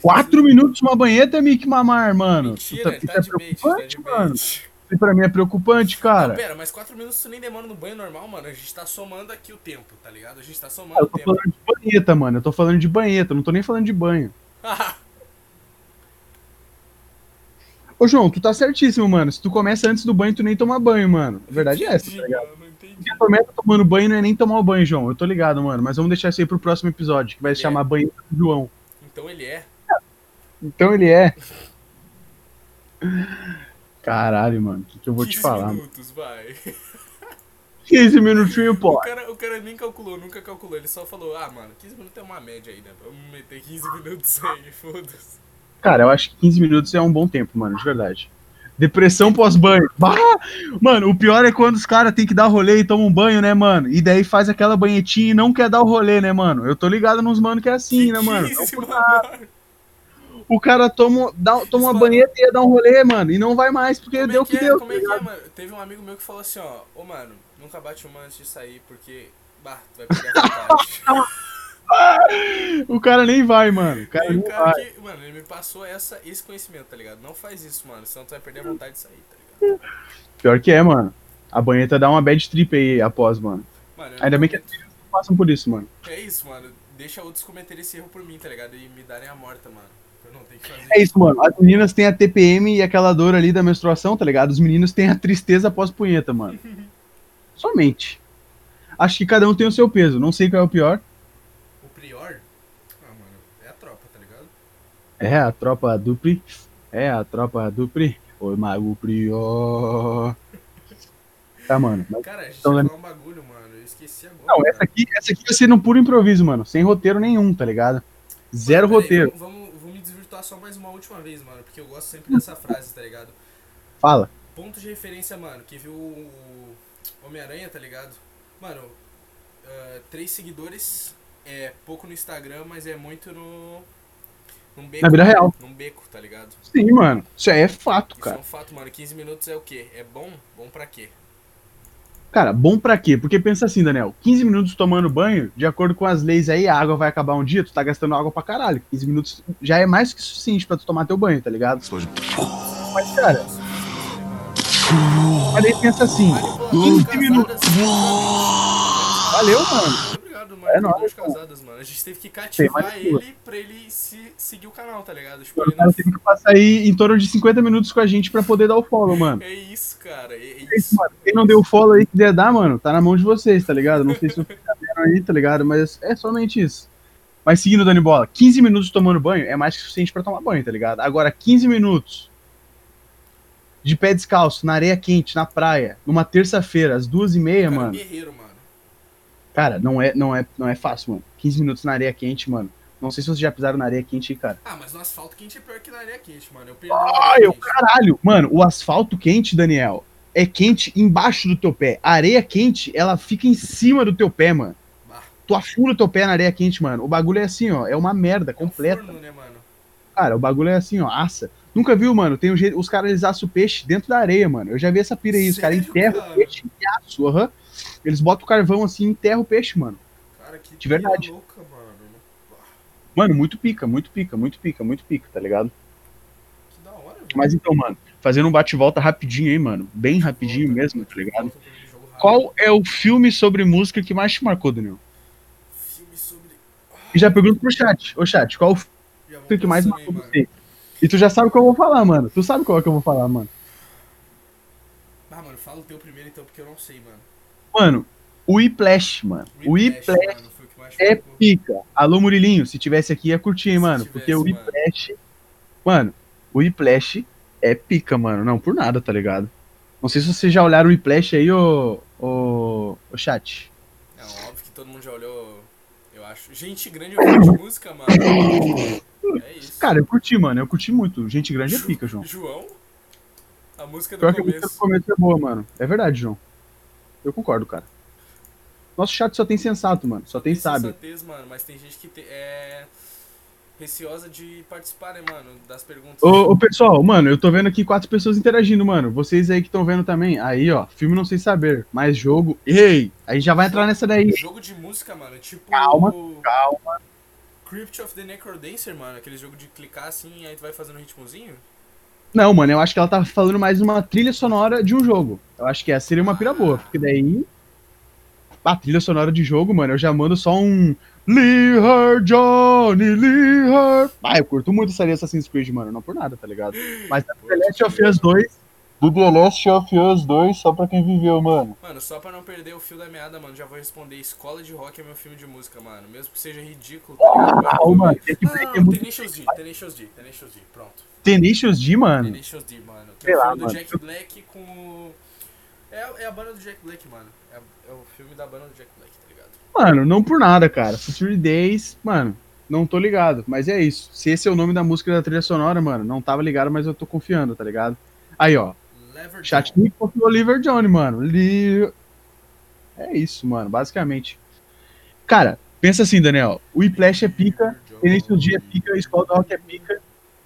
Quatro minutos uma banheta, Mick Mamar, mano. Mentira, Isso tá é bait, tá preocupante, de mano. bait. Isso pra mim é preocupante, cara. Não, pera, mas 4 minutos tu nem demora no banho normal, mano. A gente tá somando aqui o tempo, tá ligado? A gente tá somando Eu o tô tempo. falando de banheta, mano. Eu tô falando de banheta, não tô nem falando de banho. *laughs* Ô, João, tu tá certíssimo, mano. Se tu começa antes do banho, tu nem toma banho, mano. A verdade é essa, tá ligado? O que começa tomando banho não é nem tomar o banho, João. Eu tô ligado, mano. Mas vamos deixar isso aí pro próximo episódio, que vai se É. chamar Banho do João. Então ele é. Então ele é. Caralho, mano. O que, que eu vou te 15 falar? minutos, vai. 15 minutinhos, O pô. cara, o cara nem calculou, nunca calculou. Ele só falou, ah, mano, 15 minutos é uma média aí, né? Vamos meter 15 minutos aí, *laughs* foda-se. Cara, eu acho que 15 minutos é um bom tempo, mano, de verdade. Depressão pós-banho. *laughs* Mano, o pior é quando os caras têm que dar rolê e tomam um banho, né, mano? E daí faz aquela banhetinha e não quer dar o rolê, né, mano? Eu tô ligado nos mano que é assim, né, mano? Que isso, mano? O cara toma, dá, toma uma banheta e ia dar um rolê, mano, e não vai mais, porque Como deu é o que, que é? deu. Como é que é, mano? Teve um amigo meu que falou assim, ó, ô mano, nunca bate uma antes de sair, porque. Bah, tu vai vontade. *laughs* O cara nem vai, mano. O cara nem cara vai. que, mano, ele me passou essa, esse conhecimento, tá ligado? Não faz isso, mano, senão tu vai perder a vontade de sair, tá ligado? Pior que é, mano. A banheta dá uma bad trip aí após, mano. Mano, Ainda bem que as não passam por isso, mano. É isso, mano. Deixa outros cometerem esse erro por mim, tá ligado? E me darem a morta, mano. Eu não tenho que fazer É isso, mano. As meninas têm a TPM e aquela dor ali da menstruação, tá ligado? Os meninos têm a tristeza após punheta, mano. *laughs* Somente. Acho que cada um tem o seu peso. Não sei qual é o pior. O prior? Ah, mano, é a tropa, tá ligado? É a tropa Dupri. É a tropa Dupri. O Mago Prior. Tá, mano. Mas- Cara, a gente Então, né? falar um bagulho, mano. Eu esqueci agora. Não, cara. essa aqui, essa aqui vai ser no puro improviso, mano. Sem roteiro nenhum, tá ligado? Zero Mano, roteiro. Vamos, vamos, vamos me desvirtuar só mais uma última vez, mano. Porque eu gosto sempre dessa frase, tá ligado? Fala. Ponto de referência, mano, que viu o Homem-Aranha, tá ligado? Mano, ah, três seguidores é pouco no Instagram, mas é muito no. Num beco. Na vida real. Num beco, tá ligado? Sim, mano. Isso aí é fato, Isso é cara. um fato, mano. 15 minutos é o quê? É bom? Bom pra quê? Cara, bom pra quê? Porque pensa assim, Daniel. 15 minutos tomando banho, de acordo com as leis aí, a água vai acabar um dia, tu tá gastando água pra caralho. 15 minutos já é mais que suficiente pra tu tomar teu banho, tá ligado? Mas, cara, mas aí pensa assim. Manipulações 15 minutos. Valeu, mano. Obrigado, É Manipuladores nóis, pô. casadas, mano. A gente teve que cativar ele pra ele se, seguir o canal, tá ligado? Tipo, O ele cara não... teve que passar aí em torno de 50 minutos com a gente pra poder dar o follow, mano. É isso, cara. É, é É isso, isso. mano. Quem não deu o follow aí que quiser dar, mano, tá na mão de vocês, tá ligado? Não sei se vocês tá vendo aí, tá ligado? Mas é somente isso. Mas seguindo, Dani Bola, 15 minutos tomando banho é mais que suficiente pra tomar banho, tá ligado? Agora, 15 minutos de pé descalço, na areia quente, na praia, numa terça-feira, às duas e meia, Cara, mano. guerreiro, mano. Cara, não é, não, é, não é fácil, mano. 15 minutos na areia quente, mano. Não sei se vocês já pisaram na areia quente cara. Ah, mas no asfalto quente é pior que na areia quente, mano. Eu perdi Ai, eu caralho! Mano, o asfalto quente, Daniel, é quente embaixo do teu pé. A areia quente, ela fica em cima do teu pé, mano. Bah. Tu afunda o teu pé na areia quente, mano. O bagulho é assim, ó. É uma merda completa. Forno, né, mano? Cara, o bagulho é assim, ó. Assa. Nunca viu, mano? Tem um jeito. Os caras eles assam o peixe dentro da areia, mano. Eu já vi essa pira aí. Os caras Sério, enterram cara? o peixe em aço, aham. Eles botam o carvão assim e enterram o peixe, mano. Cara, que De verdade. louca, mano. Mano, muito pica, muito pica, muito pica, muito pica, tá ligado? que da hora, velho. Mas então, mano, fazendo um bate-volta rapidinho aí, mano. Bem rapidinho mesmo, tá ligado? Qual é o filme sobre música que mais te marcou, Daniel? Filme sobre. E já pergunto pro chat. Ô, chat, qual o filme que mais marcou aí, você? E tu já sabe o que eu vou falar, mano. Tu sabe qual é que eu vou falar, mano. Ah, mano, fala o teu primeiro então, porque eu não sei, mano. Mano, o Whiplash, mano. O Whiplash, mais é pica. Alô, Murilinho, se tivesse aqui ia curtir, hein, Se mano. tivesse, Porque o mano. Whiplash... Mano, o Whiplash é pica, mano. Não, por nada, tá ligado? Não sei se vocês já olharam o Whiplash aí, ô... ô... ô chat. É óbvio que todo mundo já olhou, eu acho. Gente grande ouvindo de música, mano. *coughs* É isso. Cara, eu curti, mano. Eu curti muito. Gente grande é pica, João. João? A música do Pior que a música do começo. começo é boa, mano. É verdade, João. Eu concordo, cara. Nosso chat só tem sensato, mano. Só tem sábio. sensatez, mano, mas tem gente que te- é receosa de participar, né, mano, das perguntas. Ô, ô, pessoal, mano, eu tô vendo aqui quatro pessoas interagindo, mano. Vocês aí que estão vendo também. Aí, ó, filme não sei saber, mas jogo. Ei! Aí já vai entrar nessa daí. Jogo de música, mano, tipo Calma, Não, mano, eu acho que ela tava falando mais uma trilha sonora de um jogo. Eu acho que essa seria uma pira boa, porque daí. A trilha sonora de jogo, mano, eu já mando só um. Lee her, Johnny, Lee her. Ah, eu curto muito essa Assassin's Creed, mano, não por nada, tá ligado? Mas The Last of Us 2 do The Last of Us 2, só pra quem viveu, mano. Mano, só pra não perder o fio da meada, mano, já vou responder. Escola de Rock é meu filme de música, mano. Mesmo que seja ridículo. Tá ah, mano, tem que não, não, não, Tenacious D, Tenacious D, Tenacious D, pronto. Tenacious D, mano? Tenacious D, mano. Tem o filme do Jack Black com o... É, é a banda do Jack Black, mano. É, é, o filme da banda do Jack Black, tá ligado? Mano, não por nada, cara. Future Days, mano, não tô ligado. Mas é isso. Se esse é o nome da música da trilha sonora, mano, não tava ligado, mas eu tô confiando, tá ligado? Aí, ó. Chat contra o Oliver Johnny, mano. É isso, mano, basicamente. Cara, pensa assim, Daniel. O Whiplash é pica, do Dia é pica, do Rock é pica.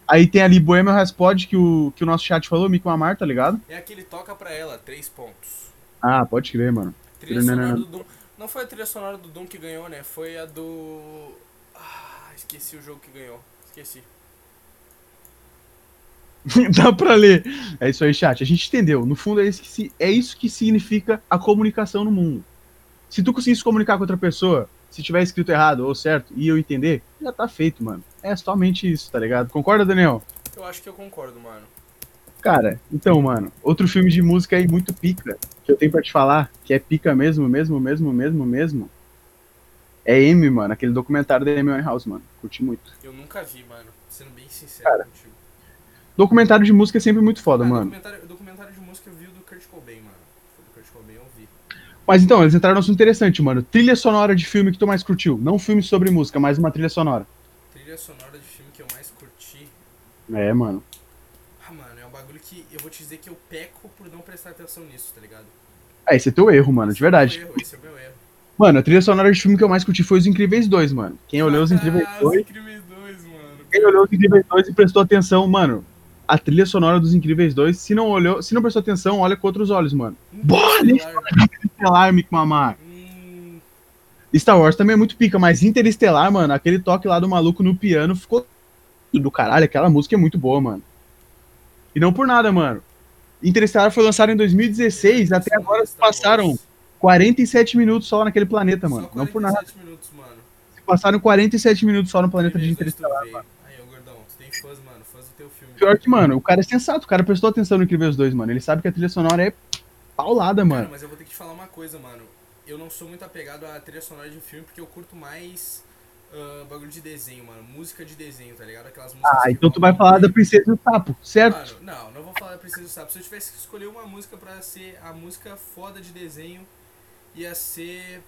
Aí tem ali Bohemian Rhapsody, que o, que o nosso chat falou, Mick Mamar, tá ligado? É aquele toca pra ela, três pontos. Ah, pode crer, mano. Trilha sonora do Doom. Não foi a trilha sonora do Doom que ganhou, né? Foi a do... Ah, esqueci o jogo que ganhou. Esqueci. *laughs* Dá pra ler. É isso aí, chat. A gente entendeu. No fundo, é isso, que, é isso que significa a comunicação no mundo. Se tu conseguir se comunicar com outra pessoa, se tiver escrito errado ou certo, e eu entender, já tá feito, mano. É somente isso, tá ligado? Concorda, Daniel? Eu acho que eu concordo, mano. Cara, então, mano, outro filme de música aí muito pica, que eu tenho pra te falar, que é pica mesmo, mesmo, mesmo, mesmo, mesmo, é M, mano, aquele documentário da Amy House, mano. Curti muito. Eu nunca vi, mano, sendo bem sincero Cara, contigo. Documentário de música é sempre muito foda, ah, mano. Documentário, documentário de música eu vi o do Kurt Cobain, mano. Foi do Kurt Cobain, eu vi. Mas então, eles entraram no assunto interessante, mano. Trilha sonora de filme que tu mais curtiu. Não filme sobre música, mas uma trilha sonora. Trilha sonora de filme que eu mais curti. É, mano. Ah, mano, é um bagulho que eu vou te dizer que eu peco por não prestar atenção nisso, tá ligado? Ah, esse é teu erro, mano, esse de verdade. É meu erro, esse é o meu erro. Mano, a trilha sonora de filme que eu mais curti foi Os Incríveis 2, mano. Quem olhou Os Incríveis 2. Os Incríveis 2, mano. Quem olhou Os Incríveis 2 e prestou atenção, mano a trilha sonora dos Incríveis 2, se não olhou, se não prestou atenção, olha com outros olhos, mano. Bora, Interestelar, Mick Mamar. Hum. Star Wars também é muito pica, mas Interestelar, mano, aquele toque lá do maluco no piano ficou do caralho, aquela música é muito boa, mano. E não por nada, mano. Interestelar foi lançado em 2016, até agora passaram 47 minutos só naquele planeta, mano. Não por nada. Minutos, mano. Passaram 47 minutos só no planeta de Interestelar, mano. Pior que, mano, o cara é sensato, o cara prestou atenção no Incríveis 2, mano. Ele sabe que a trilha sonora é paulada, mano. Cara, mas eu vou ter que te falar uma coisa, mano. Eu não sou muito apegado à trilha sonora de filme porque eu curto mais uh, bagulho de desenho, mano. Música de desenho, tá ligado? Aquelas músicas. Ah, então tu vai falar da Princesa do Sapo, certo? Mano, não, não vou falar da Princesa do Sapo. Se eu tivesse que escolher uma música pra ser a música foda de desenho, ia ser.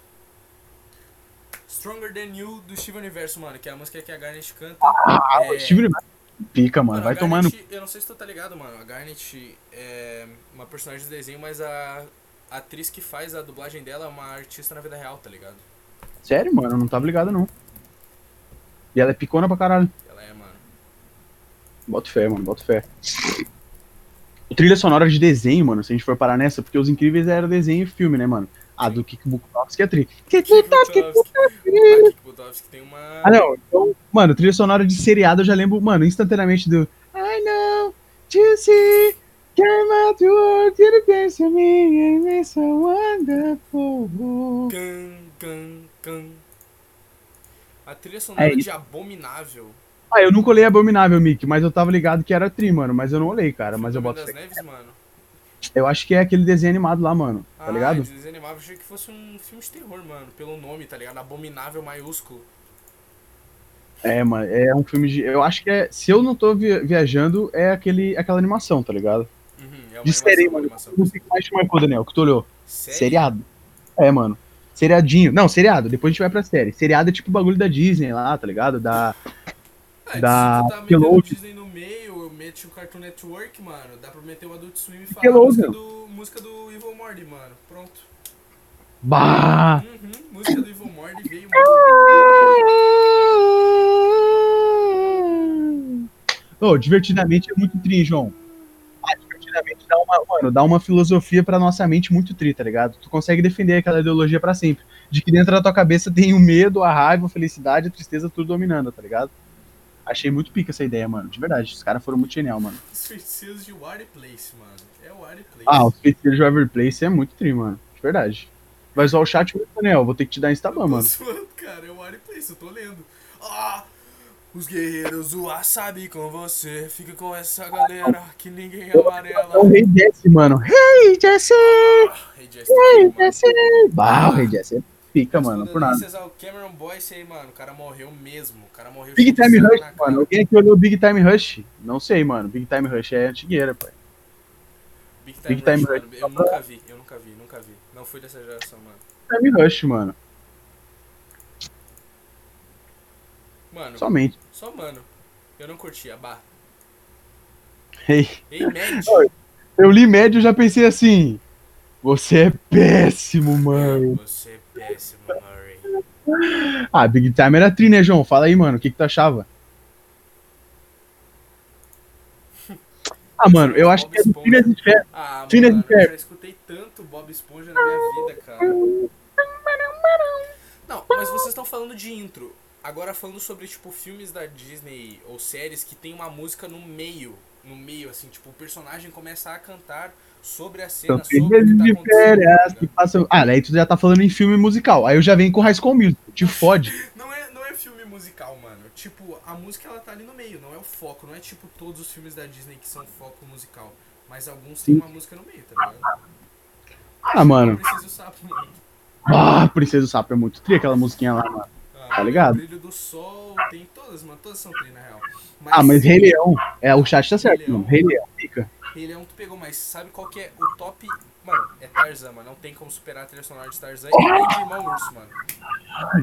Stronger Than You do Steve Universo, mano, que é a música que a Garnet canta. Ah, é... Steve Universo Pica, mano. mano vai tomando. Eu não sei se tu tá ligado, mano. A Garnet é uma personagem de desenho, mas a, atriz que faz a dublagem dela é uma artista na vida real, tá ligado? Sério, mano? Eu não tava ligado, não. E ela é picona pra caralho. Ela é, mano. Bota fé, mano. Bota fé. O trilha sonora de desenho, mano, se a gente for parar nessa, porque Os Incríveis era desenho e filme, né, mano? A do Kik Bukovski é tri. Kik Bukovski tem uma. Ah, não. Então, mano, trilha sonora de seriado eu já lembro, mano, instantaneamente do. I know, see. Came out to work, you dance to me, and it's so wonderful. Can, can, can. A trilha sonora é de Abominável. Ah, eu nunca olhei Abominável, Mick, mas eu tava ligado que era tri, mano. Mas eu não olhei, cara. Mas eu boto. Das Neves, mano. Eu acho que é aquele desenho animado lá, mano. Tá ah, ligado? desenho animado, eu achei que fosse um filme de terror, mano. Pelo nome, tá ligado? Abominável maiúsculo. É, mano, é um filme de. Eu acho que é. Se eu não tô viajando, é aquele, aquela animação, tá ligado? Uhum, é de série, mano. Não sei o que mais te marcou, Daniel, que tu olhou. Seriado. É, mano. Seriadinho. Não, seriado. Depois a gente vai pra série. Seriado é tipo o bagulho da Disney lá, tá ligado? Da. Ah, da. Se tu tá Disney no meio, mete o Cartoon Network, mano, dá pra meter o Adult Swim e falar música do, música do Evil Morty, mano. Pronto. Bah! Uhum, música do Evil Morty veio, mano. Oh, divertidamente é muito tri, João. Ah, divertidamente dá uma, mano, dá uma filosofia pra nossa mente muito tri, tá ligado? Tu consegue defender aquela ideologia pra sempre. De que dentro da tua cabeça tem o medo, a raiva, a felicidade, a tristeza, tudo dominando, tá ligado? Achei muito pica essa ideia, mano. De verdade. Os caras foram muito genial, mano. Os feiticeiros de Water Place, mano. É o. Ah, os feiticeiros de Waver Place é muito tri, mano. De verdade. Vai zoar o chat muito, Daniel. Vou ter que te dar Instagram, mano. zoando, cara, é o eu tô lendo. Ah! Os guerreiros do wasabi com você. Fica com essa galera que ninguém amarela. É o Rei Jesse, mano. Rei Jesse! Ah, Rei Jesse, mano. Jesse! Bah, o Rei Jesse é pica, mano. Por nada. Condoléncias ao Cameron Boyce aí, mano. O cara morreu mesmo. O cara morreu Big de Time sangue Rush, na cara. mano. Alguém aqui olhou Big Time Rush? Não sei, mano. Big Time Rush é antigueira, pai. Big Time, Big Time Rush, Rush. mano. Eu nunca vi, eu nunca vi, nunca vi. Não fui dessa geração, mano. Time Rush, mano. Mano, Somente. só mano. Eu não curti a barra. Ei. Ei, Mad. Eu li médio e já pensei assim. Você é péssimo, mano. Você é péssimo, Murray. Ah, Big Time era tri, né, João? Fala aí, mano. O que, que tu achava? *laughs* Ah, mano, eu acho que é do Phineas e Ferb. Ah, Phineas mano, eu já escutei tanto Bob Esponja na minha vida, cara. Não, mas vocês estão falando de intro. Agora falando sobre, tipo, filmes da Disney ou séries que tem uma música no meio. No meio, assim, tipo, o personagem começa a cantar sobre a cena, São sobre o filhas que tá de acontecendo. férias tá que passam. Ah, daí tu já tá falando em filme musical. Aí eu já venho com High School Music. Te fode. Não é, não é filme musical, mano. Tipo, a música ela tá ali no meio, não é o foco. Não é tipo todos os filmes da Disney que são foco musical. Mas alguns têm uma música no meio, tá ligado? Ah, mano. Preciso sapo, mano. Ah, Princesa do Sapo é muito tri aquela musiquinha lá, mano. Ah, Tá ligado? O Brilho do Sol, tem todas, mano. Todas são tri, na real. Ah, mas Rei Leão. É, o chat tá certo, Rei Leão. mano. Rei Leão, fica. Rei Leão tu pegou, mas sabe qual que é o top... Mano, é Tarzan, mano. Não tem como superar a trilha sonora de Tarzan e de Irmão Urso, mano.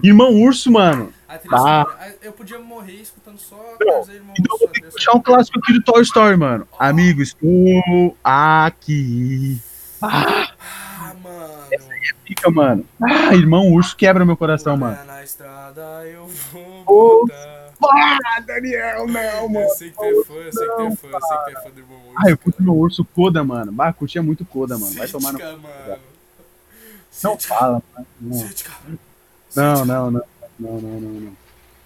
Irmão Urso, mano. A trilha Ah. sonora... a- Eu podia morrer escutando só Tarzan e Irmão Então Urso. eu que puxar um clássico aqui do Toy Story, mano. Amigo, estou aqui. Ah, Ah, mano. fica, mano. Ah, Irmão Urso quebra meu coração, mano. Na estrada eu vou botar. Ah, Daniel, não, mano. Eu sei que tu é fã, eu sei que tu é fã, eu sei que tu é fã do Irmão Urso. Ah, eu curto meu urso Coda, mano. Bah, curtia muito Coda, mano. Vai tomar no. Sítica, mano. Não fala, mano. Não, Sítica. não, não, não. Não, não, não, não.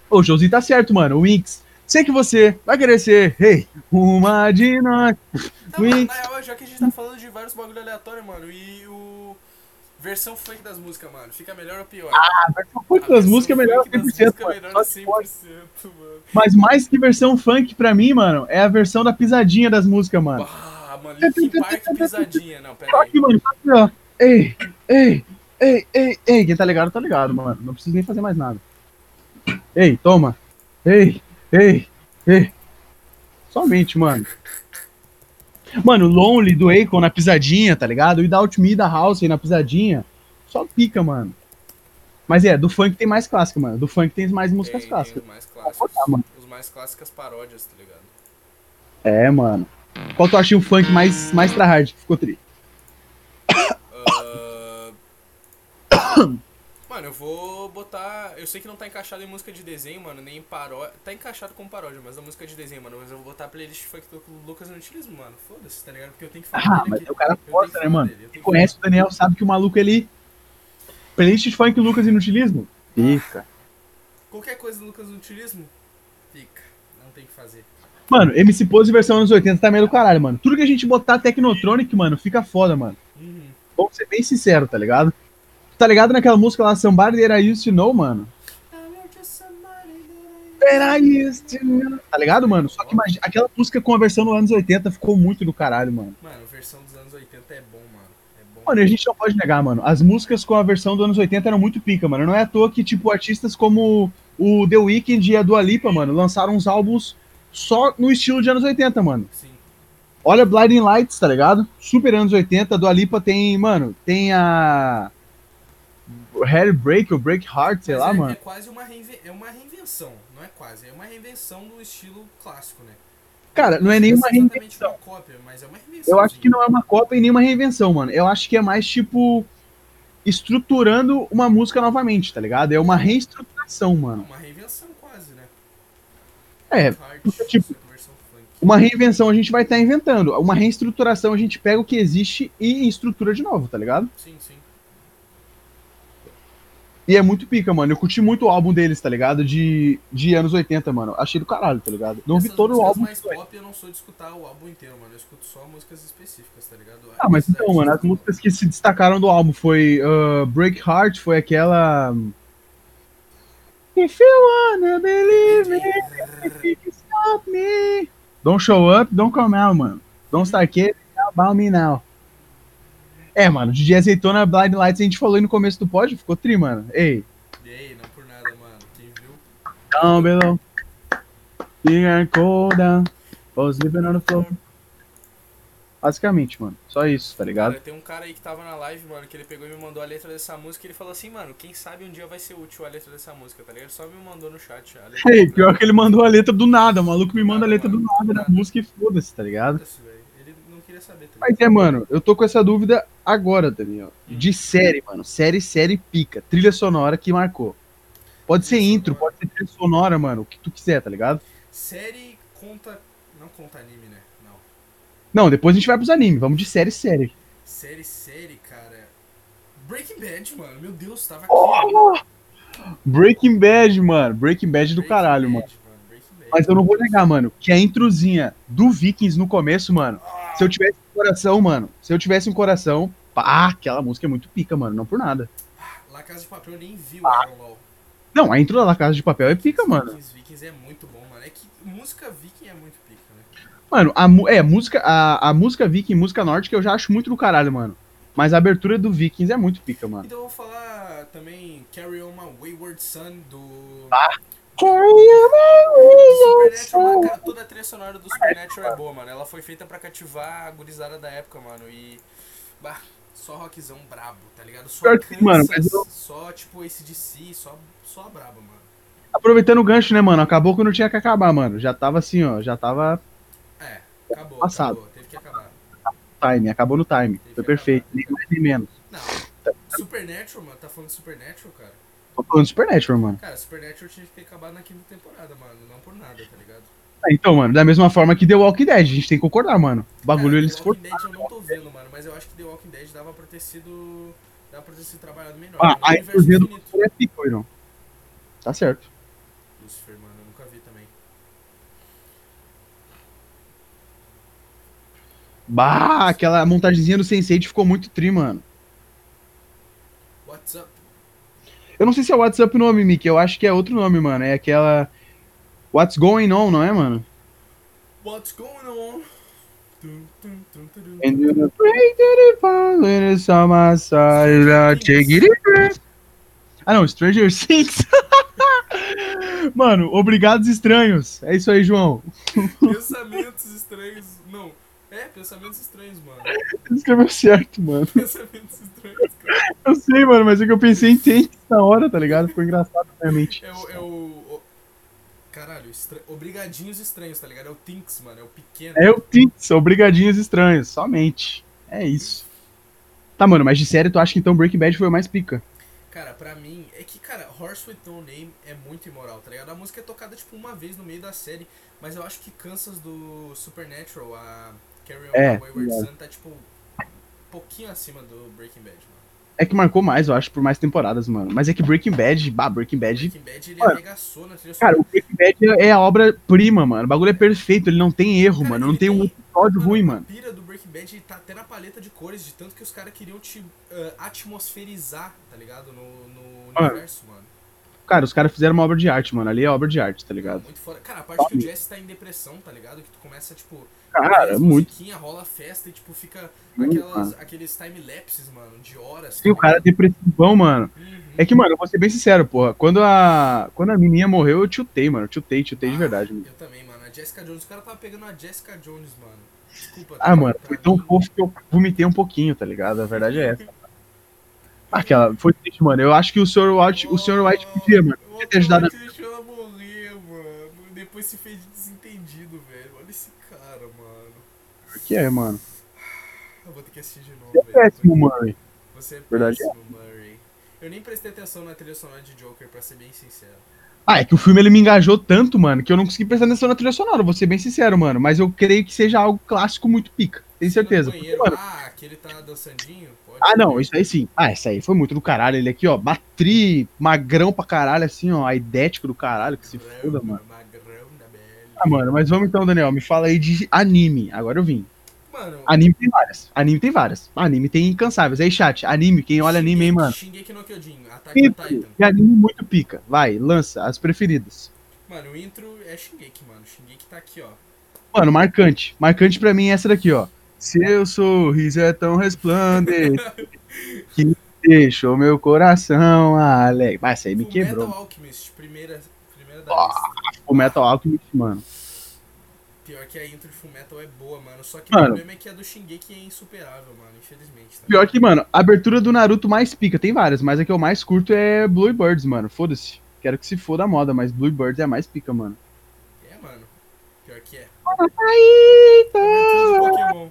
Ô, o Joãozinho tá certo, mano. O Winx. Sei que você vai querer ser, hey, uma de nós. Tá, Wink. mano, na real, já que a gente tá falando de vários bagulho aleatório, mano, e o. Versão funk das músicas, mano, fica melhor ou pior? Ah, a versão funk A das versão músicas é melhor das 100%, músicas é mano. melhor Só se for. 100%, mano. Mas mais que versão funk pra mim, mano, é a versão da pisadinha das músicas, mano. Ah, mano, Linkin Park pisadinha. Não, pera aí. que, mano, que, ó. Ei, ei, ei, ei, ei. Quem tá ligado, tá ligado, mano. Não precisa nem fazer mais nada. Ei, toma. Ei, ei, ei. Somente, mano. Mano, Lonely do Akon na pisadinha, tá ligado? O Without Me da House aí na pisadinha. Só pica, mano. Mas é, do funk tem mais clássica, mano. Do funk tem mais músicas Tem, tem clássicas. os mais clássicos. Os mais clássicas paródias, tá ligado? É, mano. Qual tu acha o funk mais, mais tryhard que ficou tri? *coughs* Ah, Mano, eu vou botar. Eu sei que não tá encaixado em música de desenho, mano, nem em paródia. Tá encaixado com paródia, mas a música de desenho, mano. Mas eu vou botar a playlist funk do Lucas no utilismo, mano. Foda-se, tá ligado? Porque eu tenho que falar Ah, dele mas aqui. o cara força, né, mano? dele, Quem que conhece o Daniel sabe que o maluco ele. Playlist de funk Lucas Inutilismo? Fica. Qualquer coisa do Lucas no utilismo, fica. Não tem o que fazer. Mano, MC Pose versão anos 80 tá meio do caralho, mano. Tudo que a gente botar Technotronic, mano, fica foda, mano. Uhum. Vamos ser bem sincero, tá ligado? Tá ligado naquela música lá, Somebody That I Used To Know, mano? Tá ligado, mano? Só que imagina, aquela música com a versão dos anos 80 ficou muito do caralho, mano. Mano, a versão dos anos 80 é bom, mano. É bom. Mano, a gente não pode negar, mano. As músicas com a versão dos anos 80 eram muito pica, mano. Não é à toa que, tipo, artistas como o The Weeknd e a Dua Lipa, mano, lançaram uns álbuns só no estilo de anos 80, mano. Sim. Olha Blinding Lights, tá ligado? Super anos 80. A Dua Lipa tem, mano, tem a. Heartbreak ou Break Heart, sei Mas lá, é, mano. É quase uma, é uma reinvenção. Não é quase, é uma reinvenção do estilo clássico, né? Cara, não é nenhuma exatamente reinvenção. uma cópia, mas é uma reinvenção. Eu acho que não é uma cópia e nem uma reinvenção, mano. Eu acho que é mais, tipo, estruturando uma música novamente, tá ligado? É uma reestruturação, mano. Uma reinvenção quase, né? É, porque, tipo, uma reinvenção a gente vai estar inventando. Uma reestruturação a gente pega o que existe e estrutura de novo, tá ligado? Sim, sim. E é muito pica, mano. Eu curti muito o álbum deles, tá ligado? De, de anos 80, mano. Achei do caralho, tá ligado? Não vi Essas todo o álbum. mais pop eu não sou de escutar o álbum inteiro, mano. Eu escuto só músicas específicas, tá ligado? Ah, mas então, mano, as músicas que se destacaram do álbum foi uh, Break Heart, foi aquela. If you wanna believe me, you can stop me. Don't show up, don't come out, mano. Don't start kidding about me now. É, mano, DJ Azeitona Blind Lights a gente falou aí no começo do pod, ficou tri, mano. Ei, E aí, não por nada, mano. Quem viu? down below. Are cold down. Was living on the floor. Basicamente, mano. Só isso, tá ligado? Cara, tem um cara aí que tava na live, mano, que ele pegou e me mandou a letra dessa música e ele falou assim, mano, quem sabe um dia vai ser útil a letra dessa música, tá ligado? Só me mandou no chat a letra. Ei, pior que ele mandou a letra do nada, o maluco me manda a letra do nada da música e foda-se, tá ligado? Foda-se, velho. Queria saber, tá Mas é, mano, eu tô com essa dúvida agora, Daniel. De série, mano. Série, série pica. Trilha sonora que marcou. Pode ser intro, pode ser trilha sonora, mano. O que tu quiser, tá ligado? Série conta. Não conta anime, né? Não. Não, depois a gente vai pros animes. Vamos de série, série. Série, série, cara. Breaking Bad, mano. Meu Deus, tava aqui. Oh! Breaking Bad, mano. Breaking Bad do Breaking caralho, Bad, mano. Bad. Mas eu não vou negar, mano, que a introzinha do Vikings no começo, mano. Ah, Se eu tivesse um coração, mano. Se eu tivesse um coração. Pá, aquela música é muito pica, mano. Não por nada. La Casa de Papel eu nem vi o Iron Law. Não, a intro da La Casa de Papel é pica, mano. Vikings, Vikings é muito bom, mano. É que música viking é muito pica, né? Mano, a, é, música, a, a música Viking, música nórdica, eu já acho muito do caralho, mano. Mas a abertura do Vikings é muito pica, mano. Então eu vou falar também Carry On My Wayward Son do. Supernatural, cara, toda a trilha sonora do Supernatural é boa, mano. Ela foi feita pra cativar a gurizada da época, mano. E. Bah, só rockzão brabo, tá ligado? Só que, mano, Kansas, eu- só tipo ACDC, só, só brabo, mano. Aproveitando o gancho, né, mano? Acabou quando tinha que acabar, mano. Já tava assim, ó. Já tava É, acabou, Passado. acabou, teve que acabar. time, acabou no time. Foi perfeito, nem mais nem menos. Não, Supernatural, mano, tá falando de Supernatural, cara? Tô falando de Supernatural, mano. Cara, Supernatural tinha que ter acabado na quinta temporada, mano. Não por nada, tá ligado? Ah, Então, mano, da mesma forma que The Walking Dead, a gente tem que concordar, mano. O bagulho Cara, eles The. Walking Dead eu não tô vendo, mano, mas eu acho que The Walking Dead dava pra ter sido. Dava pra ter sido trabalhado melhor. Ah, mano. a Universo introzinha do infinito. bagulho é pica, não. Tá certo. Lucifer, mano, eu nunca vi também. Bah, aquela montagemzinha do Sense8 ficou muito tri, mano. What's up? Eu não sei se é WhatsApp o nome, Mickey. Eu acho que é outro nome, mano. É aquela. What's Going On, não é, mano? What's going on? And you break to the fall when it's on my side, I take it in. Ah, não, Stranger *laughs* Things. Mano, obrigados estranhos. É isso aí, João. Pensamentos estranhos. Não. É, pensamentos estranhos, mano. Escreveu certo, mano. Pensamentos estranhos. *laughs* Eu sei, mano, mas é que eu pensei em Things na hora, tá ligado? Ficou engraçado na minha mente. É o. É o, Caralho, estra... obrigadinhos estranhos, tá ligado? É o Tinks, mano. É o pequeno. É o Things, obrigadinhos estranhos, somente. É isso. Tá, mano, mas de série tu acha que então Breaking Bad foi o mais pica? Cara, pra mim, é que, cara, Horse with No Name é muito imoral, tá ligado? A música é tocada, tipo, uma vez no meio da série, mas eu acho que Kansas do Supernatural, a Carry On É, Wayward é. Son, tá, tipo, pouquinho acima do Breaking Bad, mano. É que marcou mais, eu acho, por mais temporadas, mano. Mas é que Breaking Bad, bah, Breaking Bad. Breaking Bad, ele Mano, arregaçou na trilha Cara, o Breaking Bad é a obra-prima, mano. O bagulho é perfeito, ele não tem erro, Cara, mano. Não tem um episódio ruim, a mano. pira do Breaking Bad tá até na paleta de cores, de tanto que os caras queriam te ah, atmosferizar, tá ligado? No, no Mano. universo, mano. Cara, os caras fizeram uma obra de arte, mano. Ali é obra de arte, tá ligado? Muito foda. Cara, a parte que o Jesse tá em depressão, tá ligado? Que tu começa, tipo, Cara, as muito. rola festa e, tipo, fica Muito, aquelas, mano. aqueles time-lapses, mano, de horas. Sim, o tá cara é depressivão, mano. Uhum. É que, mano, eu vou ser bem sincero, porra. Quando a. Quando a menina morreu, eu tiltei, mano. Eu Tiltei, tiltei de verdade, mano. Eu também, mano. A Jessica Jones, o cara tava pegando a Jessica Jones, mano. Desculpa. Ah, mano, pra foi tão fofo que eu vomitei um pouquinho, tá ligado? A verdade é essa. Aquela, foi triste, mano. Eu acho que o Sr. White, o Sr. White podia, mano. O Podia ter ajudado. White deixou ela morrer, mano. Depois se fez de desentendido, velho. Olha esse cara, mano. Que é, mano. Eu vou ter que assistir de novo, Você é velho. péssimo, Murray. Você é Verdade. péssimo, Murray. Eu nem prestei atenção na trilha sonora de Joker, pra ser bem sincero. Ah, é que o filme ele me engajou tanto, mano, que eu não consegui prestar atenção na trilha sonora, vou ser bem sincero, mano. Mas eu creio que seja algo clássico muito pica. Tenho certeza. Banheiro, Mano, ah, aquele tá dançandinho? Ah, não, isso aí sim. Ah, isso aí foi muito do caralho. Ele aqui, ó, batri, magrão pra caralho, assim, ó, aidético do caralho, que se foda, mano. Magrão da Belle. Ah, mano, mas vamos então, Daniel, me fala aí de anime. Agora eu vim. Mano, Anime tem várias. Anime tem várias. Anime tem incansáveis. Aí, chat, anime, quem olha anime, hein, mano? Shingeki no Kyojin, Attack on Titan. de anime muito pica. Vai, lança, as preferidas. Mano, o intro é Shingeki, mano. Shingeki tá aqui, ó. Mano, marcante. Marcante pra mim é essa daqui, ó. Seu sorriso é tão resplandecente que deixou meu coração alegre. Mas essa aí me Full quebrou. Metal Alchemist, primeira, primeira da lista. O Metal Alchemist, mano. Pior que a intro de Full Metal é boa, mano. Só que Mano. o problema é que a do Shingeki é insuperável, mano. Infelizmente, tá? Pior que, mano, a abertura do Naruto mais pica. Tem várias, mas a que eu mais curto é Blue Birds, mano. Foda-se. Quero que se foda a moda, mas Blue Birds é a mais pica, mano. É, mano. Pior que é. Aí, Pokémon.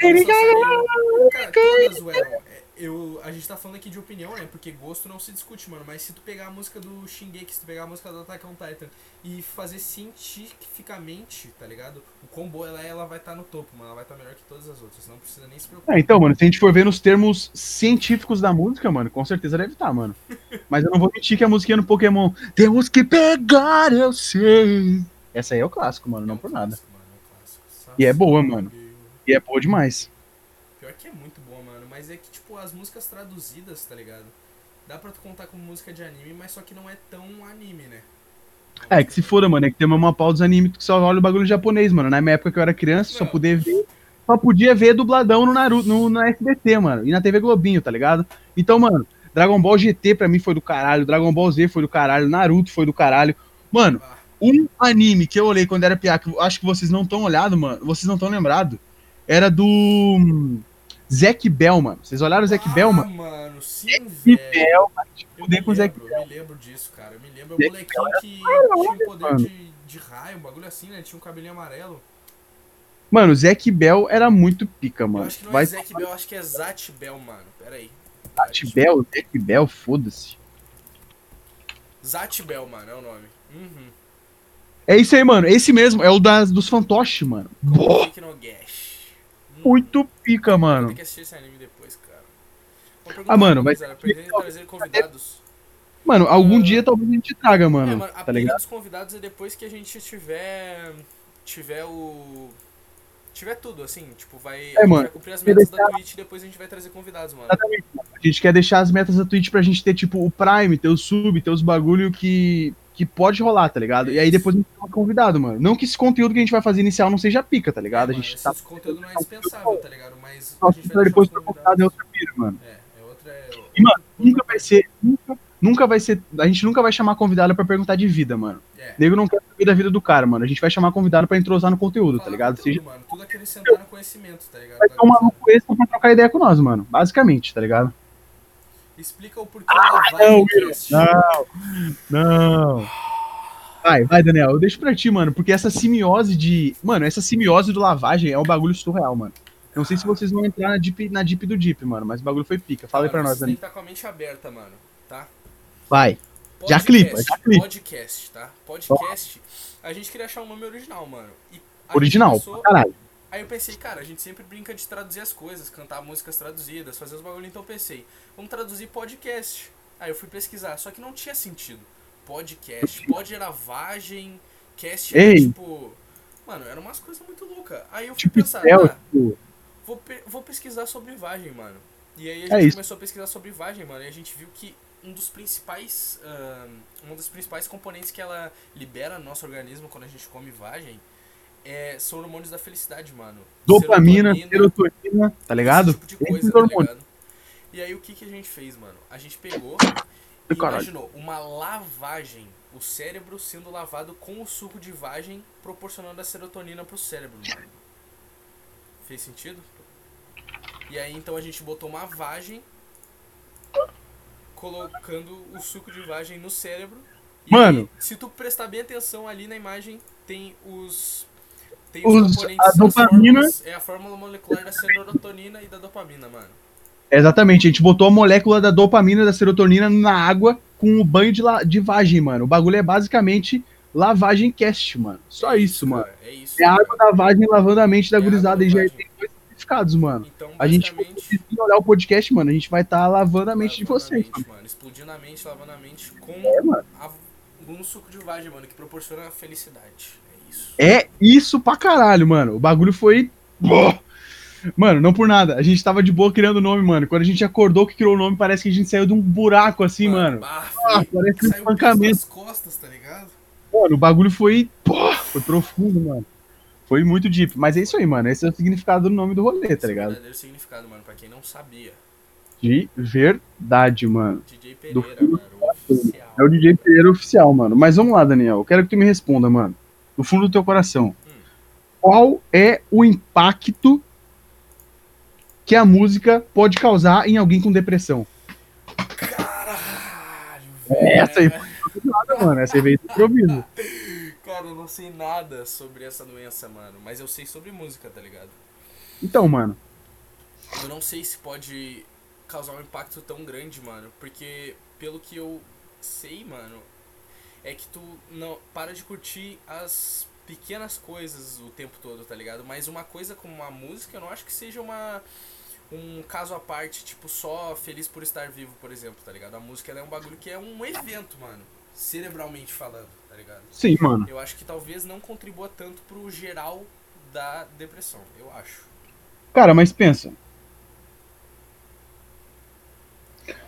Saiu- Cara, todas, Well, é, eu, a gente tá falando aqui de opinião, né? Porque gosto não se discute, mano. Mas se tu pegar a música do Shingeki, se tu pegar a música do Attack on Titan e fazer cientificamente, tá ligado? O combo, ela, ela vai estar no topo, mano. Ela vai estar melhor que todas as outras. Não precisa nem se preocupar. É, então, mano, se a gente for ver nos termos científicos da música, mano, com certeza deve estar, mano. *laughs* Mas eu não vou mentir que a musiquinha no Pokémon temos que pegar, eu sei. Essa aí é o clássico, mano, É não um por nada. clássico, mano, é um clássico. E é boa, mano. E é boa demais. Pior que é muito boa, mano. Mas é que, tipo, as músicas traduzidas, tá ligado? Dá pra tu contar como música de anime, mas só que não é tão anime, né? É, que se foda, mano, é que tem uma pau dos animes que só olha o bagulho japonês, mano. Na minha época que eu era criança, só Não. podia ver. Só podia ver dubladão no Naruto, no, no SBT, mano. E na TV Globinho, tá ligado? Então, mano, Dragon Ball GT pra mim foi do caralho, Dragon Ball Z foi do caralho, Naruto foi do caralho. Mano, Ah, um anime que eu olhei quando era piá, que eu acho que vocês não estão olhado, mano. Vocês não estão lembrados. Era do. hum, Zack Bell, mano. Vocês olharam o Zack ah, Bell, mano? sim, Zack velho. Bell, mano. Eu me com o lembro, eu me lembro disso, cara. Eu me lembro. O Zack molequinho que tinha o poder de, de raio, um bagulho assim, né? Tinha um cabelinho amarelo. Mano, o Zack Bell era muito pica, Eu mano. acho que não Vai é Zack Bell, acho que é Zat Bell, mano. Pera aí. Zack Bell, Zack Bell, foda-se. Zat Bell, mano, é o nome. Uhum. É isso aí, mano. Esse mesmo, é o das, dos fantoches, mano. Boa, Shingeki no Gash. Hum, muito pica, mano. ter que assistir esse anime depois, cara. Ah, mano, mas- pretende trazer convidados. Mano, algum Ah. dia talvez a gente traga, É, mano. mano, a Tá ligado? dos convidados é depois que a gente tiver. Tiver o. Tiver tudo, assim, tipo, vai. É, mano, vai cumprir as metas da deixar- Twitch e depois a gente vai trazer convidados, mano. Exatamente, mano. A gente quer deixar as metas da Twitch pra gente ter, tipo, o Prime, ter o sub, ter os bagulho que, que pode rolar, tá ligado? E aí depois a gente um convidado, mano. Não que esse conteúdo que a gente vai fazer inicial não seja pica, tá ligado? É, a gente esse tá. conteúdo não é dispensável, tá ligado? Mas a Nossa, gente vai depois pra convidado é outra pira, mano. É, é outra. É, E, mano, Nunca vai ser. Nunca, nunca vai ser. A gente nunca vai chamar convidado pra perguntar de vida, mano. é. Nego não quer saber da vida do cara, mano. A gente vai chamar convidado pra entrosar no conteúdo, tá Falar ligado? conteúdo, Seja, mano. Tudo acrescentar no conhecimento, tá ligado? vai ser um maluco extra pra trocar ideia com nós, mano. Basicamente, tá ligado? Explica o porquê da lavagem cast. Não, não. Vai, vai, Daniel. Eu deixo pra ti, mano, porque essa simiose de. Mano, essa simiose do lavagem é um bagulho surreal, mano. Não sei se vocês vão entrar na deep, na deep do deep, mano, mas o bagulho foi pica. Fala aí pra nós, Você tem Daniel. que estar com a mente aberta, mano, tá? Vai. Já clipa, já clipa. Podcast, tá? Podcast. A gente queria achar um nome original, mano. E Original, pensou- caralho. Aí eu pensei, cara, a gente sempre brinca de traduzir as coisas, cantar músicas traduzidas, fazer os bagulho, então eu pensei, vamos traduzir podcast. Aí eu fui pesquisar, só que não tinha sentido. Podcast, pod era vagem, cast era tipo. Mano, era umas coisas muito loucas. Aí eu fui Tipo, pensar, céu, ah, tipo, vou, pe- vou pesquisar sobre vagem, mano. E aí a É gente isso. começou a pesquisar sobre vagem, mano, e a gente viu que um dos principais. ahn, um dos principais componentes que ela libera no nosso organismo quando a gente come vagem é, são hormônios da felicidade, mano. dopamina, Serotonina, serotonina, tá ligado? Esse tipo de coisa, Esses tá ligado? E aí o que, que a gente fez, mano? A gente pegou e caralho. imaginou uma lavagem. O cérebro sendo lavado com o suco de vagem, proporcionando a serotonina pro cérebro, mano. Fez sentido? E aí então a gente botou uma vagem colocando o suco de vagem no cérebro. E Mano. aí, se tu prestar bem atenção ali na imagem, tem os tem Os- componentes, a dopamina- é a fórmula molecular da serotonina e da dopamina, mano. Exatamente, a gente botou a molécula da dopamina, da serotonina na água com o banho de, la- de vagem, mano. O bagulho é basicamente lavagem cast, mano. Só É isso, mano. é isso. É a água da vagem lavando a mente da É gurizada e já tem dois significados, mano. Então, A gente, basicamente, se olhar o podcast, mano, a gente vai estar lavando a mente de lavando a vocês, mente, mano. Explodindo a mente, lavando a mente com É, a, um suco de vagem, mano, que proporciona felicidade. É isso. É isso pra caralho, mano. O bagulho foi. Mano, não por nada. A gente tava de boa criando o nome, mano. Quando a gente acordou que criou o nome, parece que a gente saiu de um buraco assim, mano. bah, Ah, parece um espancamento. costas, tá ligado? Mano, o bagulho foi. Pô, foi profundo, mano. Foi muito deep. Mas é isso aí, mano. Esse é o significado do nome do rolê, tá Esse é o ligado? verdadeiro significado, mano, pra quem não sabia. De verdade, mano. DJ Do Pereira, fundo mano, oficial. *laughs* É o DJ Pereira oficial, mano. Mas vamos lá, Daniel. Eu quero que tu me responda, mano. No fundo do teu coração. Qual é o impacto que a música pode causar em alguém com depressão? Caralho, Essa aí velho. Nada, mano. Essa aí veio improviso. Cara, eu não sei nada sobre essa doença, mano. Mas eu sei sobre música, tá ligado? Então, mano. Eu não sei se pode causar um impacto tão grande, mano. Porque, pelo que eu sei, mano, é que tu não para de curtir as pequenas coisas o tempo todo, tá ligado? Mas uma coisa como uma música, eu não acho que seja uma um caso à parte, tipo, só feliz por estar vivo, por exemplo, tá ligado? A música é um bagulho que é um evento, mano. Cerebralmente falando, tá ligado? Sim, mano. Eu acho que talvez não contribua tanto pro geral da depressão, eu acho. Cara, mas pensa.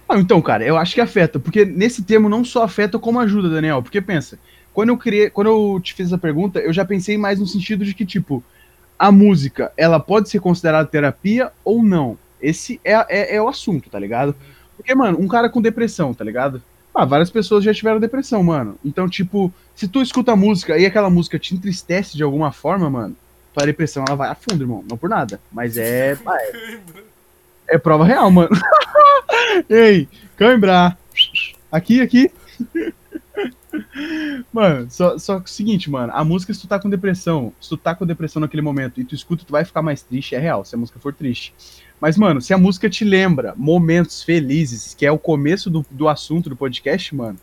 Ah, então, cara, eu acho que afeta, porque nesse termo não só afeta como ajuda, Daniel. Porque pensa, quando eu criei, quando eu te fiz essa pergunta, eu já pensei mais no sentido de que, tipo, a música, ela pode ser considerada terapia ou não. Esse é, é, é o assunto, tá ligado? Porque, mano, um cara com depressão, tá ligado? Ah, várias pessoas já tiveram depressão, mano. Então, tipo, se tu escuta a música e aquela música te entristece de alguma forma, mano, tua depressão ela vai a fundo, irmão. Não por nada. Mas é. *laughs* ah, é, é prova real, mano. *laughs* Ei, cãibra. Aqui, aqui. Mano, só, só que o seguinte, mano, a música, se tu tá com depressão, se tu tá com depressão naquele momento e tu escuta, tu vai ficar mais triste, é real, se a música for triste. Mas, mano, se a música te lembra momentos felizes, que é o começo do, do assunto do podcast, mano,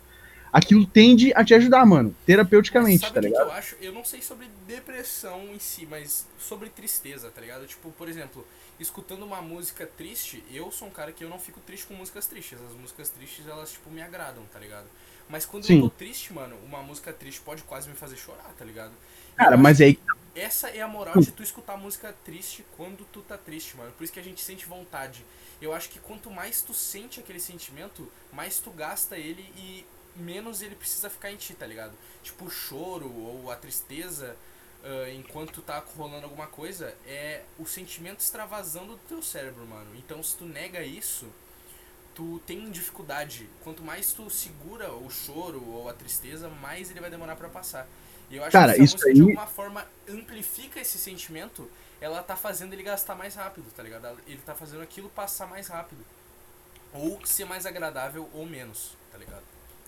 aquilo tende a te ajudar, mano, terapeuticamente, Sabe tá o que, que ligado? eu acho? Eu não sei sobre depressão em si, mas sobre tristeza, tá ligado? Tipo, por exemplo, escutando uma música triste, eu sou um cara que eu não fico triste com músicas tristes. As músicas tristes, elas, tipo, me agradam, tá ligado? Mas quando Sim. eu tô triste, mano, uma música triste pode quase me fazer chorar, tá ligado? Cara, mas aí. que Essa é a moral de tu escutar música triste quando tu tá triste, mano. Por isso que a gente sente vontade. Eu acho que quanto mais tu sente aquele sentimento, mais tu gasta ele e menos ele precisa ficar em ti, tá ligado? Tipo, o choro ou a tristeza, ah, enquanto tá rolando alguma coisa, é o sentimento extravasando do teu cérebro, mano. Então, se tu nega isso, tu tem dificuldade. Quanto mais tu segura o choro ou a tristeza, mais ele vai demorar pra passar. E eu acho Cara, que se a aí- de alguma forma amplifica esse sentimento, ela tá fazendo ele gastar mais rápido, tá ligado? Ele tá fazendo aquilo passar mais rápido. Ou ser mais agradável ou menos, tá ligado?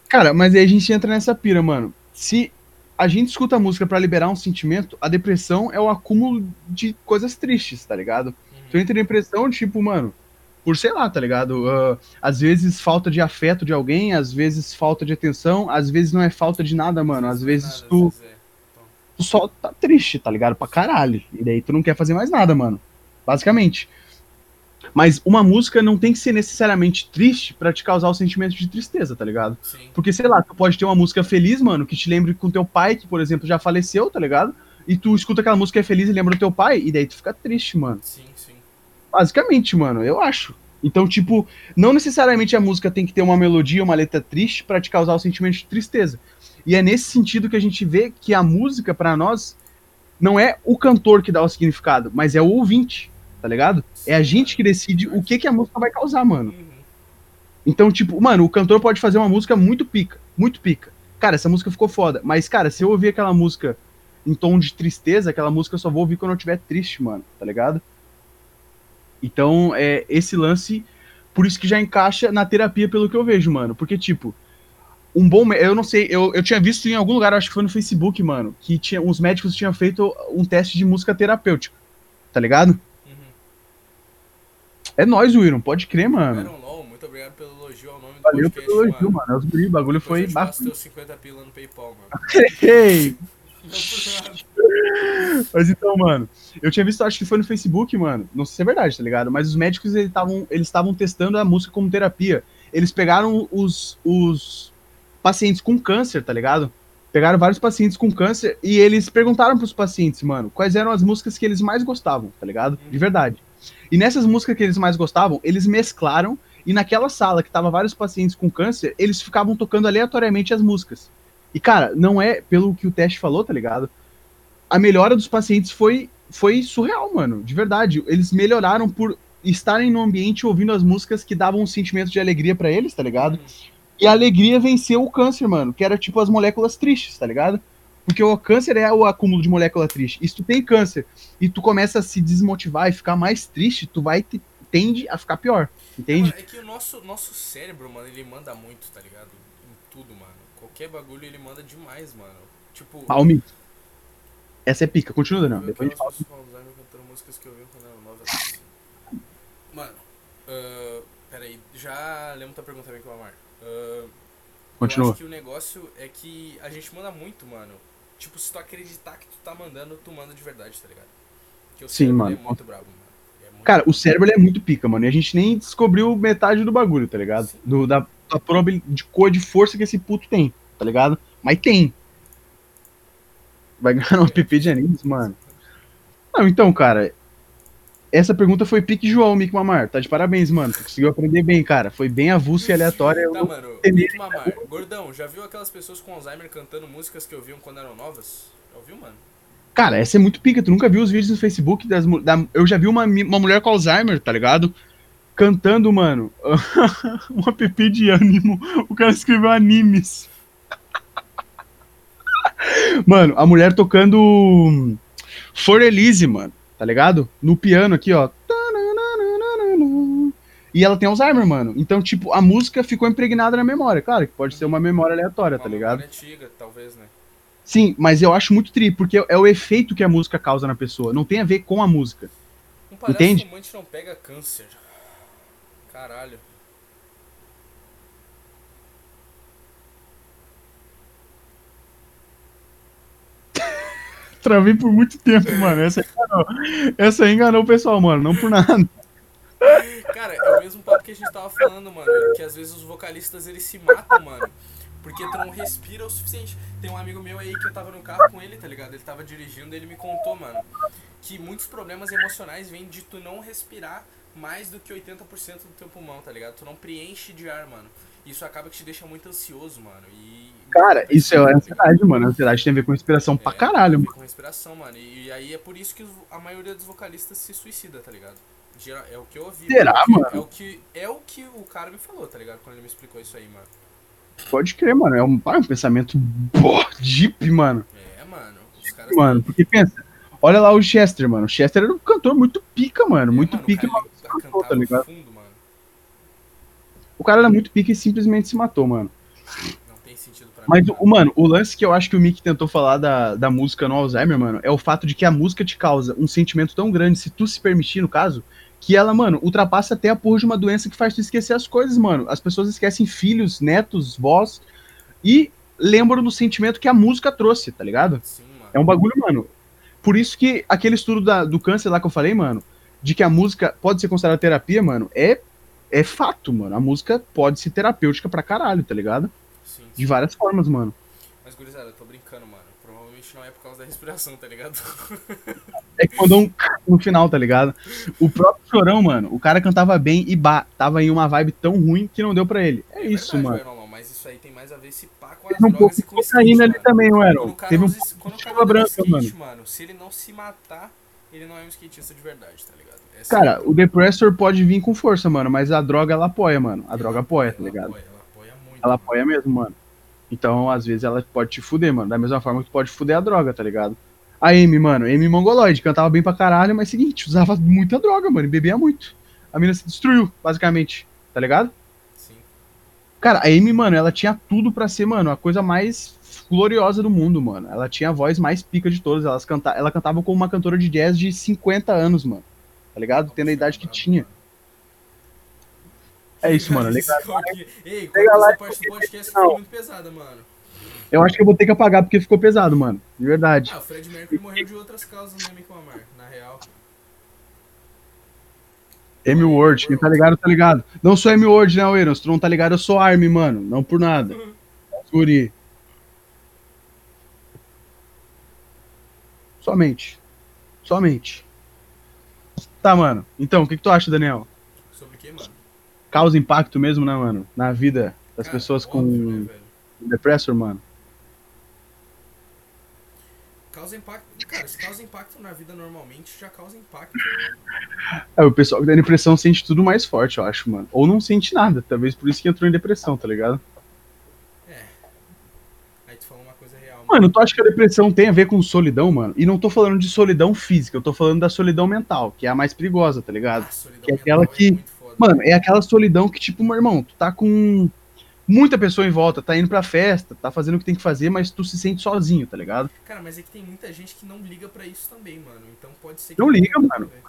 Cara, mas aí a gente entra nessa pira, mano. Se a gente escuta a música pra liberar um sentimento, a depressão é o acúmulo de coisas tristes, tá ligado? Tu entra em depressão, tipo, mano, por sei lá, tá ligado? Ah, às vezes falta de afeto de alguém, às vezes falta de atenção, às vezes não é falta de nada, mano. Às vezes Nada, tu, é. tu só tá triste, tá ligado? Pra caralho. E daí tu não quer fazer mais nada, mano. Basicamente. Mas uma música não tem que ser necessariamente triste pra te causar o sentimento de tristeza, tá ligado? Sim. Porque, sei lá, tu pode ter uma música feliz, mano, que te lembre com teu pai, que, por exemplo, já faleceu, tá ligado? E tu escuta aquela música que é feliz e lembra do teu pai, e daí tu fica triste, mano. Sim, sim. Basicamente, mano, eu acho. Então, tipo, não necessariamente a música tem que ter uma melodia, uma letra triste pra te causar o sentimento de tristeza. E é nesse sentido que a gente vê que a música, pra nós, não é o cantor que dá o significado, mas é o ouvinte, tá ligado? É a gente que decide o que, que a música vai causar, mano. Então, tipo, mano, o cantor pode fazer uma música muito pica, muito pica. Cara, essa música ficou foda. Mas, cara, se eu ouvir aquela música em tom de tristeza, aquela música eu só vou ouvir quando eu estiver triste, mano, tá ligado? Então, é esse lance, por isso que já encaixa na terapia, pelo que eu vejo, mano. Porque, tipo, um bom. Eu não sei, eu, eu tinha visto em algum lugar, acho que foi no Facebook, mano, que tinha, uns médicos tinham feito um teste de música terapêutica, tá ligado? Uhum. É nóis, William, pode crer, mano. Iron LOL, muito obrigado pelo elogio ao nome do Valeu podcast, pelo elogio, mano. mano. Os guri, o bagulho Depois foi eu te passo bafo. teus 50 pila no Paypal, mano. Ei! *laughs* Mas então, mano, eu tinha visto, acho que foi no Facebook, mano. Não sei se é verdade, tá ligado? Mas os médicos eles estavam eles estavam testando a música como terapia. Eles pegaram os, os pacientes com câncer, tá ligado? Pegaram vários pacientes com câncer e eles perguntaram pros pacientes, mano, quais eram as músicas que eles mais gostavam, tá ligado? De verdade. E nessas músicas que eles mais gostavam, eles mesclaram e naquela sala que tava vários pacientes com câncer, eles ficavam tocando aleatoriamente as músicas. E, cara, não é pelo que o teste falou, tá ligado? A melhora dos pacientes foi, foi surreal, mano. De verdade. Eles melhoraram por estarem no ambiente ouvindo as músicas que davam um sentimento de alegria para eles, tá ligado? E a alegria venceu o câncer, mano. Que era tipo as moléculas tristes, tá ligado? Porque o câncer é o acúmulo de molécula triste. E se tu tem câncer e tu começa a se desmotivar e ficar mais triste, tu vai te, tende a ficar pior. Entende? É que o nosso, nosso cérebro, mano, ele manda muito, tá ligado? Em tudo, mano. Qualquer bagulho ele manda demais, mano. Tipo. Palme. Essa é pica, continua, não. Depois a gente fala. músicas que eu vi quando era nova. Assim. Mano, uh, peraí, já lembro tua pergunta bem com o Amar. Uh, Continua. Eu acho que o negócio é que a gente manda muito, mano. Tipo, se tu acreditar que tu tá mandando, tu manda de verdade, tá ligado? Sim, mano. é muito brabo, mano. É muito Cara, o cérebro é muito pica, mano. E a gente nem descobriu metade do bagulho, tá ligado? Do, da, da probabilidade de cor de força que esse puto tem, tá ligado? Mas tem. Vai ganhar um PP de animes, mano. Não, então, cara. Essa pergunta foi pique João, Mick Mamar. Tá de parabéns, mano. Tu conseguiu aprender bem, cara. Foi bem avulso e aleatório. Tá, mano. Mick Mamar. Gordão, já viu aquelas pessoas com Alzheimer cantando músicas que ouviam quando eram novas? Já ouviu, mano? Cara, essa é muito pica. Tu nunca viu os vídeos no Facebook das da, Eu já vi uma, uma mulher com Alzheimer, tá ligado? Cantando, mano. *laughs* um app de ânimo. O cara escreveu animes. *laughs* mano, a mulher tocando. For Elise, mano. Tá ligado? No piano aqui, ó. E ela tem Alzheimer, mano. Então, tipo, a música ficou impregnada na memória. Claro que pode ser uma memória aleatória, tá Uma ligado? memória antiga, talvez, né? Sim, mas eu acho muito tri, porque é o efeito que a música causa na pessoa, não tem a ver com a música. Um palhaço Entende? fumante não pega câncer. Caralho. Travei por muito tempo, mano. Essa enganou, essa enganou o pessoal, mano, não por nada. Cara, é o mesmo papo que a gente tava falando, mano. Que às vezes os vocalistas eles se matam, mano. Porque tu não respira o suficiente. Tem um amigo meu aí que eu tava no carro com ele, tá ligado? Ele tava dirigindo ele me contou, mano, que muitos problemas emocionais vêm de tu não respirar mais do que 80% do teu pulmão, tá ligado? Tu não preenche de ar, mano. Isso acaba que te deixa muito ansioso, mano. E. Cara, isso é ansiedade, mano. A ansiedade tem a ver com respiração pra É, caralho, tem a ver mano. Com respiração, mano. E, aí é por isso que a maioria dos vocalistas se suicida, tá ligado? É o que eu ouvi. Será, mano? É o, que, é o que o cara me falou, tá ligado? Quando ele me explicou isso aí, mano. Pode crer, mano. É um, é um pensamento deep, mano. É, mano. Mano, porque pensa, olha lá o Chester, mano. O Chester era um cantor muito pica, mano. É, Muito mano, pica, mas cantava tá ligado? fundo, mano. O cara era muito pica e simplesmente se matou, mano. Não tem sentido pra Mas, mim. o, mano, o lance que eu acho que o Mick tentou falar da, da música no Alzheimer, mano, é o fato de que a música te causa um sentimento tão grande, se tu se permitir, no caso, que ela, mano, ultrapassa até a porra de uma doença que faz tu esquecer as coisas, mano. As pessoas esquecem filhos, netos, vós, e lembram do sentimento que a música trouxe, tá ligado? Sim, mano. É um bagulho, mano. Por isso que aquele estudo da- do câncer lá que eu falei, mano, de que a música pode ser considerada terapia, mano, é, é fato, mano. A música pode ser terapêutica pra caralho, tá ligado? Sim, sim. De várias formas, mano. Mas, gurizada, eu tô brincando, mano. Provavelmente não é por causa da respiração, tá ligado? É que mandou um *laughs* no final, tá ligado? O próprio Chorão, mano, o cara cantava bem e bah, tava em uma vibe tão ruim que não deu pra ele. É, isso, verdade, mano. normal, mas isso aí tem mais a ver se pá com as Teve um pouco e de cocaína ali mano. também, Quando Aaron. o cara Teve um pouco de branca, mano. mano, se ele não se matar, ele não é um skatista de verdade, tá ligado? É Cara, sério. o Depressor pode vir com força, mano, mas a droga ela apoia, mano. A droga apoia, tá Ela ligado? apoia, ela apoia muito. Ela apoia mesmo, mano. Então, às vezes, ela pode te fuder, mano. Da mesma forma que tu pode fuder a droga, tá ligado? A Amy, mano, Amy Mongoloid, cantava bem pra caralho, mas seguinte, usava muita droga, mano, e bebia muito. A mina se destruiu, basicamente, tá ligado? Sim. Cara, a Amy, mano, ela tinha tudo pra ser, mano, a coisa mais gloriosa do mundo, mano. Ela tinha a voz mais pica de todas. Elas canta... Ela cantava como uma cantora de jazz de 50 anos, mano. Tá ligado? Tendo a idade que tinha. É isso, mano. Legal. Ei, Legal lá parte do podcast foi muito pesada, mano. Eu acho que eu vou ter que apagar porque ficou pesado, mano. De verdade. Ah, o Fred Mercury morreu de outras causas, né, Mick Lamar? Na real. M-Word, quem tá ligado, tá ligado. Não sou M-Word, né, Weiron? Se tu não tá ligado, eu sou Army, mano. Não por nada. *laughs* Guri. Somente. Somente. Tá, mano. Então, o que, que tu acha, Daniel? Sobre o que, mano? Causa impacto mesmo, né, mano? Na vida das Cara, pessoas com óbvio, né, velho? depressor, mano. Causa impacto. Cara, se causa impacto na vida normalmente, já causa impacto. É, o pessoal que tem depressão sente tudo mais forte, eu acho, mano. Ou não sente nada. Talvez por isso que entrou em depressão, tá ligado? É. Aí tu falou uma coisa real, mano. Tu acha que a depressão tem a ver com solidão, mano? E não tô falando de solidão física, eu tô falando da solidão mental, que é a mais perigosa, tá ligado? Ah, que é aquela mental que- foda. Mano, é aquela solidão que, tipo, meu irmão, tu tá com muita pessoa em volta, tá indo pra festa, tá fazendo o que tem que fazer, mas tu se sente sozinho, tá ligado? Cara, mas é que tem muita gente que não liga pra isso também, mano. Então pode ser que. Não liga, mano. velho.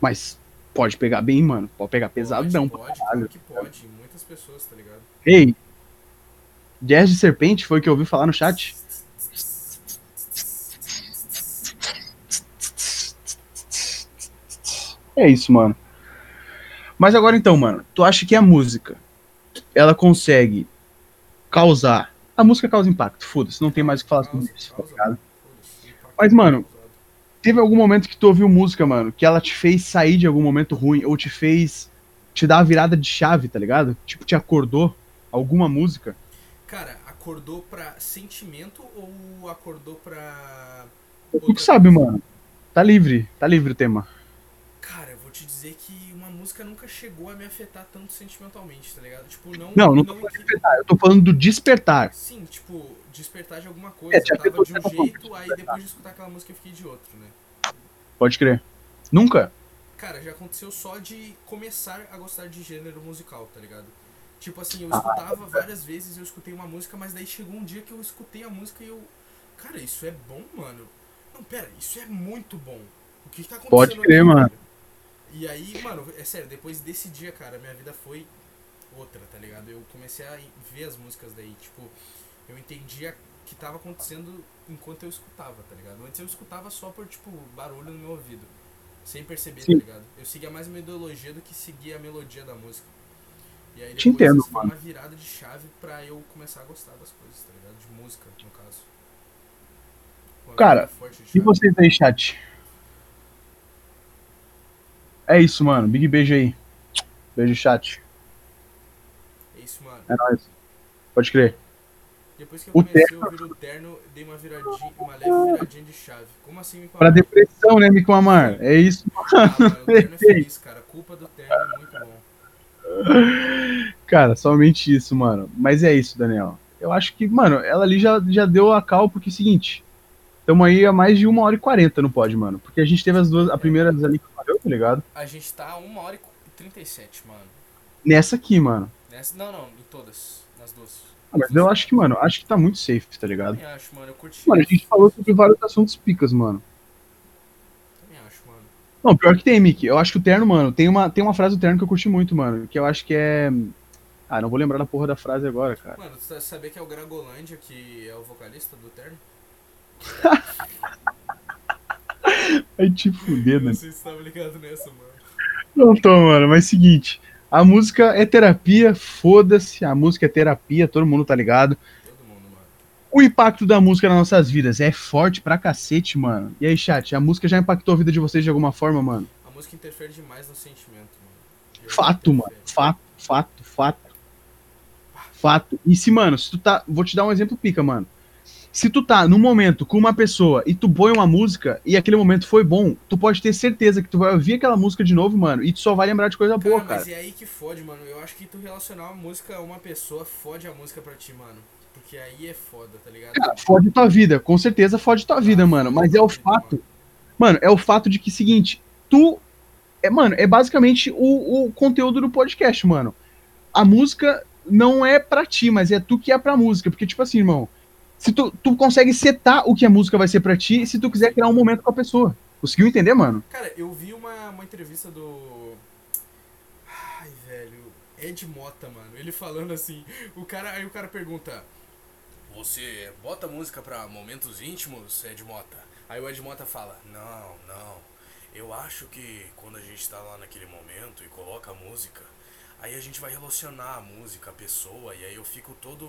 Mas pode pegar bem, mano. Pode pegar pesadão. Pode, pode, que pode. Muitas pessoas, tá ligado? Ei, Jazz de Serpente foi o que eu ouvi falar no chat? É isso, mano. Mas agora então, mano, tu acha que a música ela consegue causar. A música causa impacto, foda-se, não tem mais o que falar sobre isso, tá Mas, mano. Teve algum momento que tu ouviu música, mano, que ela te fez sair de algum momento ruim, ou te fez te dar uma virada de chave, tá ligado? Tipo, te acordou alguma música? Cara, acordou pra sentimento ou acordou pra. Tu que sabe, mano. Tá livre, tá livre o tema. Cara, eu vou te dizer que uma música nunca chegou a me afetar tanto sentimentalmente, tá ligado? Tipo, não. Não, não tô falando de eu tô falando do despertar. Sim, tipo, despertar de alguma coisa. É, eu tava de um jeito, aí depois de escutar aquela música eu fiquei de outro, né? Pode crer. Nunca? Cara, já aconteceu só de começar a gostar de gênero musical, tá ligado? Tipo assim, eu Ah, escutava várias vezes, eu escutei uma música, mas daí chegou um dia que eu escutei a música e eu. Cara, isso é bom, mano. Não, pera, isso é muito bom. O que, que tá acontecendo Pode crer, aqui, mano. E aí, mano, é sério, depois desse dia, cara, minha vida foi outra, tá ligado? Eu comecei a ver as músicas daí, tipo, eu entendia o que tava acontecendo enquanto eu escutava, tá ligado? Antes eu escutava só por, tipo, barulho no meu ouvido. Sem perceber, Sim. tá ligado? Eu seguia mais uma ideologia do que seguia a melodia da música. E aí depois Te entendo, foi mano. uma virada de chave pra eu começar a gostar das coisas, tá ligado? De música, no caso. Uma Cara, E vocês aí, chat? É isso, mano. Big beijo aí. Beijo, chat. É isso, mano. É nóis. Pode crer. Depois que eu O comecei a ouvir o terno, dei uma viradinha, uma leve viradinha de chave. Como assim me Pra depressão, né, Mico Amar? É isso. Ah, mano, o terno é *laughs* feliz, cara. Culpa do terno. *laughs* Cara, somente isso, mano. Mas é isso, Daniel. Eu acho que, mano, ela ali já, já deu a cal, porque é o seguinte. Tamo aí há mais de uma hora e quarenta, não pode, mano. Porque a gente teve as duas, a primeira ali que valeu, tá ligado? A gente tá a 1 hora e 37, mano. Nessa aqui, mano. Nessa, não, não, em todas. Nas duas. Ah, mas eu acho que, mano, acho que tá muito safe, tá ligado? Também acho, mano. Eu curti. Mano, a gente falou sobre vários assuntos picas, mano. Não, pior que tem, Mickey. Eu acho que o Terno, mano, tem uma, tem uma frase do Terno que eu curti muito, mano. Que eu acho que é. Ah, não vou lembrar da porra da frase agora, cara. Mano, tu sa- sabia que é o Gragolândia que é o vocalista do terno? *laughs* Vai te fuder, Não né? sei se tava ligado nessa, mano. Não tô, mano, mas seguinte. A música é terapia, foda-se. A música é terapia, todo mundo tá ligado. O impacto da música nas nossas vidas é forte pra cacete, mano. E aí, chat, a música já impactou a vida de vocês de alguma forma, mano? A música interfere demais no sentimento, mano. Fato, mano. Fato, fato, fato. Fato. E se, mano, se tu tá. Vou te dar um exemplo pica, mano. Se tu tá num momento com uma pessoa e tu põe uma música e aquele momento foi bom, tu pode ter certeza que tu vai ouvir aquela música de novo, mano, e tu só vai lembrar de coisa boa, Cara, cara. mas é aí que fode, mano. Eu acho que tu relacionar a música a uma pessoa fode a música pra ti, mano. Porque aí é foda, tá ligado? Cara, fode tua vida, com certeza fode tua vida, Ah, mano. Mas é o fato. Mano, é o fato de que, seguinte, tu. É, mano, é basicamente o, o conteúdo do podcast, mano. A música não é pra ti, mas é tu que é pra música. Porque, tipo assim, irmão, se tu, tu consegue setar o que a música vai ser pra ti se tu quiser criar um momento com a pessoa. Conseguiu entender, mano? Cara, eu vi uma, uma entrevista do. Ai, velho. Ed Mota, mano. Ele falando assim. O cara, aí o cara pergunta. Você bota música pra momentos íntimos, Ed Mota? Aí o Ed Mota fala, não, não. Eu acho que quando a gente tá lá naquele momento e coloca a música, aí a gente vai relacionar a música, a pessoa, e aí eu fico todo.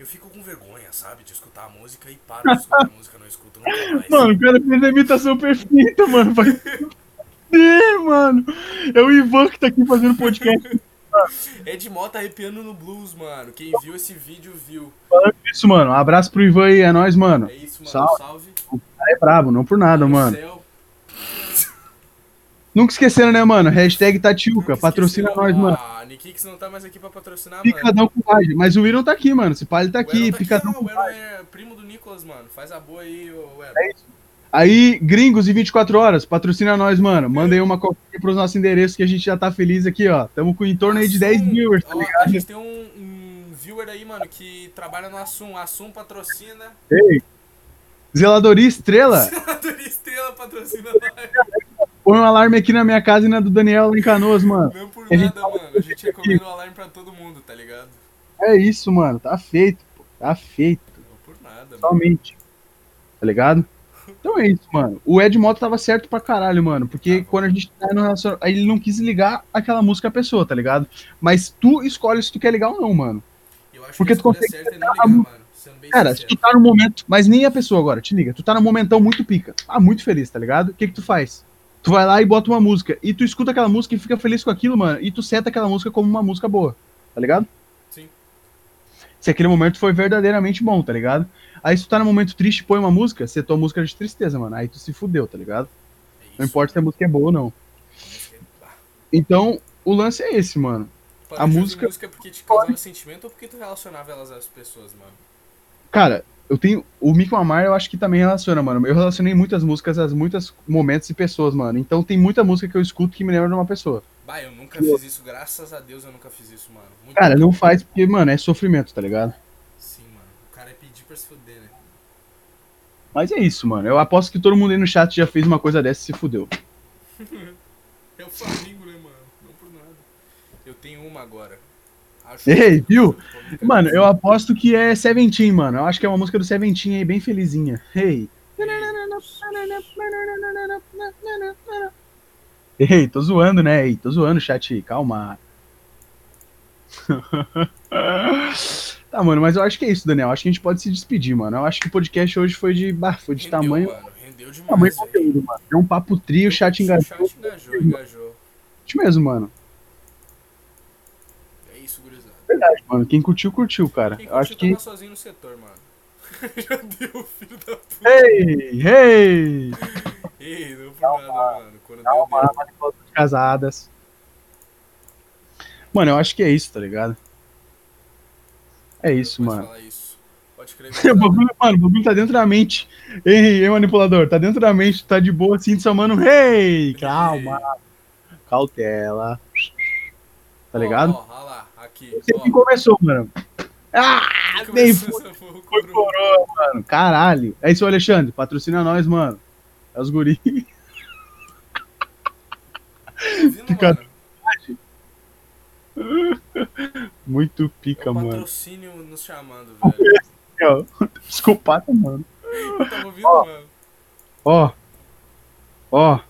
Eu fico com vergonha, sabe? De escutar a música e paro de escutar a música, não escuto nunca mais. *laughs* Mano, o cara fez a imitação perfeita, mano. *laughs* Vai mano. É o Ivan que tá aqui fazendo podcast. *laughs* Ed Mota arrepiando no blues, mano. Quem viu esse vídeo viu. Falando isso, mano. Um abraço pro Ivan aí, é nóis, mano. É isso, mano. Salve. Salve. O cara é brabo, não por nada, No mano. céu. Nunca esquecendo, né, mano? Hashtag Tatiuca, patrocina nós, mano. Ah, Nikix não tá mais aqui pra patrocinar, mano. Picadão com rage. Mas o Iron tá aqui, mano. Se pá, ele tá O aqui. Tá Picadão aqui, com o é primo do Nicolas, mano. Faz a boa aí, ô Elon. É isso. Aí, gringos e 24 horas, patrocina nós, mano. Manda aí uma cópia pros nossos endereços que a gente já tá feliz aqui, ó. Tamo com em torno aí de 10 Assum, viewers, tá ó, A ligado? gente tem um, um viewer aí, mano, que trabalha no Assum. Assum patrocina. Ei, Zeladoria Estrela, *laughs* Senador Estrela patrocina nós. põe um alarme aqui na minha casa e na do Daniel lá em Canoas, mano. Não por A nada, mano. A gente recomenda o alarme pra todo mundo, tá ligado? É isso, mano. Tá feito, pô. Tá feito. Não por nada, mano. Somente. Tá ligado? Então é isso, mano. O Ed Mota tava certo pra caralho, mano. Porque Tava. quando a gente tá no relacionamento. Aí ele não quis ligar aquela música à pessoa, tá ligado? Mas tu escolhe se tu quer ligar ou não, mano. Eu acho Porque que tu consegue é ligar, a mano. Cara, se sincero. tu tá no momento. Mas nem a pessoa agora, te liga. Tu tá num momentão muito pica. Ah, muito feliz, tá ligado? O que que tu faz? Tu vai lá e bota uma música. E tu escuta aquela música e fica feliz com aquilo, mano. E tu seta aquela música como uma música boa, tá ligado? Se aquele momento foi verdadeiramente bom, tá ligado? Aí se tu tá num momento triste põe uma música, setou a música de tristeza, mano. Aí tu se fudeu, tá ligado? É isso, Não importa se a música é boa ou não. Então, o lance é esse, mano. parou A música- música porque te causava sentimento ou porque tu relacionava elas às pessoas, mano? Cara, eu tenho. O Mick Amar eu acho que também relaciona, mano. Eu relacionei muitas músicas a muitos momentos e pessoas, mano. Então tem muita música que eu escuto que me lembra de uma pessoa. Bah, eu nunca fiz isso, graças a Deus eu nunca fiz isso, mano. Muito Cara, não faz porque, mano, é sofrimento, tá ligado? Sim, mano. O cara é pedir pra se fuder, né? Mas é isso, mano. Eu aposto que todo mundo aí no chat já fez uma coisa dessa e se fudeu. *laughs* É o Flamengo, né, mano? Não por nada. Eu tenho uma agora. Acho Ei, viu? Mano, eu aposto que é Seventeen, mano. Eu acho que é uma música do Seventeen aí, bem felizinha. Hey. *laughs* Ei, tô zoando, né? Ei, tô zoando, chat. Calma. *laughs* tá, mano, mas eu acho que é isso, Daniel. Acho que a gente pode se despedir, mano. Eu acho que o podcast hoje foi de, bah, foi de Rendeu, tamanho, Mano. Rendeu demais. tamanho conteúdo, mano. É um papo trio, o chat O engajou. chat engajou, engajou. Isso mesmo, mano. É isso, gurizada. Verdade, mano. Quem curtiu, curtiu, cara. Quem Eu acho curtiu que. tava sozinho no setor, mano. *laughs* Já deu, filho da puta. Ei, ei! Ei, não por nada, mano. Quando deu, casadas. Mano, eu acho que é isso, tá ligado? É isso, mano. falar isso. Pode *laughs* bagulho, mano, o bagulho tá dentro da mente. Ei, ei, manipulador, tá dentro da mente, tá de boa assim, só mano, ei, calma, cautela. Tá ligado? Ó, ó, ó lá, aqui. Você ó. começou, mano. Ah, nem Começou foi, foi coroa, mano. Caralho. É isso, Alexandre, patrocina nós, mano. É os guri. Tá ouvindo, mano? Muito É pica, o mano. patrocínio nos chamando, velho. Ó, Psicopata, mano. Tava ouvindo, mano? Ó. Ó.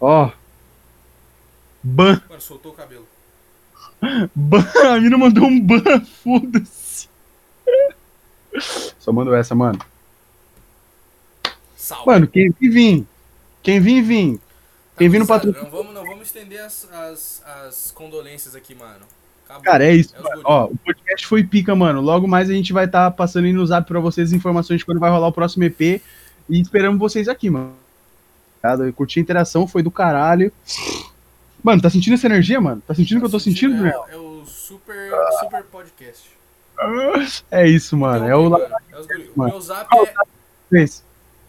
Ó. Ban. Mano, soltou o cabelo. Ban. A mina mandou um ban. Foda-se. Só mandou essa, mano. Salve. Mano, quem vir, vir. Quem vir, vir. Quem vir no patrocínio. Não vamos, não vamos estender as, as, as condolências aqui, mano. Acabou. Cara, é isso. É. Ó, o podcast foi pica, mano. Logo mais a gente vai estar passando aí no zap pra vocês informações de quando vai rolar o próximo EP. E esperamos vocês aqui, mano. Eu curti a interação, foi do caralho. Mano, tá sentindo essa energia, mano? Tá sentindo o que eu tô sentindo, é, Daniel? é o super, super podcast. É isso, mano. Então, É o é. O Mano. meu zap é